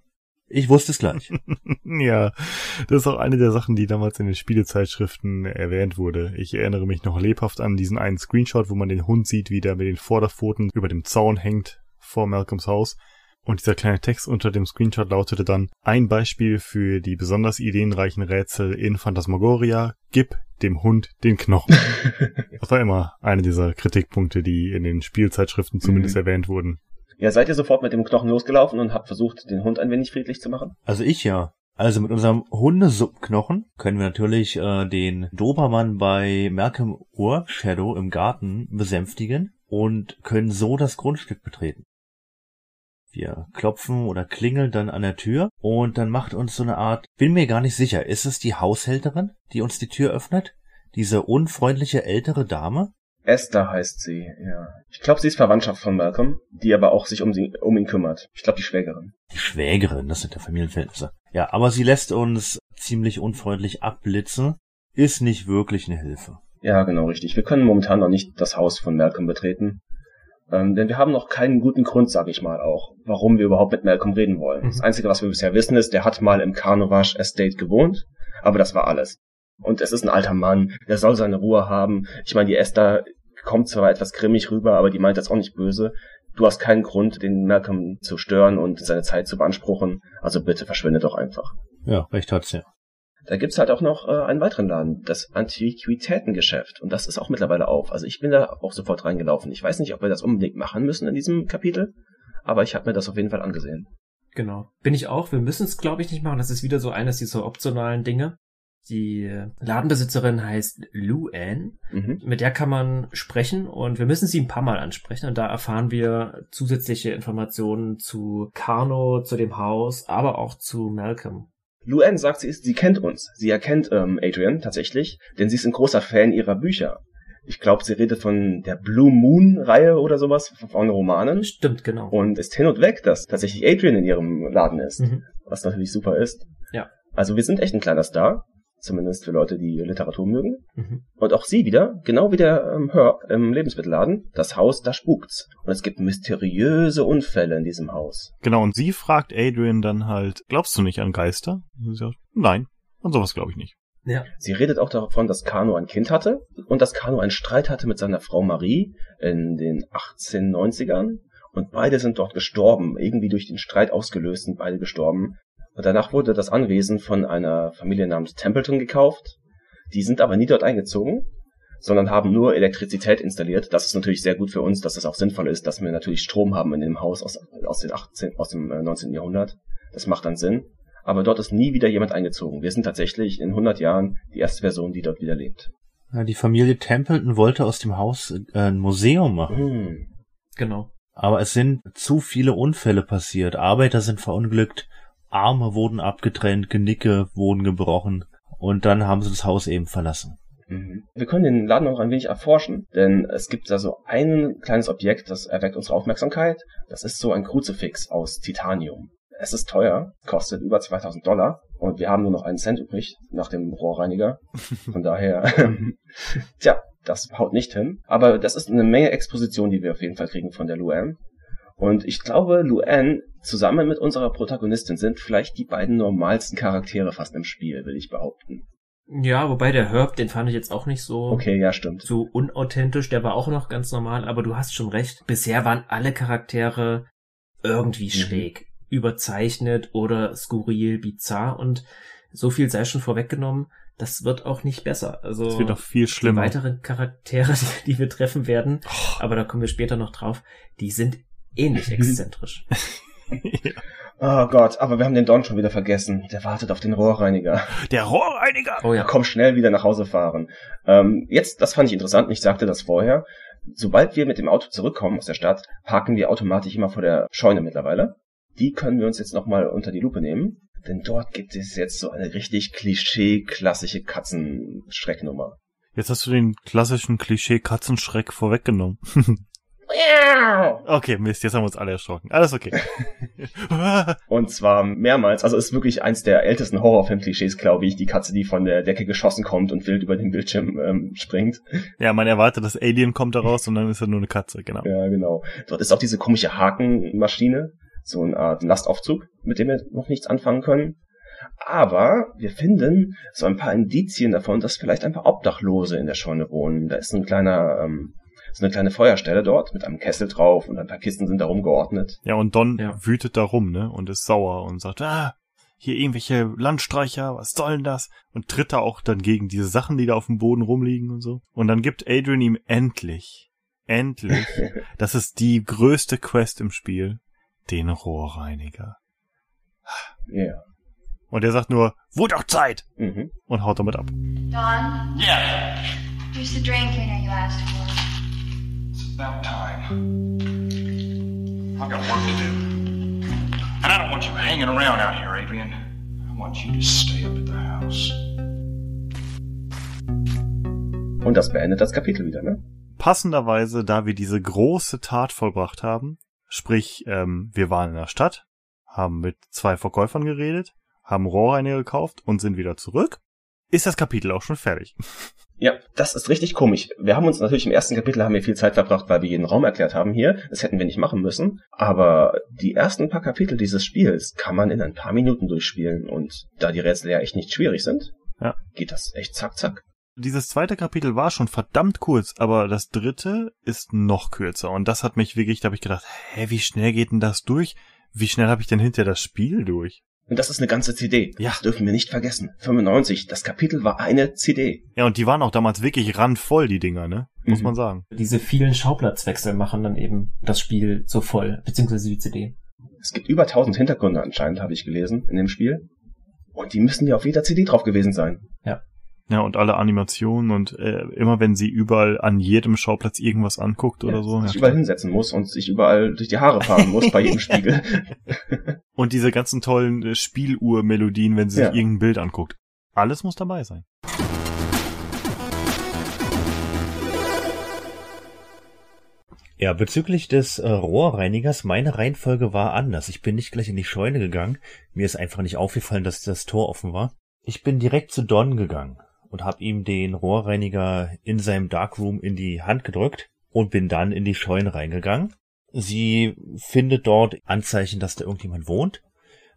Ich wusste es gleich. ja, das ist auch eine der Sachen, die damals in den Spielezeitschriften erwähnt wurde. Ich erinnere mich noch lebhaft an diesen einen Screenshot, wo man den Hund sieht, wie der mit den Vorderpfoten über dem Zaun hängt vor Malcolms Haus. Und dieser kleine Text unter dem Screenshot lautete dann, ein Beispiel für die besonders ideenreichen Rätsel in Phantasmagoria, gib dem Hund den Knochen. das war immer einer dieser Kritikpunkte, die in den Spielzeitschriften zumindest mhm. erwähnt wurden. Ja, seid ihr sofort mit dem Knochen losgelaufen und habt versucht, den Hund ein wenig friedlich zu machen? Also ich ja. Also mit unserem Hundesuppenknochen können wir natürlich äh, den Dobermann bei Malcolm Ur Shadow im Garten besänftigen und können so das Grundstück betreten. Wir klopfen oder klingeln dann an der Tür und dann macht uns so eine Art, bin mir gar nicht sicher, ist es die Haushälterin, die uns die Tür öffnet? Diese unfreundliche ältere Dame? Esther heißt sie, ja. Ich glaube, sie ist Verwandtschaft von Malcolm, die aber auch sich um, sie, um ihn kümmert. Ich glaube, die Schwägerin. Die Schwägerin, das sind ja Familienverhältnisse. Ja, aber sie lässt uns ziemlich unfreundlich abblitzen, ist nicht wirklich eine Hilfe. Ja, genau richtig. Wir können momentan noch nicht das Haus von Malcolm betreten. Ähm, denn wir haben noch keinen guten Grund, sage ich mal auch, warum wir überhaupt mit Malcolm reden wollen. Mhm. Das Einzige, was wir bisher wissen, ist, der hat mal im Carnavash Estate gewohnt, aber das war alles. Und es ist ein alter Mann, der soll seine Ruhe haben. Ich meine, die Esther kommt zwar etwas grimmig rüber, aber die meint das auch nicht böse. Du hast keinen Grund, den Malcolm zu stören und seine Zeit zu beanspruchen. Also bitte verschwinde doch einfach. Ja, recht hat's ja. Da gibt's halt auch noch äh, einen weiteren Laden, das Antiquitätengeschäft. Und das ist auch mittlerweile auf. Also ich bin da auch sofort reingelaufen. Ich weiß nicht, ob wir das unbedingt machen müssen in diesem Kapitel, aber ich habe mir das auf jeden Fall angesehen. Genau. Bin ich auch. Wir müssen es, glaube ich, nicht machen. Das ist wieder so eines dieser optionalen Dinge. Die Ladenbesitzerin heißt Lou Ann. Mhm. Mit der kann man sprechen und wir müssen sie ein paar Mal ansprechen und da erfahren wir zusätzliche Informationen zu Carno, zu dem Haus, aber auch zu Malcolm. Luann sagt, sie ist, sie kennt uns. Sie erkennt ähm, Adrian tatsächlich, denn sie ist ein großer Fan ihrer Bücher. Ich glaube, sie redet von der Blue Moon Reihe oder sowas von Romanen. Stimmt, genau. Und ist hin und weg, dass tatsächlich Adrian in ihrem Laden ist, mhm. was natürlich super ist. Ja. Also wir sind echt ein kleiner Star zumindest für Leute, die Literatur mögen. Mhm. Und auch sie wieder, genau wie der ähm, Herb im Lebensmittelladen, das Haus, da spukt's. Und es gibt mysteriöse Unfälle in diesem Haus. Genau, und sie fragt Adrian dann halt, glaubst du nicht an Geister? Und sie sagt, nein, an sowas glaube ich nicht. Ja. Sie redet auch davon, dass Kano ein Kind hatte und dass Kano einen Streit hatte mit seiner Frau Marie in den 1890ern. Und beide sind dort gestorben, irgendwie durch den Streit ausgelöst sind beide gestorben. Und danach wurde das Anwesen von einer Familie namens Templeton gekauft. Die sind aber nie dort eingezogen, sondern haben nur Elektrizität installiert. Das ist natürlich sehr gut für uns, dass das auch sinnvoll ist, dass wir natürlich Strom haben in dem Haus aus, aus, den 18, aus dem 19. Äh, Jahrhundert. Das macht dann Sinn. Aber dort ist nie wieder jemand eingezogen. Wir sind tatsächlich in 100 Jahren die erste Person, die dort wieder lebt. Ja, die Familie Templeton wollte aus dem Haus äh, ein Museum machen. Hm. Genau. Aber es sind zu viele Unfälle passiert. Arbeiter sind verunglückt, Arme wurden abgetrennt, Genicke wurden gebrochen und dann haben sie das Haus eben verlassen. Mhm. Wir können den Laden auch ein wenig erforschen, denn es gibt da so ein kleines Objekt, das erweckt unsere Aufmerksamkeit. Das ist so ein Kruzifix aus Titanium. Es ist teuer, kostet über 2000 Dollar und wir haben nur noch einen Cent übrig nach dem Rohrreiniger. Von daher, tja, das haut nicht hin. Aber das ist eine Menge Exposition, die wir auf jeden Fall kriegen von der Luann. Und ich glaube, Luann zusammen mit unserer Protagonistin sind vielleicht die beiden normalsten Charaktere fast im Spiel, will ich behaupten. Ja, wobei der Herb, den fand ich jetzt auch nicht so, Okay, ja, stimmt. so unauthentisch. Der war auch noch ganz normal, aber du hast schon recht. Bisher waren alle Charaktere irgendwie schräg, überzeichnet oder skurril, bizarr und so viel sei schon vorweggenommen. Das wird auch nicht besser. Also Es wird noch viel die schlimmer. weiteren Charaktere, die wir treffen werden, aber da kommen wir später noch drauf, die sind ähnlich exzentrisch. Oh Gott, aber wir haben den Don schon wieder vergessen. Der wartet auf den Rohrreiniger. Der Rohrreiniger! Oh ja. Komm schnell wieder nach Hause fahren. Ähm, jetzt, das fand ich interessant, ich sagte das vorher. Sobald wir mit dem Auto zurückkommen aus der Stadt, parken wir automatisch immer vor der Scheune mittlerweile. Die können wir uns jetzt nochmal unter die Lupe nehmen. Denn dort gibt es jetzt so eine richtig klischee-klassische Katzenschrecknummer. Jetzt hast du den klassischen Klischee-Katzenschreck vorweggenommen. okay, Mist, jetzt haben wir uns alle erschrocken. Alles okay. Und zwar mehrmals, also ist wirklich eins der ältesten Horrorfilm-Klischees, glaube ich, die Katze, die von der Decke geschossen kommt und wild über den Bildschirm ähm, springt. ja, man erwartet, das Alien kommt da raus und dann ist er nur eine Katze, genau. Ja, genau. Dort ist auch diese komische Hakenmaschine, so eine Art Lastaufzug, mit dem wir noch nichts anfangen können. Aber wir finden so ein paar Indizien davon, dass vielleicht ein paar Obdachlose in der Scheune wohnen. Da ist ein kleiner, ähm, so eine kleine Feuerstelle dort mit einem Kessel drauf und ein paar Kisten sind da rumgeordnet. Ja, und Don Ja. wütet da rum, ne, und ist sauer und sagt, ah, hier irgendwelche Landstreicher, was soll denn das? Und tritt da auch dann gegen diese Sachen, die da auf dem Boden rumliegen und so. Und dann gibt Adrian ihm endlich, endlich, das ist die größte Quest im Spiel, den Rohrreiniger. Ja. Und er sagt nur, wurde doch Zeit! Mhm. Und haut damit ab. Don, Yeah, here's the drain cleaner you asked for. About time. I've got work to do. And I don't want you hanging around out here, Adrian. I want you to stay up at the house. Und das beendet das Kapitel wieder, ne? Passenderweise, da wir diese große Tat vollbracht haben, sprich, ähm, wir waren in der Stadt, haben mit zwei Verkäufern geredet, haben Rohrreiniger gekauft und sind wieder zurück, ist das Kapitel auch schon fertig. Ja, das ist richtig komisch. Wir haben uns natürlich im ersten Kapitel haben wir viel Zeit verbracht, weil wir jeden Raum erklärt haben hier. Das hätten wir nicht machen müssen. Aber die ersten paar Kapitel dieses Spiels kann man in ein paar Minuten durchspielen. Und da die Rätsel ja echt nicht schwierig sind, Ja. geht das echt zack, zack. Dieses zweite Kapitel war schon verdammt kurz, aber das dritte ist noch kürzer. Und das hat mich wirklich, da habe ich gedacht, hä, wie schnell geht denn das durch? Wie schnell habe ich denn hinter das Spiel durch? Und das ist eine ganze CD. Ja. Das dürfen wir nicht vergessen. 95. Das Kapitel war eine CD. Ja, und die waren auch damals wirklich randvoll, die Dinger, ne? Muss Mhm. man sagen. Diese vielen Schauplatzwechsel machen dann eben das Spiel so voll, beziehungsweise die CD. Es gibt über 1000 Hintergründe anscheinend, habe ich gelesen, in dem Spiel. Und die müssen ja auf jeder CD drauf gewesen sein. Ja, und alle Animationen und äh, immer wenn sie überall an jedem Schauplatz irgendwas anguckt oder Ja, so. Sich Ja, überall hinsetzen muss und sich überall durch die Haare fahren muss bei jedem Spiegel. Und diese ganzen tollen äh, Spieluhr-Melodien, wenn sie Ja. sich irgendein Bild anguckt. Alles muss dabei sein. Ja, bezüglich des äh, Rohrreinigers, meine Reihenfolge war anders. Ich bin nicht gleich in die Scheune gegangen. Mir ist einfach nicht aufgefallen, dass das Tor offen war. Ich bin direkt zu Don gegangen und habe ihm den Rohrreiniger in seinem Darkroom in die Hand gedrückt und bin dann in die Scheune reingegangen. Sie findet dort Anzeichen, dass da irgendjemand wohnt.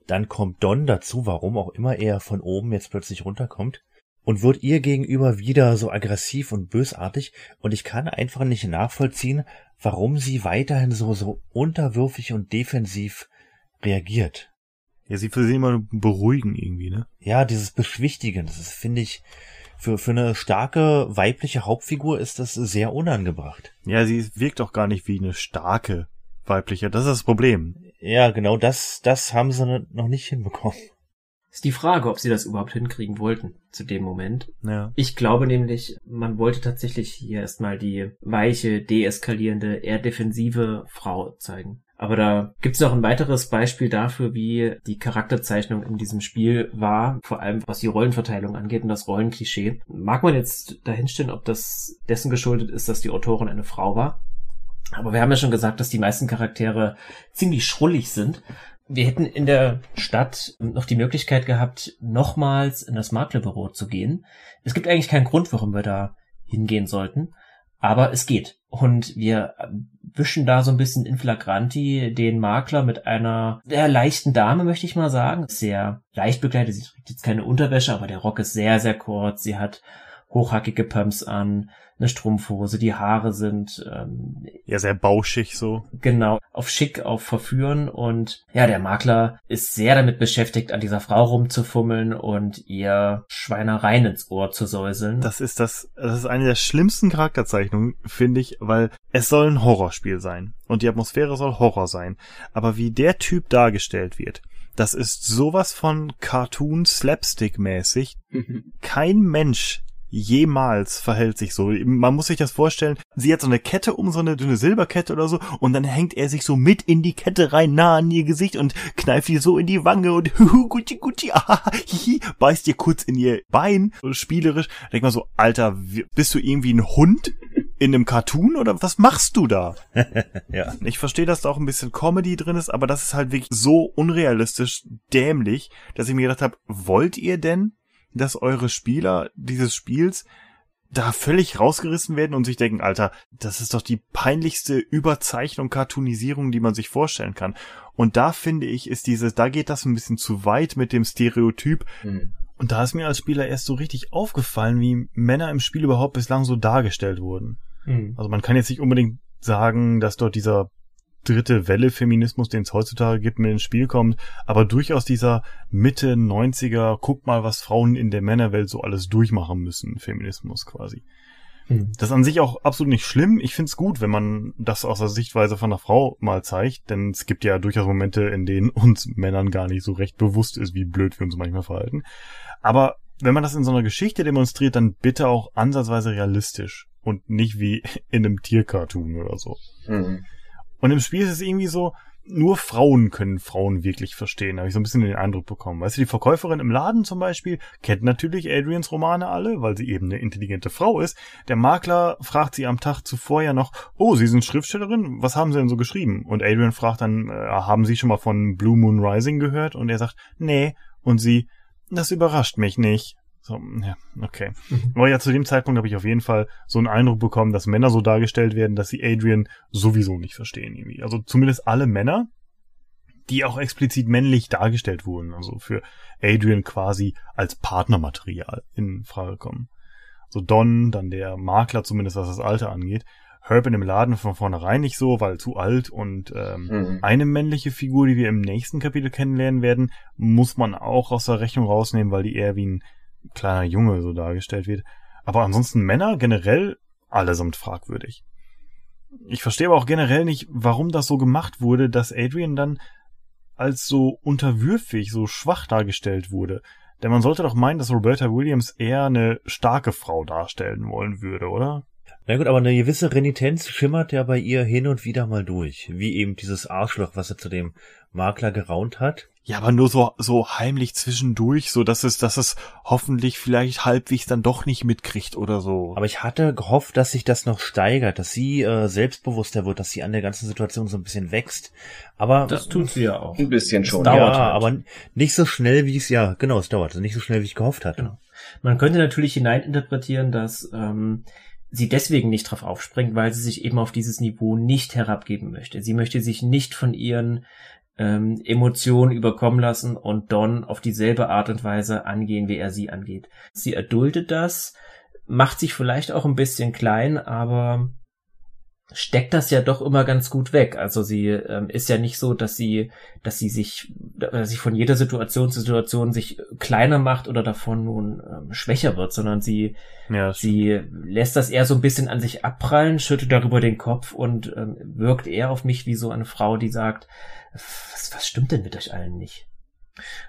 Dann kommt Don dazu, warum auch immer er von oben jetzt plötzlich runterkommt und wird ihr gegenüber wieder so aggressiv und bösartig und ich kann einfach nicht nachvollziehen, warum sie weiterhin so, so unterwürfig und defensiv reagiert. Ja, sie sie immer beruhigen irgendwie, ne? Ja, dieses Beschwichtigen, das ist, finde ich, für, für eine starke weibliche Hauptfigur ist das sehr unangebracht. Ja, sie wirkt auch gar nicht wie eine starke weibliche. Das ist das Problem. Ja, genau das, das haben sie noch nicht hinbekommen. Ist die Frage, ob sie das überhaupt hinkriegen wollten zu dem Moment. Ja. Ich glaube nämlich, man wollte tatsächlich hier erstmal die weiche, deeskalierende, eher defensive Frau zeigen. Aber da gibt's noch ein weiteres Beispiel dafür, wie die Charakterzeichnung in diesem Spiel war, vor allem was die Rollenverteilung angeht und das Rollenklischee. Mag man jetzt dahinstellen, ob das dessen geschuldet ist, dass die Autorin eine Frau war? Aber wir haben ja schon gesagt, dass die meisten Charaktere ziemlich schrullig sind. Wir hätten in der Stadt noch die Möglichkeit gehabt, nochmals in das Maklerbüro zu gehen. Es gibt eigentlich keinen Grund, warum wir da hingehen sollten. Aber es geht. Und wir wischen da so ein bisschen in flagranti den Makler mit einer sehr leichten Dame, möchte ich mal sagen. Sehr leicht begleitet. Sie trägt jetzt keine Unterwäsche, aber der Rock ist sehr, sehr kurz. Sie hat hochhackige Pumps an eine Strumpfhose, die Haare sind ähm, ja sehr bauschig so. Genau, auf schick, auf verführen und ja, der Makler ist sehr damit beschäftigt, an dieser Frau rumzufummeln und ihr Schweinereien ins Ohr zu säuseln. Das ist das, das ist eine der schlimmsten Charakterzeichnungen, finde ich, weil es soll ein Horrorspiel sein und die Atmosphäre soll Horror sein. Aber wie der Typ dargestellt wird, das ist sowas von Cartoon Slapstick mäßig. Kein Mensch jemals verhält sich so. Man muss sich das vorstellen, sie hat so eine Kette um so eine dünne Silberkette oder so und dann hängt er sich so mit in die Kette rein, nah an ihr Gesicht und kneift ihr so in die Wange und huhu, gucci, gucci, ah, hihi, beißt ihr kurz in ihr Bein, so spielerisch. Denk mal so, Alter, bist du irgendwie ein Hund? in einem Cartoon oder was machst du da? ja. Ich verstehe, dass da auch ein bisschen Comedy drin ist, aber das ist halt wirklich so unrealistisch dämlich, dass ich mir gedacht habe, wollt ihr denn dass eure Spieler dieses Spiels da völlig rausgerissen werden und sich denken, Alter, das ist doch die peinlichste Überzeichnung, Cartoonisierung, die man sich vorstellen kann. Und da finde ich, ist dieses, da geht das ein bisschen zu weit mit dem Stereotyp. Mhm. Und da ist mir als Spieler erst so richtig aufgefallen, wie Männer im Spiel überhaupt bislang so dargestellt wurden. Mhm. Also man kann jetzt nicht unbedingt sagen, dass dort dieser dritte Welle Feminismus, den es heutzutage gibt, mit ins Spiel kommt, aber durchaus dieser Mitte 90er, guck mal, was Frauen in der Männerwelt so alles durchmachen müssen, Feminismus quasi. Hm. Das ist an sich auch absolut nicht schlimm. Ich find's gut, wenn man das aus der Sichtweise von einer Frau mal zeigt, denn es gibt ja durchaus Momente, in denen uns Männern gar nicht so recht bewusst ist, wie blöd wir uns manchmal verhalten. Aber wenn man das in so einer Geschichte demonstriert, dann bitte auch ansatzweise realistisch und nicht wie in einem Tiercartoon oder so. Mhm. Und im Spiel ist es irgendwie so, nur Frauen können Frauen wirklich verstehen, habe ich so ein bisschen den Eindruck bekommen. Weißt du, die Verkäuferin im Laden zum Beispiel kennt natürlich Adrians Romane alle, weil sie eben eine intelligente Frau ist. Der Makler fragt sie am Tag zuvor ja noch, oh, Sie sind Schriftstellerin, was haben Sie denn so geschrieben? Und Adrian fragt dann, äh, haben Sie schon mal von Blue Moon Rising gehört? Und er sagt, nee. Und sie, das überrascht mich nicht. So, ja, okay. Mhm. Aber ja, zu dem Zeitpunkt habe ich auf jeden Fall so einen Eindruck bekommen, dass Männer so dargestellt werden, dass sie Adrian sowieso nicht verstehen irgendwie. Also zumindest alle Männer, die auch explizit männlich dargestellt wurden, also für Adrian quasi als Partnermaterial in Frage kommen. So Don, dann der Makler zumindest, was das Alter angeht. Herb in dem Laden von vornherein nicht so, weil zu alt und ähm, mhm. eine männliche Figur, die wir im nächsten Kapitel kennenlernen werden, muss man auch aus der Rechnung rausnehmen, weil die eher wie ein kleiner Junge so dargestellt wird. Aber ansonsten Männer generell allesamt fragwürdig. Ich verstehe aber auch generell nicht, warum das so gemacht wurde, dass Adrian dann als so unterwürfig, so schwach dargestellt wurde. Denn man sollte doch meinen, dass Roberta Williams eher eine starke Frau darstellen wollen würde, oder? Na gut, aber eine gewisse Renitenz schimmert ja bei ihr hin und wieder mal durch. Wie eben dieses Arschloch, was er zu dem Makler geraunt hat. Ja, aber nur so, so heimlich zwischendurch, so dass es, dass es hoffentlich vielleicht halbwegs dann doch nicht mitkriegt oder so. Aber ich hatte gehofft, dass sich das noch steigert, dass sie äh, selbstbewusster wird, dass sie an der ganzen Situation so ein bisschen wächst. Aber das tut sie ja auch. Ein bisschen schon. Es dauert ja, halt. aber nicht so schnell, wie es ja, genau, es dauert, nicht so schnell, wie ich gehofft hatte. Genau. Man könnte natürlich hineininterpretieren, dass ähm, sie deswegen nicht drauf aufspringt, weil sie sich eben auf dieses Niveau nicht herabgeben möchte. Sie möchte sich nicht von ihren ähm, Emotionen überkommen lassen und Don auf dieselbe Art und Weise angehen, wie er sie angeht. Sie erduldet das, macht sich vielleicht auch ein bisschen klein, aber steckt das ja doch immer ganz gut weg. Also sie ähm, ist ja nicht so, dass sie, dass sie sich, dass sie von jeder Situation zu Situation sich kleiner macht oder davon nun ähm, schwächer wird, sondern sie, ja, sie lässt das eher so ein bisschen an sich abprallen, schüttelt darüber den Kopf und ähm, wirkt eher auf mich wie so eine Frau, die sagt, was, was stimmt denn mit euch allen nicht?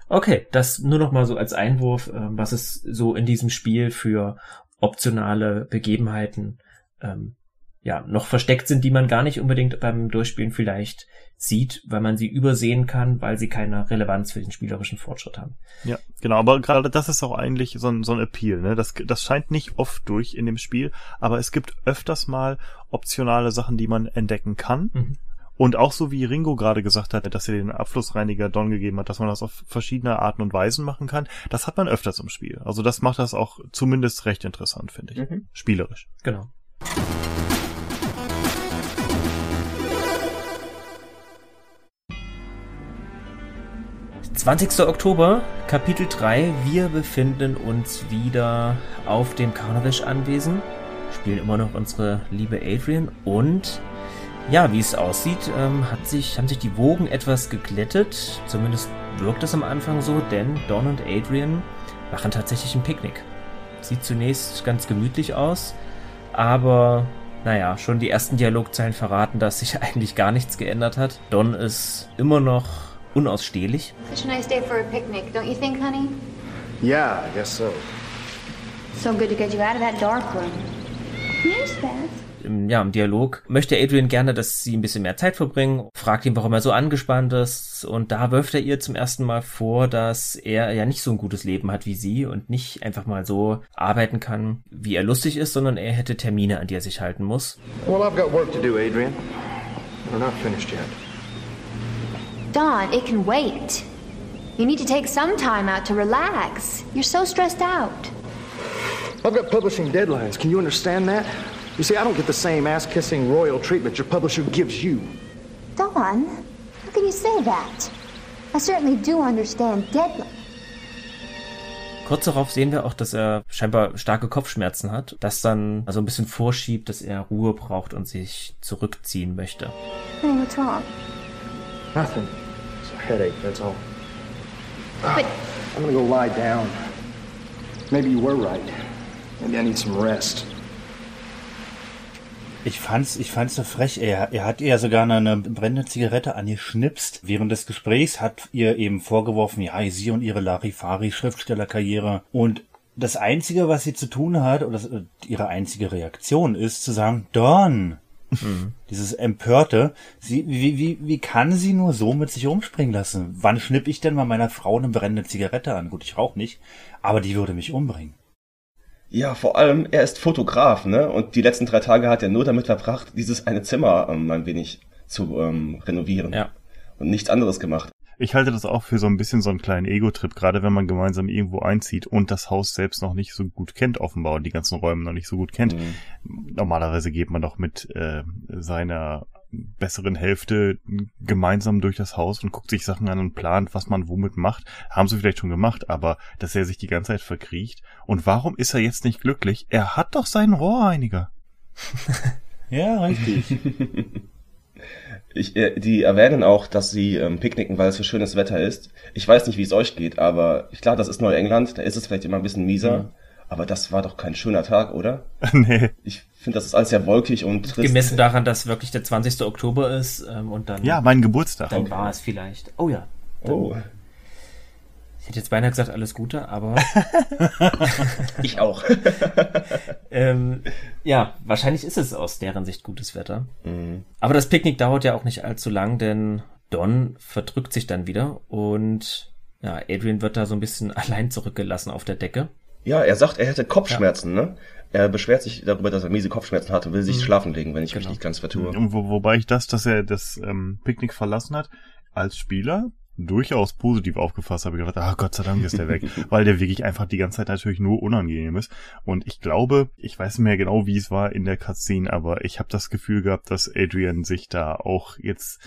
Okay, das nur noch mal so als Einwurf, ähm, was es so in diesem Spiel für optionale Begebenheiten ähm, ja noch versteckt sind, die man gar nicht unbedingt beim Durchspielen vielleicht sieht, weil man sie übersehen kann, weil sie keine Relevanz für den spielerischen Fortschritt haben. Ja, genau, aber gerade das ist auch eigentlich so ein, so ein Appeal, ne? Das, das scheint nicht oft durch in dem Spiel, aber es gibt öfters mal optionale Sachen, die man entdecken kann. Mhm. Und auch so wie Ringo gerade gesagt hat, dass er den Abflussreiniger Don gegeben hat, dass man das auf verschiedene Arten und Weisen machen kann, das hat man öfters im Spiel. Also das macht das auch zumindest recht interessant, finde ich. Mhm. Spielerisch. Genau. Zwanzigster Oktober, Kapitel 3. Wir befinden uns wieder auf dem Carnavish-Anwesen, spielen immer noch unsere liebe Adrian und ja, wie es aussieht, ähm, hat sich, haben sich die Wogen etwas geglättet. Zumindest wirkt es am Anfang so, denn Don und Adrian machen tatsächlich ein Picknick. Sieht zunächst ganz gemütlich aus, aber naja, schon die ersten Dialogzeilen verraten, dass sich eigentlich gar nichts geändert hat. Don ist immer noch unausstehlich. Such a nice day for a picnic, don't you think, honey? Yeah, I guess so. So good to get you out of that dark room. Here's Beth. Im, ja, im Dialog möchte Adrian gerne, dass sie ein bisschen mehr Zeit verbringen, fragt ihn, warum er so angespannt ist und da wirft er ihr zum ersten Mal vor, dass er ja nicht so ein gutes Leben hat wie sie und nicht einfach mal so arbeiten kann, wie er lustig ist, sondern er hätte Termine, an die er sich halten muss. Well, I've got work to do, Adrian. We're not finished yet. Dawn, it can wait. You need to take some time out to relax. You're so stressed out. I've got publishing deadlines. Can you understand that? You see, I don't get the same ass kissing royal treatment your publisher gives you. Dawn, how can you say that? I certainly do understand deadline. Kurz darauf sehen wir auch, dass er scheinbar starke Kopfschmerzen hat, das dann also ein bisschen vorschiebt, dass er Ruhe braucht und sich zurückziehen möchte. Honey, what's wrong? Nothing. It's a headache, that's all. But I'm gonna go lie down. Maybe you were right. Maybe I need some rest. Ich fand's, ich fand's so frech. Er, er hat ihr sogar eine brennende Zigarette angeschnipst. Während des Gesprächs hat ihr eben vorgeworfen, ja, sie und ihre Larifari-Schriftstellerkarriere. Und das Einzige, was sie zu tun hat, oder das, ihre einzige Reaktion ist, zu sagen, Don. Dieses Empörte. Sie, wie, wie, wie kann sie nur so mit sich rumspringen lassen? Wann schnipp ich denn mal meiner Frau eine brennende Zigarette an? Gut, ich rauche nicht, aber die würde mich umbringen. Ja, vor allem, er ist Fotograf, ne? Und die letzten drei Tage hat er nur damit verbracht, dieses eine Zimmer ähm, ein wenig zu ähm, renovieren. Ja. Und nichts anderes gemacht. Ich halte das auch für so ein bisschen so einen kleinen Ego-Trip, gerade wenn man gemeinsam irgendwo einzieht und das Haus selbst noch nicht so gut kennt, offenbar, und die ganzen Räume noch nicht so gut kennt. Mhm. Normalerweise geht man doch mit äh, seiner besseren Hälfte gemeinsam durch das Haus und guckt sich Sachen an und plant, was man womit macht. Haben sie vielleicht schon gemacht, aber dass er sich die ganze Zeit verkriecht. Und warum ist er jetzt nicht glücklich? Er hat doch seinen Rohrreiniger. Ja, richtig. Ich, äh, die erwähnen auch, dass sie ähm, picknicken, weil es so schönes Wetter ist. Ich weiß nicht, wie es euch geht, aber ich, klar, das ist Neuengland, da ist es vielleicht immer ein bisschen mieser. Mhm. Aber das war doch kein schöner Tag, oder? nee. Ich finde, das ist alles sehr wolkig und trist. Gemessen daran, dass wirklich der 20. Oktober ist ähm, und dann, Ja, mein Geburtstag. dann war es vielleicht. Oh ja. Dann, Oh, Ich hätte jetzt beinahe gesagt, alles Gute, aber ich auch. ähm, ja, wahrscheinlich ist es aus deren Sicht gutes Wetter. Mhm. Aber das Picknick dauert ja auch nicht allzu lang, denn Don verdrückt sich dann wieder und ja, Adrian wird da so ein bisschen allein zurückgelassen auf der Decke. Ja, er sagt, er hätte Kopfschmerzen, ne? Er beschwert sich darüber, dass er miese Kopfschmerzen hat und will sich Mhm. schlafen legen, wenn ich mich Genau. nicht ganz vertue. Wo, wobei ich das, dass er das ähm, Picknick verlassen hat, als Spieler durchaus positiv aufgefasst habe. Ich gedacht, ah Gott sei Dank ist der weg, weil der wirklich einfach die ganze Zeit natürlich nur unangenehm ist. Und ich glaube, ich weiß nicht mehr genau, wie es war in der Cutscene, aber ich habe das Gefühl gehabt, dass Adrian sich da auch jetzt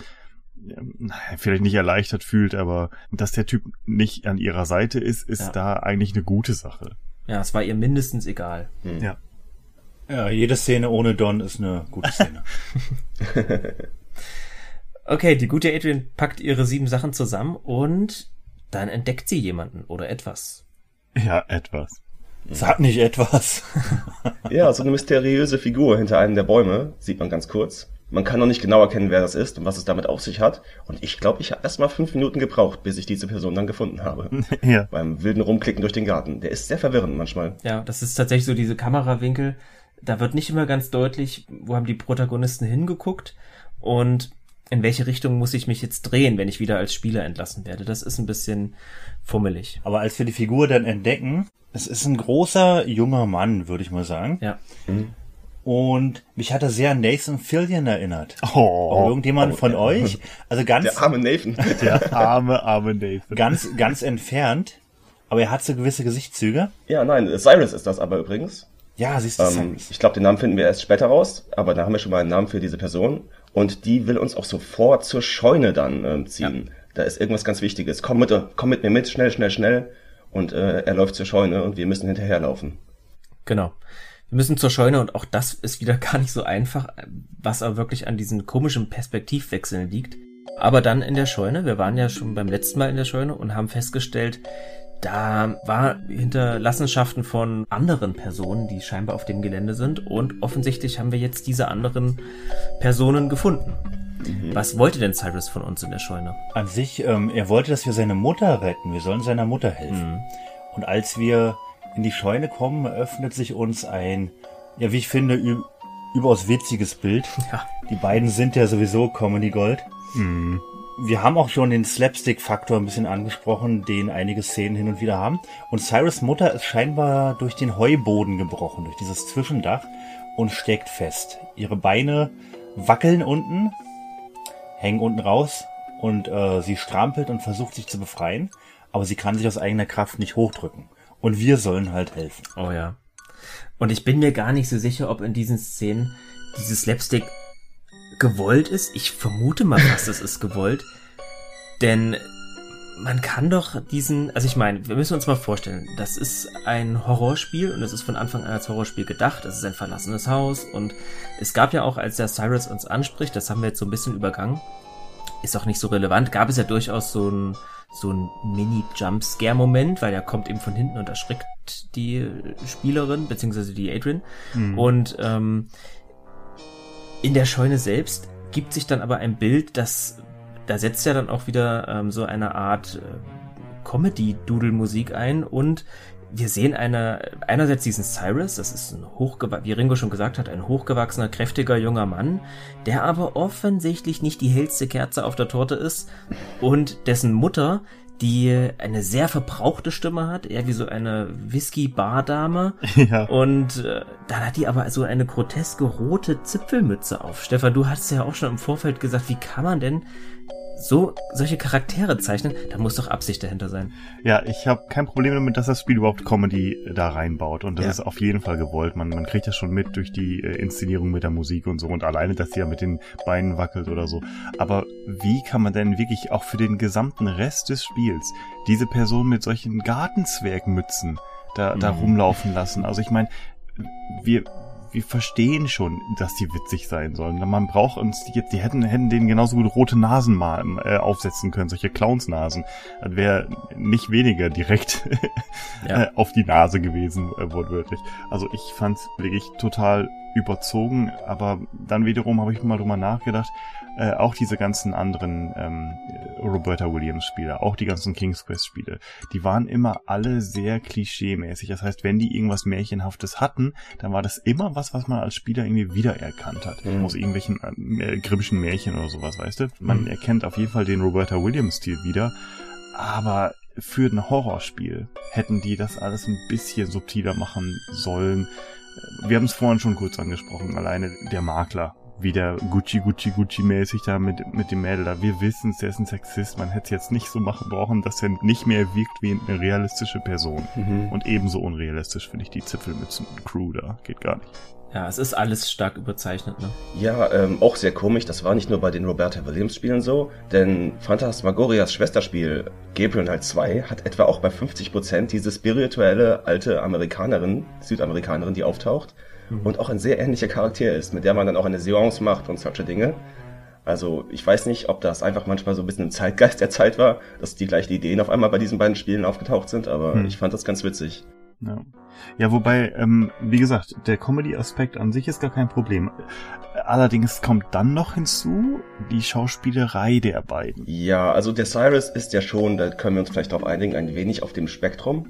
ähm, vielleicht nicht erleichtert fühlt, aber dass der Typ nicht an ihrer Seite ist, ist Ja. da eigentlich eine gute Sache. Ja, es war ihr mindestens egal. Ja. Ja, jede Szene ohne Don ist eine gute Szene. Okay, die gute Adrian packt ihre sieben Sachen zusammen und dann entdeckt sie jemanden oder etwas. Ja, etwas. Sag nicht etwas. Ja, so eine mysteriöse Figur hinter einem der Bäume, sieht man ganz kurz. Man kann noch nicht genau erkennen, wer das ist und was es damit auf sich hat. Und ich glaube, ich habe erst mal fünf Minuten gebraucht, bis ich diese Person dann gefunden habe. ja. Beim wilden Rumklicken durch den Garten. Der ist sehr verwirrend manchmal. Ja, das ist tatsächlich so diese Kamerawinkel. Da wird nicht immer ganz deutlich, wo haben die Protagonisten hingeguckt und in welche Richtung muss ich mich jetzt drehen, wenn ich wieder als Spieler entlassen werde. Das ist ein bisschen fummelig. Aber als wir die Figur dann entdecken, es ist ein großer, junger Mann, würde ich mal sagen. Ja. Und mich hat er sehr an Nathan Fillion erinnert. Oh, Irgendjemand von euch? Also ganz, Der arme Nathan. der arme, arme Nathan. ganz, ganz entfernt. Aber er hat so gewisse Gesichtszüge. ja, nein, Cyrus ist das aber übrigens. Ja, siehst du, Ähm, Cyrus. ich glaube, den Namen finden wir erst später raus, aber da haben wir schon mal einen Namen für diese Person. Und die will uns auch sofort zur Scheune dann ähm, ziehen. Da ist irgendwas ganz Wichtiges. Komm mit, komm mit mir mit, schnell, schnell, schnell. Und äh, er läuft zur Scheune und wir müssen hinterherlaufen. Genau. Wir müssen zur Scheune und auch das ist wieder gar nicht so einfach, was aber wirklich an diesen komischen Perspektivwechseln liegt. Aber dann in der Scheune, wir waren ja schon beim letzten Mal in der Scheune und haben festgestellt, da war Hinterlassenschaften von anderen Personen, die scheinbar auf dem Gelände sind und offensichtlich haben wir jetzt diese anderen Personen gefunden. Was wollte denn Cyrus von uns in der Scheune? An sich, ähm, er wollte, dass wir seine Mutter retten. Wir sollen seiner Mutter helfen. Und als wir in die Scheune kommen, öffnet sich uns ein, ja, wie ich finde, überaus witziges Bild. Ja. Die beiden sind ja sowieso Comedy Gold. Wir haben auch schon den Slapstick-Faktor ein bisschen angesprochen, den einige Szenen hin und wieder haben. Und Cyrus Mutter ist scheinbar durch den Heuboden gebrochen, durch dieses Zwischendach und steckt fest. Ihre Beine wackeln unten, hängen unten raus und äh, sie strampelt und versucht sich zu befreien, aber sie kann sich aus eigener Kraft nicht hochdrücken. Und wir sollen halt helfen. Oh ja. Und ich bin mir gar nicht so sicher, ob in diesen Szenen dieses Slapstick gewollt ist. Ich vermute mal fast, es ist gewollt. Denn man kann doch diesen, also ich meine, wir müssen uns mal vorstellen, das ist ein Horrorspiel und es ist von Anfang an als Horrorspiel gedacht. Es ist ein verlassenes Haus und es gab ja auch, als der Cyrus uns anspricht, das haben wir jetzt so ein bisschen übergangen, ist auch nicht so relevant, gab es ja durchaus so ein, so ein Mini-Jump-Scare-Moment, weil er kommt eben von hinten und erschreckt die Spielerin, beziehungsweise die Adrian. Und ähm, in der Scheune selbst gibt sich dann aber ein Bild, das, da setzt ja dann auch wieder ähm, so eine Art äh, Comedy-Doodle-Musik ein und wir sehen eine, einerseits diesen Cyrus, das ist ein hochgewachsener, wie Ringo schon gesagt hat, ein hochgewachsener, kräftiger junger Mann, der aber offensichtlich nicht die hellste Kerze auf der Torte ist und dessen Mutter, die eine sehr verbrauchte Stimme hat, eher wie so eine Whisky-Bardame. Ja. Und äh, dann hat die aber so eine groteske rote Zipfelmütze auf. Stefan, du hast ja auch schon im Vorfeld gesagt, wie kann man denn so solche Charaktere zeichnen? Da muss doch Absicht dahinter sein. Ja, ich habe kein Problem damit, dass das Spiel überhaupt Comedy da reinbaut. Und das Ja. ist auf jeden Fall gewollt. Man, man kriegt das schon mit durch die äh, Inszenierung mit der Musik und so. Und alleine, dass sie ja mit den Beinen wackelt oder so. Aber wie kann man denn wirklich auch für den gesamten Rest des Spiels diese Person mit solchen Gartenzwergmützen da, da rumlaufen lassen? Also ich meine, wir, wir verstehen schon, dass die witzig sein sollen. Man braucht uns die jetzt, die hätten, hätten denen genauso gut rote Nasen mal äh, aufsetzen können, solche Clownsnasen. Das wäre nicht weniger direkt Ja. äh, auf die Nase gewesen, äh, wortwörtlich. Also ich fand's wirklich total überzogen, aber dann wiederum habe ich mal drüber nachgedacht, äh, auch diese ganzen anderen ähm, Roberta Williams Spiele, auch die ganzen King's Quest Spiele, die waren immer alle sehr klischee-mäßig. Das heißt, wenn die irgendwas Märchenhaftes hatten, dann war das immer was, was man als Spieler irgendwie wiedererkannt hat. Aus irgendwelchen äh, grimmischen Märchen oder sowas, weißt du? Man erkennt auf jeden Fall den Roberta Williams Stil wieder, aber für ein Horrorspiel hätten die das alles ein bisschen subtiler machen sollen. Wir haben es vorhin schon kurz angesprochen, alleine der Makler, wie der Gucci Gucci Gucci mäßig da mit, mit dem Mädel da. Wir wissen es, der ist ein Sexist, man hätte es jetzt nicht so machen brauchen, dass er nicht mehr wirkt wie eine realistische Person. Und ebenso unrealistisch finde ich die Zipfelmützen-Crew da, geht gar nicht. Ja, es ist alles stark überzeichnet, ne? Ja, ähm, auch sehr komisch. Das war nicht nur bei den Roberta Williams Spielen so, denn Phantasmagorias Schwesterspiel Gabriel Knight 2 hat etwa auch bei 50% diese spirituelle alte Amerikanerin, Südamerikanerin, die auftaucht und auch ein sehr ähnlicher Charakter ist, mit der man dann auch eine Seance macht und solche Dinge. Also ich weiß nicht, ob das einfach manchmal so ein bisschen im Zeitgeist der Zeit war, dass die gleichen Ideen auf einmal bei diesen beiden Spielen aufgetaucht sind, aber ich fand das ganz witzig. Ja, ja wobei, ähm, wie gesagt, der Comedy-Aspekt an sich ist gar kein Problem. Allerdings kommt dann noch hinzu die Schauspielerei der beiden. Ja, also der Cyrus ist ja schon, da können wir uns vielleicht darauf einigen, ein wenig auf dem Spektrum.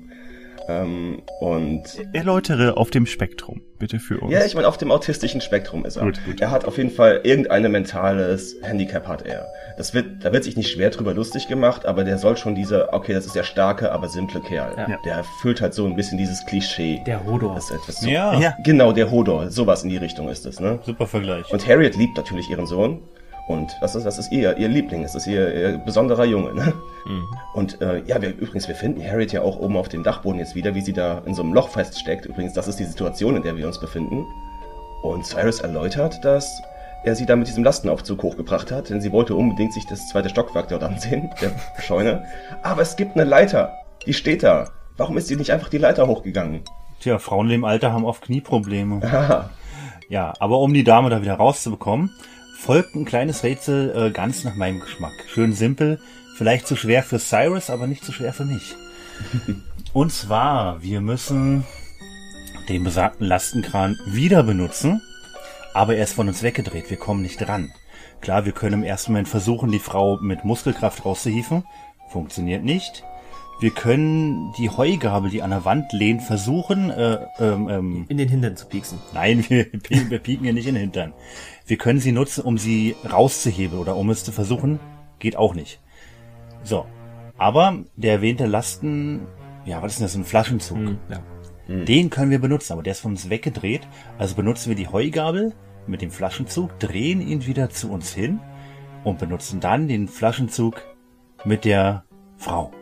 Ähm, und Erläutere auf dem Spektrum, bitte für uns. ja, ich meine, auf dem autistischen Spektrum ist er. Gut, gut. Er hat auf jeden Fall irgendein mentales Handicap hat er. Das wird, da wird sich nicht schwer drüber lustig gemacht, aber der soll schon dieser, okay, das ist der starke, aber simple Kerl. Ja. Der erfüllt halt so ein bisschen dieses Klischee. Der Hodor. Das ist etwas so, Ja, Ja. Genau, der Hodor. Sowas in die Richtung ist es, ne? super Vergleich. Und Harriet liebt natürlich ihren Sohn. Und das ist, das ist ihr, ihr Liebling, das ist ihr, ihr besonderer Junge. Ne? Und äh, ja, wir, übrigens, wir finden Harriet ja auch oben auf dem Dachboden jetzt wieder, wie sie da in so einem Loch feststeckt. Übrigens, das ist die Situation, in der wir uns befinden. Und Cyrus erläutert, dass er sie da mit diesem Lastenaufzug hochgebracht hat, denn sie wollte unbedingt sich das zweite Stockwerk dort ansehen, der Scheune. Aber es gibt eine Leiter, die steht da. Warum ist sie nicht einfach die Leiter hochgegangen? Tja, Frauen dem Alter haben oft Knieprobleme. Haha. Ja, aber um die Dame da wieder rauszubekommen, folgt ein kleines Rätsel äh, ganz nach meinem Geschmack. Schön simpel, vielleicht zu schwer für Cyrus, aber nicht zu schwer für mich. Und zwar, wir müssen den besagten Lastenkran wieder benutzen, aber er ist von uns weggedreht, wir kommen nicht dran. Klar, wir können im ersten Moment versuchen, die Frau mit Muskelkraft rauszuhieven. Funktioniert nicht. Wir können die Heugabel, die an der Wand lehnt, versuchen, äh, ähm, ähm, In den Hintern zu pieksen. Nein, wir, wir pieken ihr nicht in den Hintern. Wir können sie nutzen, um sie rauszuhebeln oder um es zu versuchen. Geht auch nicht. So. Aber der erwähnte Lasten, ja, was ist denn das, ein Flaschenzug? Hm, ja. Den können wir benutzen, aber der ist von uns weggedreht. Also benutzen wir die Heugabel mit dem Flaschenzug, drehen ihn wieder zu uns hin und benutzen dann den Flaschenzug mit der Frau.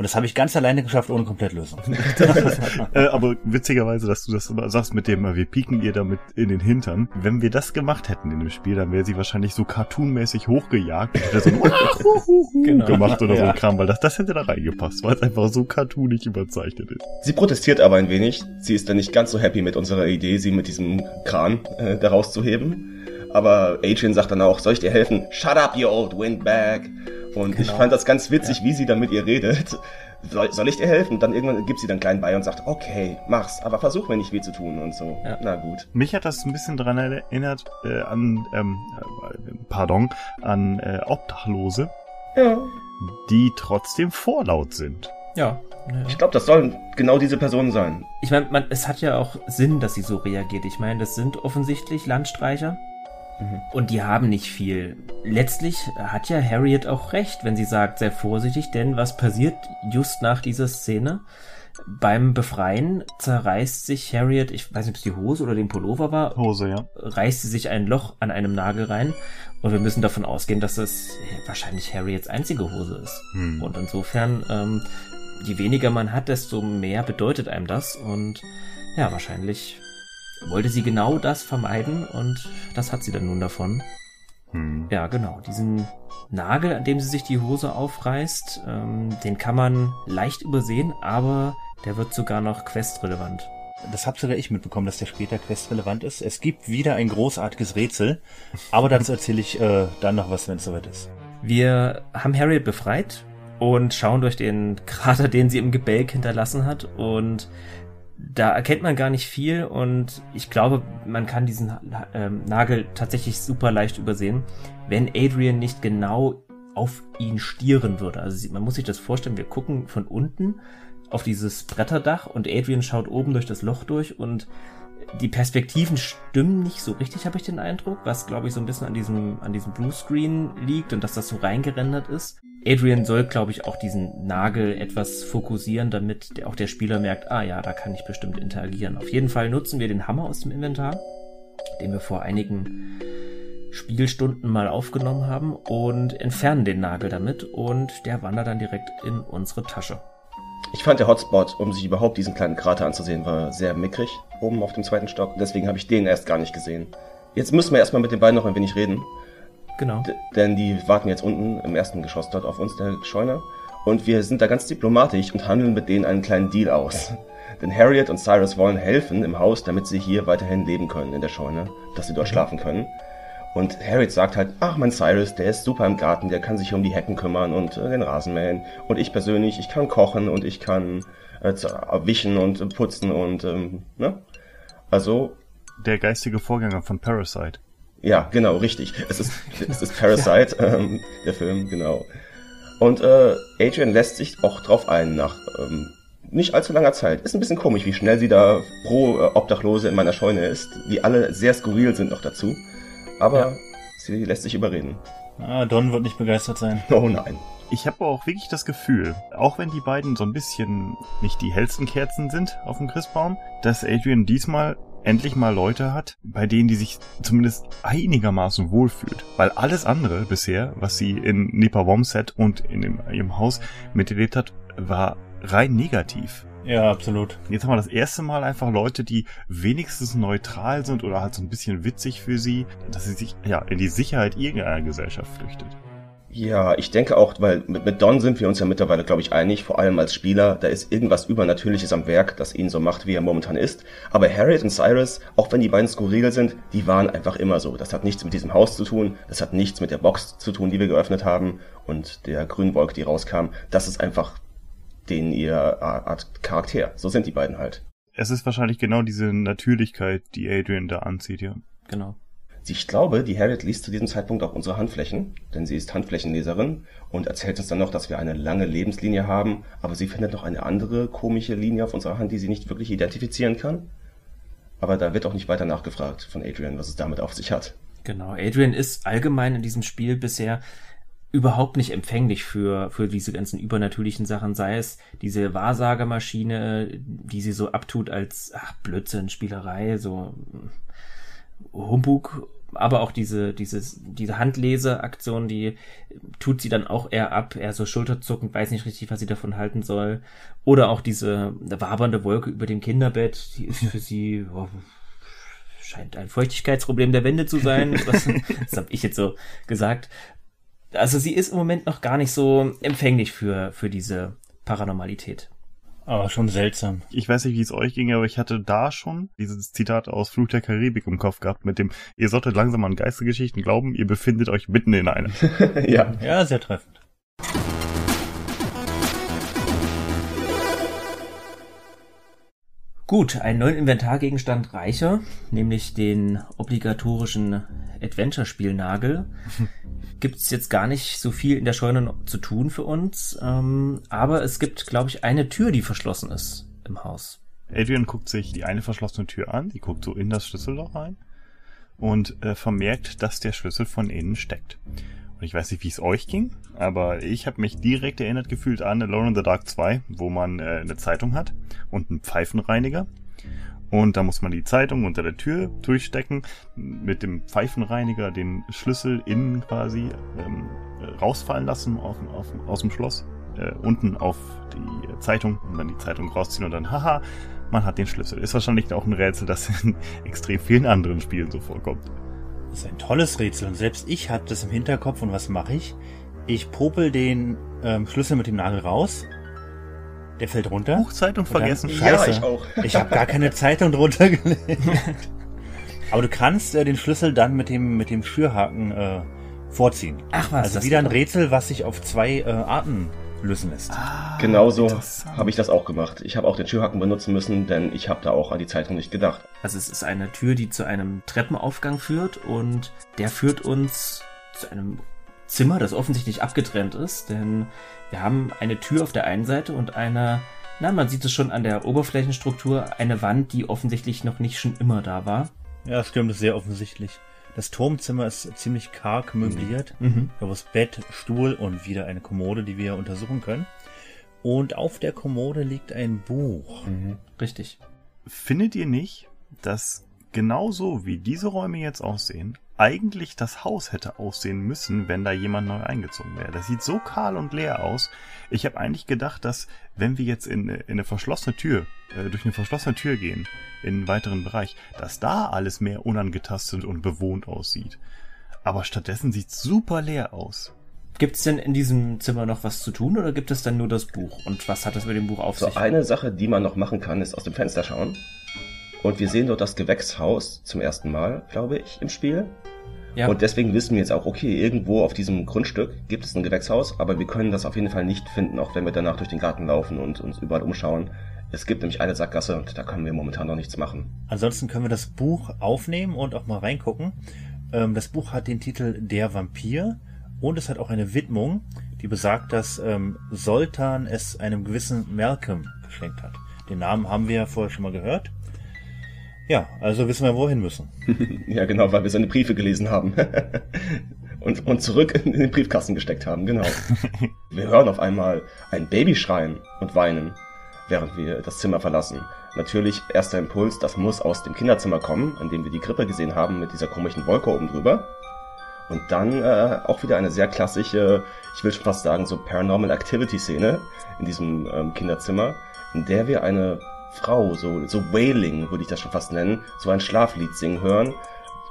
Und das habe ich ganz alleine geschafft, ohne Komplettlösung. Äh, aber witzigerweise, dass du das immer sagst mit dem, äh, wir pieken ihr damit in den Hintern. Wenn wir das gemacht hätten in dem Spiel, dann wäre sie wahrscheinlich so cartoonmäßig hochgejagt und hätte so ein Genau. gemacht oder so Ja. ein Kram, weil das, das hätte da reingepasst, weil es einfach so cartoonig überzeichnet ist. Sie protestiert aber ein wenig. Sie ist dann nicht ganz so happy mit unserer Idee, sie mit diesem Kran äh, da rauszuheben. Aber Adrian sagt dann auch, soll ich dir helfen? Shut up, you old windbag. Und ich fand das ganz witzig, wie sie dann mit ihr redet. Soll, soll ich dir helfen? Und dann irgendwann gibt sie dann klein bei und sagt, okay, mach's, aber versuch mir nicht weh zu tun und so. Ja. Na gut. Mich hat das ein bisschen daran erinnert, äh, an, ähm, äh, pardon, an äh, Obdachlose, Ja. die trotzdem vorlaut sind. Ja. ja. Ich glaube, das sollen genau diese Personen sein. Ich meine, man, es hat ja auch Sinn, dass sie so reagiert. Ich meine, das sind offensichtlich Landstreicher. Und die haben nicht viel. Letztlich hat ja Harriet auch recht, wenn sie sagt, sehr vorsichtig, denn was passiert just nach dieser Szene? Beim Befreien zerreißt sich Harriet, ich weiß nicht, ob es die Hose oder den Pullover war, Hose, ja. reißt sie sich ein Loch an einem Nagel rein. Und wir müssen davon ausgehen, dass das wahrscheinlich Harriets einzige Hose ist. Hm. Und insofern, ähm, je weniger man hat, desto mehr bedeutet einem das. Und ja, wahrscheinlich wollte sie genau das vermeiden und das hat sie dann nun davon. Hm. Ja, genau. Diesen Nagel, an dem sie sich die Hose aufreißt, ähm, den kann man leicht übersehen, aber der wird sogar noch questrelevant. Das hab sogar ich mitbekommen, dass der später questrelevant ist. Es gibt wieder ein großartiges Rätsel, aber dazu erzähle ich äh, dann noch was, wenn es soweit ist. Wir haben Harriet befreit und schauen durch den Krater, den sie im Gebälk hinterlassen hat und da erkennt man gar nicht viel und ich glaube, man kann diesen ähm, Nagel tatsächlich super leicht übersehen, wenn Adrian nicht genau auf ihn stieren würde. Also man muss sich das vorstellen, wir gucken von unten auf dieses Bretterdach und Adrian schaut oben durch das Loch durch und die Perspektiven stimmen nicht so richtig, habe ich den Eindruck, was glaube ich so ein bisschen an diesem, an diesem Bluescreen liegt und dass das so reingerendert ist. Adrian soll, glaube ich, auch diesen Nagel etwas fokussieren, damit auch der Spieler merkt, ah ja, da kann ich bestimmt interagieren. Auf jeden Fall nutzen wir den Hammer aus dem Inventar, den wir vor einigen Spielstunden mal aufgenommen haben und entfernen den Nagel damit und der wandert dann direkt in unsere Tasche. Ich fand der Hotspot, um sich überhaupt diesen kleinen Krater anzusehen, war sehr mickrig oben auf dem zweiten Stock. Deswegen habe ich den erst gar nicht gesehen. Jetzt müssen wir erstmal mit den beiden noch ein wenig reden. Genau. D denn die warten jetzt unten im ersten Geschoss dort auf uns, der Scheune. Und wir sind da ganz diplomatisch und handeln mit denen einen kleinen Deal aus. Denn Harriet und Cyrus wollen helfen im Haus, damit sie hier weiterhin leben können in der Scheune, dass sie dort schlafen können. Und Harriet sagt halt, ach, mein Cyrus, der ist super im Garten, der kann sich um die Hecken kümmern und äh, den Rasen mähen. Und ich persönlich, ich kann kochen und ich kann äh, wischen und putzen und, ähm, ne? Also. Der geistige Vorgänger von Parasite. Ja, genau, richtig. Es ist, es ist Parasite, ähm, der Film, genau. Und äh, Adrian lässt sich auch drauf ein nach ähm, nicht allzu langer Zeit. Ist ein bisschen komisch, wie schnell sie da pro äh, Obdachlose in meiner Scheune ist, die alle sehr skurril sind noch dazu. Aber ja. sie lässt sich überreden. Ah, Don wird nicht begeistert sein. Oh nein. Ich habe auch wirklich das Gefühl, auch wenn die beiden so ein bisschen nicht die hellsten Kerzen sind auf dem Christbaum, dass Adrian diesmal endlich mal Leute hat, bei denen die sich zumindest einigermaßen wohlfühlt. Weil alles andere bisher, was sie in Nepawomset und in dem, ihrem Haus miterlebt hat, war rein negativ. Ja, absolut. Jetzt haben wir das erste Mal einfach Leute, die wenigstens neutral sind oder halt so ein bisschen witzig für sie, dass sie sich ja in die Sicherheit irgendeiner Gesellschaft flüchtet. Ja, ich denke auch, weil mit, mit Don sind wir uns ja mittlerweile, glaube ich, einig, vor allem als Spieler, da ist irgendwas Übernatürliches am Werk, das ihn so macht, wie er momentan ist. Aber Harriet und Cyrus, auch wenn die beiden skurril sind, die waren einfach immer so. Das hat nichts mit diesem Haus zu tun, das hat nichts mit der Box zu tun, die wir geöffnet haben und der Grünwolke, die rauskam. Das ist einfach den ihr Art Charakter. So sind die beiden halt. Es ist wahrscheinlich genau diese Natürlichkeit, die Adrian da anzieht, ja. Genau. Ich glaube, die Harriet liest zu diesem Zeitpunkt auch unsere Handflächen, denn sie ist Handflächenleserin und erzählt uns dann noch, dass wir eine lange Lebenslinie haben, aber sie findet noch eine andere komische Linie auf unserer Hand, die sie nicht wirklich identifizieren kann. Aber da wird auch nicht weiter nachgefragt von Adrian, was es damit auf sich hat. Genau, Adrian ist allgemein in diesem Spiel bisher überhaupt nicht empfänglich für, für diese ganzen übernatürlichen Sachen, sei es diese Wahrsagemaschine, die sie so abtut als ach, Blödsinn, Spielerei, so Humbug, aber auch diese, dieses, diese Handleseaktion, die tut sie dann auch eher ab, eher so schulterzuckend, weiß nicht richtig, was sie davon halten soll. Oder auch diese wabernde Wolke über dem Kinderbett, die ist für sie, oh, scheint ein Feuchtigkeitsproblem der Wände zu sein. Das, das habe ich jetzt so gesagt. Also sie ist im Moment noch gar nicht so empfänglich für, für diese Paranormalität. Aber schon seltsam. Ich weiß nicht, wie es euch ging, aber ich hatte da schon dieses Zitat aus Fluch der Karibik im Kopf gehabt mit dem, ihr solltet langsam an Geistergeschichten glauben, ihr befindet euch mitten in einer. ja. Ja, sehr treffend. Gut, einen neuen Inventargegenstand reicher, nämlich den obligatorischen Adventure-Spielnagel. gibt es jetzt gar nicht so viel in der Scheune zu tun für uns. Ähm, aber es gibt, glaube ich, eine Tür, die verschlossen ist im Haus. Adrian guckt sich die eine verschlossene Tür an, die guckt so in das Schlüsselloch rein und äh, vermerkt, dass der Schlüssel von innen steckt. Und ich weiß nicht, wie es euch ging, aber ich habe mich direkt erinnert gefühlt an Alone in the Dark 2, wo man äh, eine Zeitung hat und einen Pfeifenreiniger. Und da muss man die Zeitung unter der Tür durchstecken, mit dem Pfeifenreiniger den Schlüssel innen quasi ähm, rausfallen lassen auf, auf, aus dem Schloss, äh, unten auf die Zeitung und dann die Zeitung rausziehen und dann, haha, man hat den Schlüssel. Ist wahrscheinlich auch ein Rätsel, das in extrem vielen anderen Spielen so vorkommt. Das ist ein tolles Rätsel und selbst ich hatte das im Hinterkopf und was mache ich? Ich popel den ähm, Schlüssel mit dem Nagel raus der fällt runter. Buchzeitung vergessen. Scheiße. Ja, ich auch. Ich habe gar keine Zeitung drunter gelegt. Aber du kannst äh, den Schlüssel dann mit dem mit dem Schürhaken äh, vorziehen. Ach was. Also wieder ein Rätsel, was sich auf zwei äh, Arten lösen lässt. Ah, Genauso habe ich das auch gemacht. Ich habe auch den Schürhaken benutzen müssen, denn ich habe da auch an die Zeitung nicht gedacht. Also es ist eine Tür, die zu einem Treppenaufgang führt und der führt uns zu einem Zimmer, das offensichtlich abgetrennt ist, denn wir haben eine Tür auf der einen Seite und eine, na, man sieht es schon an der Oberflächenstruktur, eine Wand, die offensichtlich noch nicht schon immer da war. Ja, stimmt, ist sehr offensichtlich. Das Turmzimmer ist ziemlich karg möbliert. Mhm. mhm. Da ist Bett, Stuhl und wieder eine Kommode, die wir untersuchen können. Und auf der Kommode liegt ein Buch. Mhm. Richtig. Findet ihr nicht, dass genauso wie diese Räume jetzt aussehen, eigentlich das Haus hätte aussehen müssen, wenn da jemand neu eingezogen wäre. Das sieht so kahl und leer aus. Ich habe eigentlich gedacht, dass wenn wir jetzt in, in eine verschlossene Tür, äh, durch eine verschlossene Tür gehen, in einen weiteren Bereich, dass da alles mehr unangetastet und bewohnt aussieht. Aber stattdessen sieht's super leer aus. Gibt es denn in diesem Zimmer noch was zu tun oder gibt es dann nur das Buch? Und was hat das mit dem Buch auf so sich? Eine Sache, die man noch machen kann, ist aus dem Fenster schauen. Und wir sehen dort das Gewächshaus zum ersten Mal, glaube ich, im Spiel. Ja. Und deswegen wissen wir jetzt auch, okay, irgendwo auf diesem Grundstück gibt es ein Gewächshaus, aber wir können das auf jeden Fall nicht finden, auch wenn wir danach durch den Garten laufen und uns überall umschauen. Es gibt nämlich eine Sackgasse und da können wir momentan noch nichts machen. Ansonsten können wir das Buch aufnehmen und auch mal reingucken. Ähm, das Buch hat den Titel Der Vampir und es hat auch eine Widmung, die besagt, dass ähm, Soltan es einem gewissen Malcolm geschenkt hat. Den Namen haben wir ja vorher schon mal gehört. Ja, also wissen wir, wohin müssen. ja, genau, weil wir seine Briefe gelesen haben. und, und zurück in den Briefkasten gesteckt haben, genau. wir hören auf einmal ein Baby schreien und weinen, während wir das Zimmer verlassen. Natürlich, erster Impuls, das muss aus dem Kinderzimmer kommen, an dem wir die Krippe gesehen haben mit dieser komischen Wolke oben drüber. Und dann äh, auch wieder eine sehr klassische, ich will schon fast sagen, so Paranormal Activity Szene in diesem ähm, Kinderzimmer, in der wir eine Frau, so, so Wailing würde ich das schon fast nennen, so ein Schlaflied singen hören.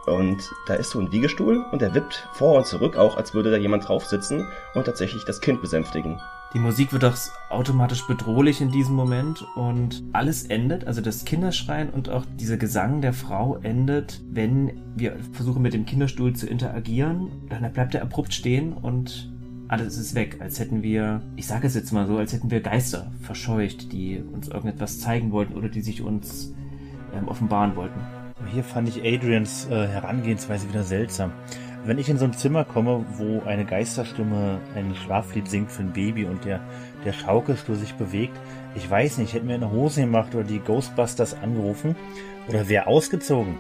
Und da ist so ein Wiegestuhl und der wippt vor und zurück, auch als würde da jemand drauf sitzen und tatsächlich das Kind besänftigen. Die Musik wird auch automatisch bedrohlich in diesem Moment und alles endet, also das Kinderschreien und auch dieser Gesang der Frau endet, wenn wir versuchen mit dem Kinderstuhl zu interagieren. Dann bleibt er abrupt stehen und alles ist weg, als hätten wir, ich sage es jetzt mal so, als hätten wir Geister verscheucht, die uns irgendetwas zeigen wollten oder die sich uns ähm, offenbaren wollten. Hier fand ich Adrians äh, Herangehensweise wieder seltsam. Wenn ich in so ein Zimmer komme, wo eine Geisterstimme ein Schlaflied singt für ein Baby und der, der Schaukelstuhl sich bewegt, ich weiß nicht, ich hätte mir eine Hose gemacht oder die Ghostbusters angerufen oder wäre ausgezogen.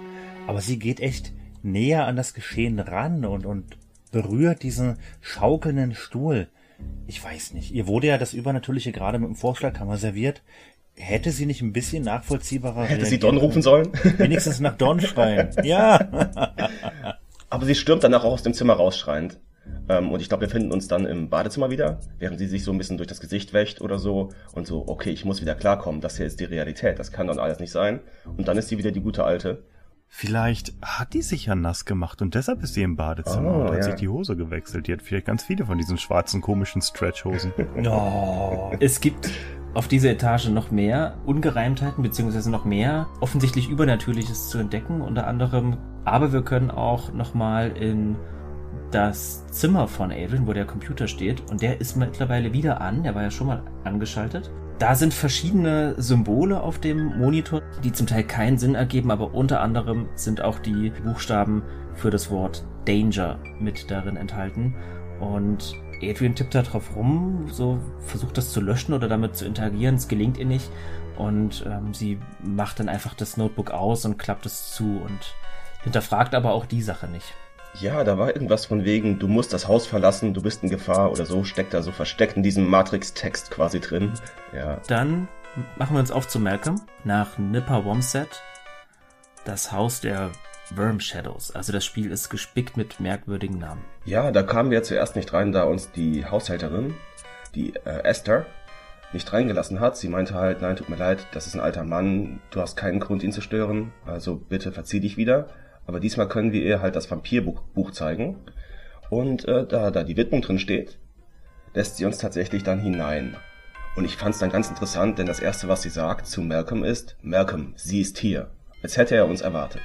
Aber sie geht echt näher an das Geschehen ran und, und berührt diesen schaukelnden Stuhl. Ich weiß nicht. Ihr wurde ja das Übernatürliche gerade mit dem Vorschlaghammer serviert. Hätte sie nicht ein bisschen nachvollziehbarer Hätte sie Don rufen sollen? Wenigstens nach Don schreien. Ja. Aber sie stürmt danach auch aus dem Zimmer rausschreiend. Ähm, und ich glaube, wir finden uns dann im Badezimmer wieder, während sie sich so ein bisschen durch das Gesicht wächt oder so. Und so, okay, ich muss wieder klarkommen, das hier ist die Realität, das kann dann alles nicht sein. Und dann ist sie wieder die gute Alte. Vielleicht hat die sich ja nass gemacht und deshalb ist sie im Badezimmer Oh, und hat ja. sich die Hose gewechselt. Die hat vielleicht ganz viele von diesen schwarzen komischen Stretchhosen. Oh. Es gibt auf dieser Etage noch mehr Ungereimtheiten, beziehungsweise noch mehr offensichtlich Übernatürliches zu entdecken, unter anderem. Aber wir können auch nochmal in das Zimmer von Adrian, wo der Computer steht, und der ist mittlerweile wieder an, der war ja schon mal angeschaltet. Da sind verschiedene Symbole auf dem Monitor, die zum Teil keinen Sinn ergeben, aber unter anderem sind auch die Buchstaben für das Wort Danger mit darin enthalten. Und Adrian tippt da drauf rum, so versucht das zu löschen oder damit zu interagieren. Es gelingt ihr nicht. Und ähm, sie macht dann einfach das Notebook aus und klappt es zu und hinterfragt aber auch die Sache nicht. Ja, da war irgendwas von wegen, du musst das Haus verlassen, du bist in Gefahr oder so, steckt da so versteckt in diesem Matrix-Text quasi drin. Ja. Dann machen wir uns auf zu Malcolm nach Nipper Womset, das Haus der Worm Shadows. Also das Spiel ist gespickt mit merkwürdigen Namen. Ja, da kamen wir zuerst nicht rein, da uns die Haushälterin, die äh, Esther, nicht reingelassen hat. Sie meinte halt, nein, tut mir leid, das ist ein alter Mann, du hast keinen Grund, ihn zu stören, also bitte verzieh dich wieder. Aber diesmal können wir ihr halt das Vampirbuch Buch zeigen. Und äh, da da die Widmung drin steht, lässt sie uns tatsächlich dann hinein. Und ich fand es dann ganz interessant, denn das erste, was sie sagt zu Malcolm ist, Malcolm, sie ist hier. Als hätte er uns erwartet.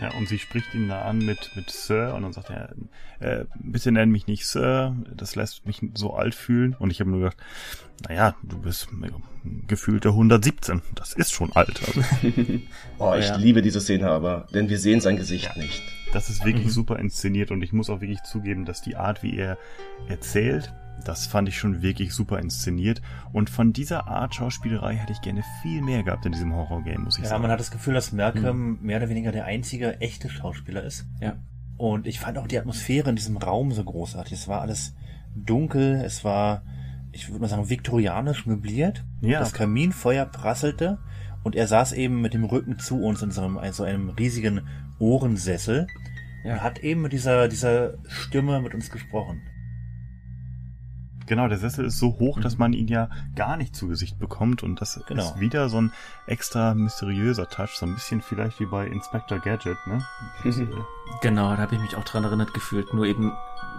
Ja, und sie spricht ihn da an mit, mit Sir und dann sagt er, äh, bitte nenn mich nicht Sir, das lässt mich so alt fühlen. Und ich habe nur gedacht, naja, du bist gefühlte 117, das ist schon alt. Also, Oh, ich Ja. liebe diese Szene aber, denn wir sehen sein Gesicht nicht. das ist wirklich super inszeniert und ich muss auch wirklich zugeben, dass die Art, wie er erzählt, das fand ich schon wirklich super inszeniert. Und von dieser Art Schauspielerei hätte ich gerne viel mehr gehabt in diesem Horror-Game, muss ich Ja, sagen. man hat das Gefühl, dass Malcolm mehr oder weniger der einzige echte Schauspieler ist. Ja. Und ich fand auch die Atmosphäre in diesem Raum so großartig. Es war alles dunkel, es war, ich würde mal sagen, viktorianisch möbliert. Ja. Das Kaminfeuer prasselte und er saß eben mit dem Rücken zu uns in so einem, also einem riesigen Ohrensessel. Ja. Er hat eben mit dieser, dieser Stimme mit uns gesprochen. Genau, der Sessel ist so hoch, dass man ihn ja gar nicht zu Gesicht bekommt und das Genau. ist wieder so ein extra mysteriöser Touch, so ein bisschen vielleicht wie bei Inspector Gadget, ne? Genau, da habe ich mich auch dran erinnert gefühlt. Nur eben,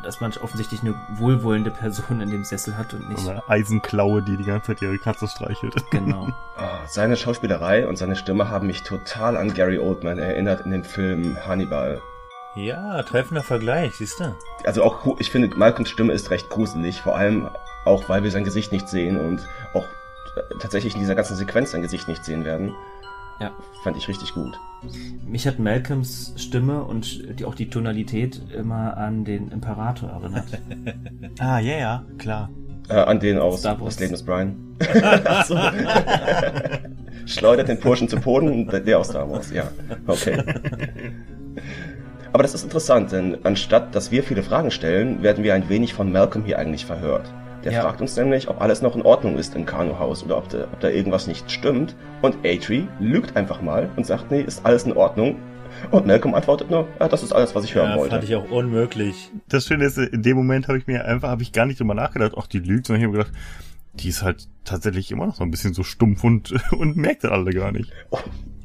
dass man offensichtlich eine wohlwollende Person in dem Sessel hat und nicht. So eine Eisenklaue, die die ganze Zeit ihre Katze streichelt. Genau. Ah, seine Schauspielerei und seine Stimme haben mich total an Gary Oldman erinnert in dem Film Hannibal. Ja, treffender Vergleich, siehst du? Also auch, ich finde, Malcolms Stimme ist recht gruselig, vor allem auch, weil wir sein Gesicht nicht sehen und auch äh, tatsächlich in dieser ganzen Sequenz sein Gesicht nicht sehen werden. Ja. Fand ich richtig gut. Mich hat Malcolms Stimme und die, auch die Tonalität immer an den Imperator erinnert. Ah, ja, ja, klar. Äh, an den aus Star Wars. Das Leben des Brian. Ach so. Schleudert den Burschen zu Boden, der aus Star Wars, ja. Okay. Aber das ist interessant, denn anstatt dass wir viele Fragen stellen, werden wir ein wenig von Malcolm hier eigentlich verhört. Der Ja. fragt uns nämlich, ob alles noch in Ordnung ist im Kanuhaus oder ob da, ob da irgendwas nicht stimmt. Und Atri lügt einfach mal und sagt, nee, ist alles in Ordnung. Und Malcolm antwortet nur, ja, das ist alles, was ich hören Ja, wollte. fand ich auch unmöglich. Das Schöne ist, in dem Moment habe ich mir einfach, habe ich gar nicht drüber nachgedacht, ach, die lügt, sondern ich habe gedacht, die ist halt tatsächlich immer noch so ein bisschen so stumpf und, und merkt das alle gar nicht.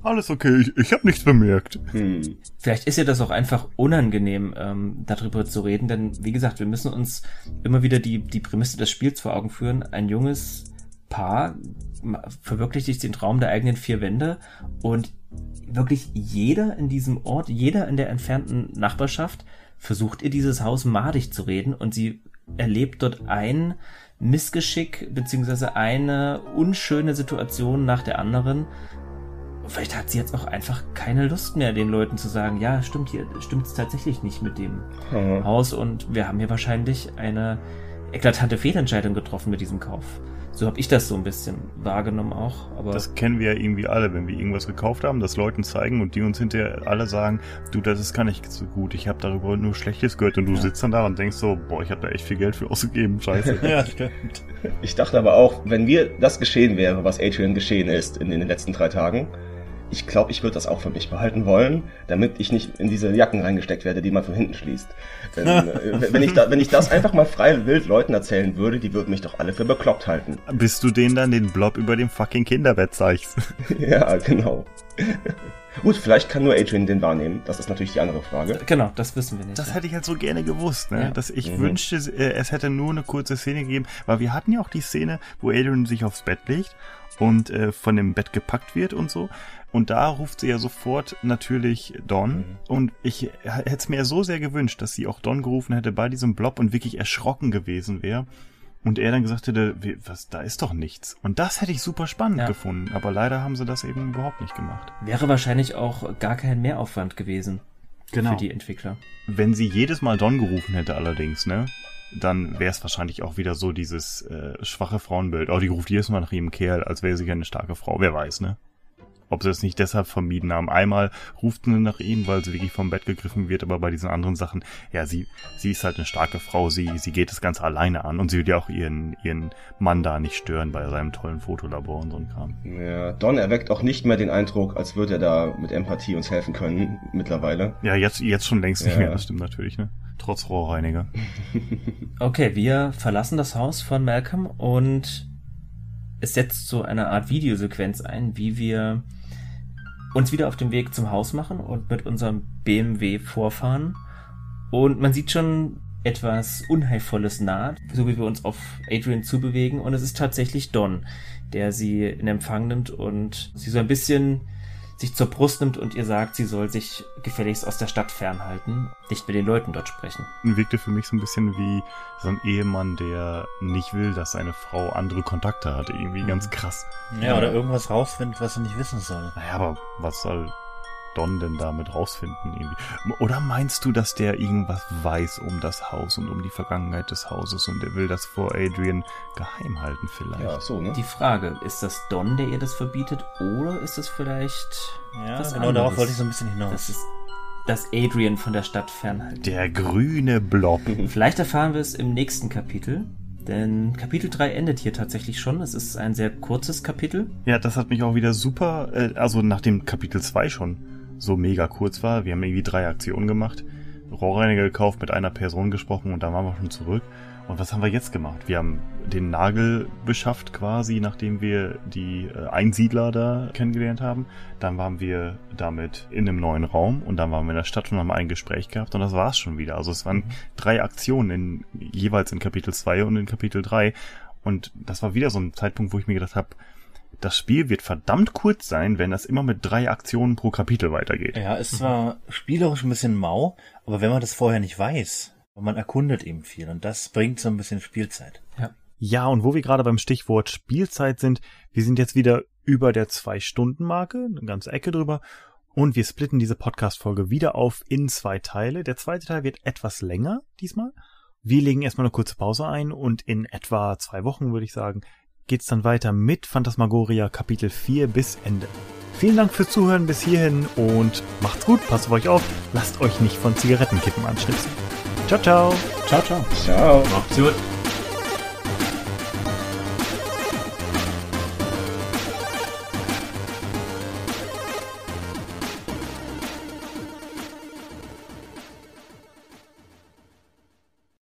Alles okay, ich, ich habe nichts bemerkt. Hm. Vielleicht ist ja das auch einfach unangenehm, ähm, darüber zu reden, denn wie gesagt, wir müssen uns immer wieder die, die Prämisse des Spiels vor Augen führen. Ein junges Paar verwirklicht sich den Traum der eigenen vier Wände und wirklich jeder in diesem Ort, jeder in der entfernten Nachbarschaft versucht ihr dieses Haus madig zu reden und sie erlebt dort ein Missgeschick beziehungsweise eine unschöne Situation nach der anderen. Vielleicht hat sie jetzt auch einfach keine Lust mehr, den Leuten zu sagen, ja, stimmt hier, stimmt es tatsächlich nicht mit dem Mhm. Haus und wir haben hier wahrscheinlich eine eklatante Fehlentscheidung getroffen mit diesem Kauf. So habe ich das so ein bisschen wahrgenommen auch, aber Das kennen wir ja irgendwie alle, wenn wir irgendwas gekauft haben, das Leuten zeigen und die uns hinterher alle sagen, du, das ist gar nicht so gut, ich habe darüber nur Schlechtes gehört und du sitzt dann da und denkst so, boah, ich habe da echt viel Geld für ausgegeben, scheiße. Ja, stimmt. Ich dachte aber auch, wenn mir das geschehen wäre, was Adrian geschehen ist in, in den letzten drei Tagen, ich glaube, ich würde das auch für mich behalten wollen, damit ich nicht in diese Jacken reingesteckt werde, die man von hinten schließt. Denn, äh, wenn, ich da, wenn ich das einfach mal frei wild Leuten erzählen würde, die würden mich doch alle für bekloppt halten. Bis du denen dann den Blob über dem fucking Kinderbett zeigst. ja, genau. Gut, vielleicht kann nur Adrian den wahrnehmen. Das ist natürlich die andere Frage. genau, das wissen wir nicht. Das hätte ich halt so gerne gewusst, ne? Ja. Dass ich Mhm. wünschte, äh, es hätte nur eine kurze Szene gegeben, weil wir hatten ja auch die Szene, wo Adrian sich aufs Bett legt und äh, von dem Bett gepackt wird und so. Und da ruft sie ja sofort natürlich Don. Mhm. Und ich hätte es mir so sehr gewünscht, dass sie auch Don gerufen hätte bei diesem Blob und wirklich erschrocken gewesen wäre. Und er dann gesagt hätte, was, da ist doch nichts. Und das hätte ich super spannend Ja. gefunden. Aber leider haben sie das eben überhaupt nicht gemacht. Wäre wahrscheinlich auch gar kein Mehraufwand gewesen Genau. für die Entwickler. Wenn sie jedes Mal Don gerufen hätte allerdings, ne? Dann wäre es wahrscheinlich auch wieder so dieses äh, schwache Frauenbild. Oh, die ruft jedes Mal nach ihrem Kerl, als wäre sie eine starke Frau. Wer weiß, ne? Ob sie es nicht deshalb vermieden haben. Einmal ruft sie nach ihm, weil sie wirklich vom Bett gegriffen wird, aber bei diesen anderen Sachen, ja, sie, sie ist halt eine starke Frau, sie, sie geht das Ganze alleine an und sie will ja auch ihren, ihren Mann da nicht stören bei seinem tollen Fotolabor und so ein Kram. Ja, Don erweckt auch nicht mehr den Eindruck, als würde er da mit Empathie uns helfen können, mittlerweile. Ja, jetzt, jetzt schon längst nicht Ja. mehr, das stimmt natürlich, ne? Trotz Rohrreiniger. Okay, wir verlassen das Haus von Malcolm und es setzt so eine Art Videosequenz ein, wie wir uns wieder auf den Weg zum Haus machen und mit unserem BMW vorfahren. Und man sieht schon etwas Unheilvolles naht, so wie wir uns auf Adrian zubewegen. Und es ist tatsächlich Don, der sie in Empfang nimmt und sie so ein bisschen sich zur Brust nimmt und ihr sagt, sie soll sich gefälligst aus der Stadt fernhalten, nicht mit den Leuten dort sprechen. wirkte für mich so ein bisschen wie so ein Ehemann, der nicht will, dass seine Frau andere Kontakte hat. Irgendwie ganz krass. Ja, oder irgendwas rausfindet, was er nicht wissen soll. Naja, aber was soll Don denn damit rausfinden irgendwie? Oder meinst du, dass der irgendwas weiß um das Haus und um die Vergangenheit des Hauses und der will das vor Adrian geheim halten vielleicht? Ja, so, ne? Die Frage, ist das Don, der ihr das verbietet, oder ist es vielleicht Ja, was genau anderes? darauf wollte ich so ein bisschen hinaus. Das ist das Adrian von der Stadt fernhalten. Der grüne Blob. Vielleicht erfahren wir es im nächsten Kapitel, denn Kapitel 3 endet hier tatsächlich schon. Es ist ein sehr kurzes Kapitel. Ja, das hat mich auch wieder super, äh, also nachdem Kapitel 2 schon so mega kurz war, wir haben irgendwie drei Aktionen gemacht, Rohrreiniger gekauft, mit einer Person gesprochen und dann waren wir schon zurück. Und was haben wir jetzt gemacht? Wir haben den Nagel beschafft quasi, nachdem wir die äh, Einsiedler da kennengelernt haben. Dann waren wir damit in einem neuen Raum und dann waren wir in der Stadt und haben ein Gespräch gehabt und das war's schon wieder. Also es waren drei Aktionen in, jeweils in Kapitel 2 und in Kapitel 3. Und das war wieder so ein Zeitpunkt, wo ich mir gedacht habe, das Spiel wird verdammt kurz sein, wenn das immer mit drei Aktionen pro Kapitel weitergeht. Ja, ist zwar spielerisch ein bisschen mau, aber wenn man das vorher nicht weiß, man erkundet eben viel und das bringt so ein bisschen Spielzeit. Ja, und wo wir gerade beim Stichwort Spielzeit sind, wir sind jetzt wieder über der Zwei-Stunden-Marke, eine ganze Ecke drüber, und wir splitten diese Podcast-Folge wieder auf in zwei Teile. Der zweite Teil wird etwas länger diesmal. Wir legen erstmal eine kurze Pause ein und in etwa zwei Wochen, würde ich sagen, geht's dann weiter mit Phantasmagoria Kapitel 4 bis Ende. Vielen Dank fürs Zuhören bis hierhin und macht's gut, passt auf euch auf, lasst euch nicht von Zigarettenkippen anschnipsen. Ciao, ciao. Ciao, ciao. Ciao. Macht's gut.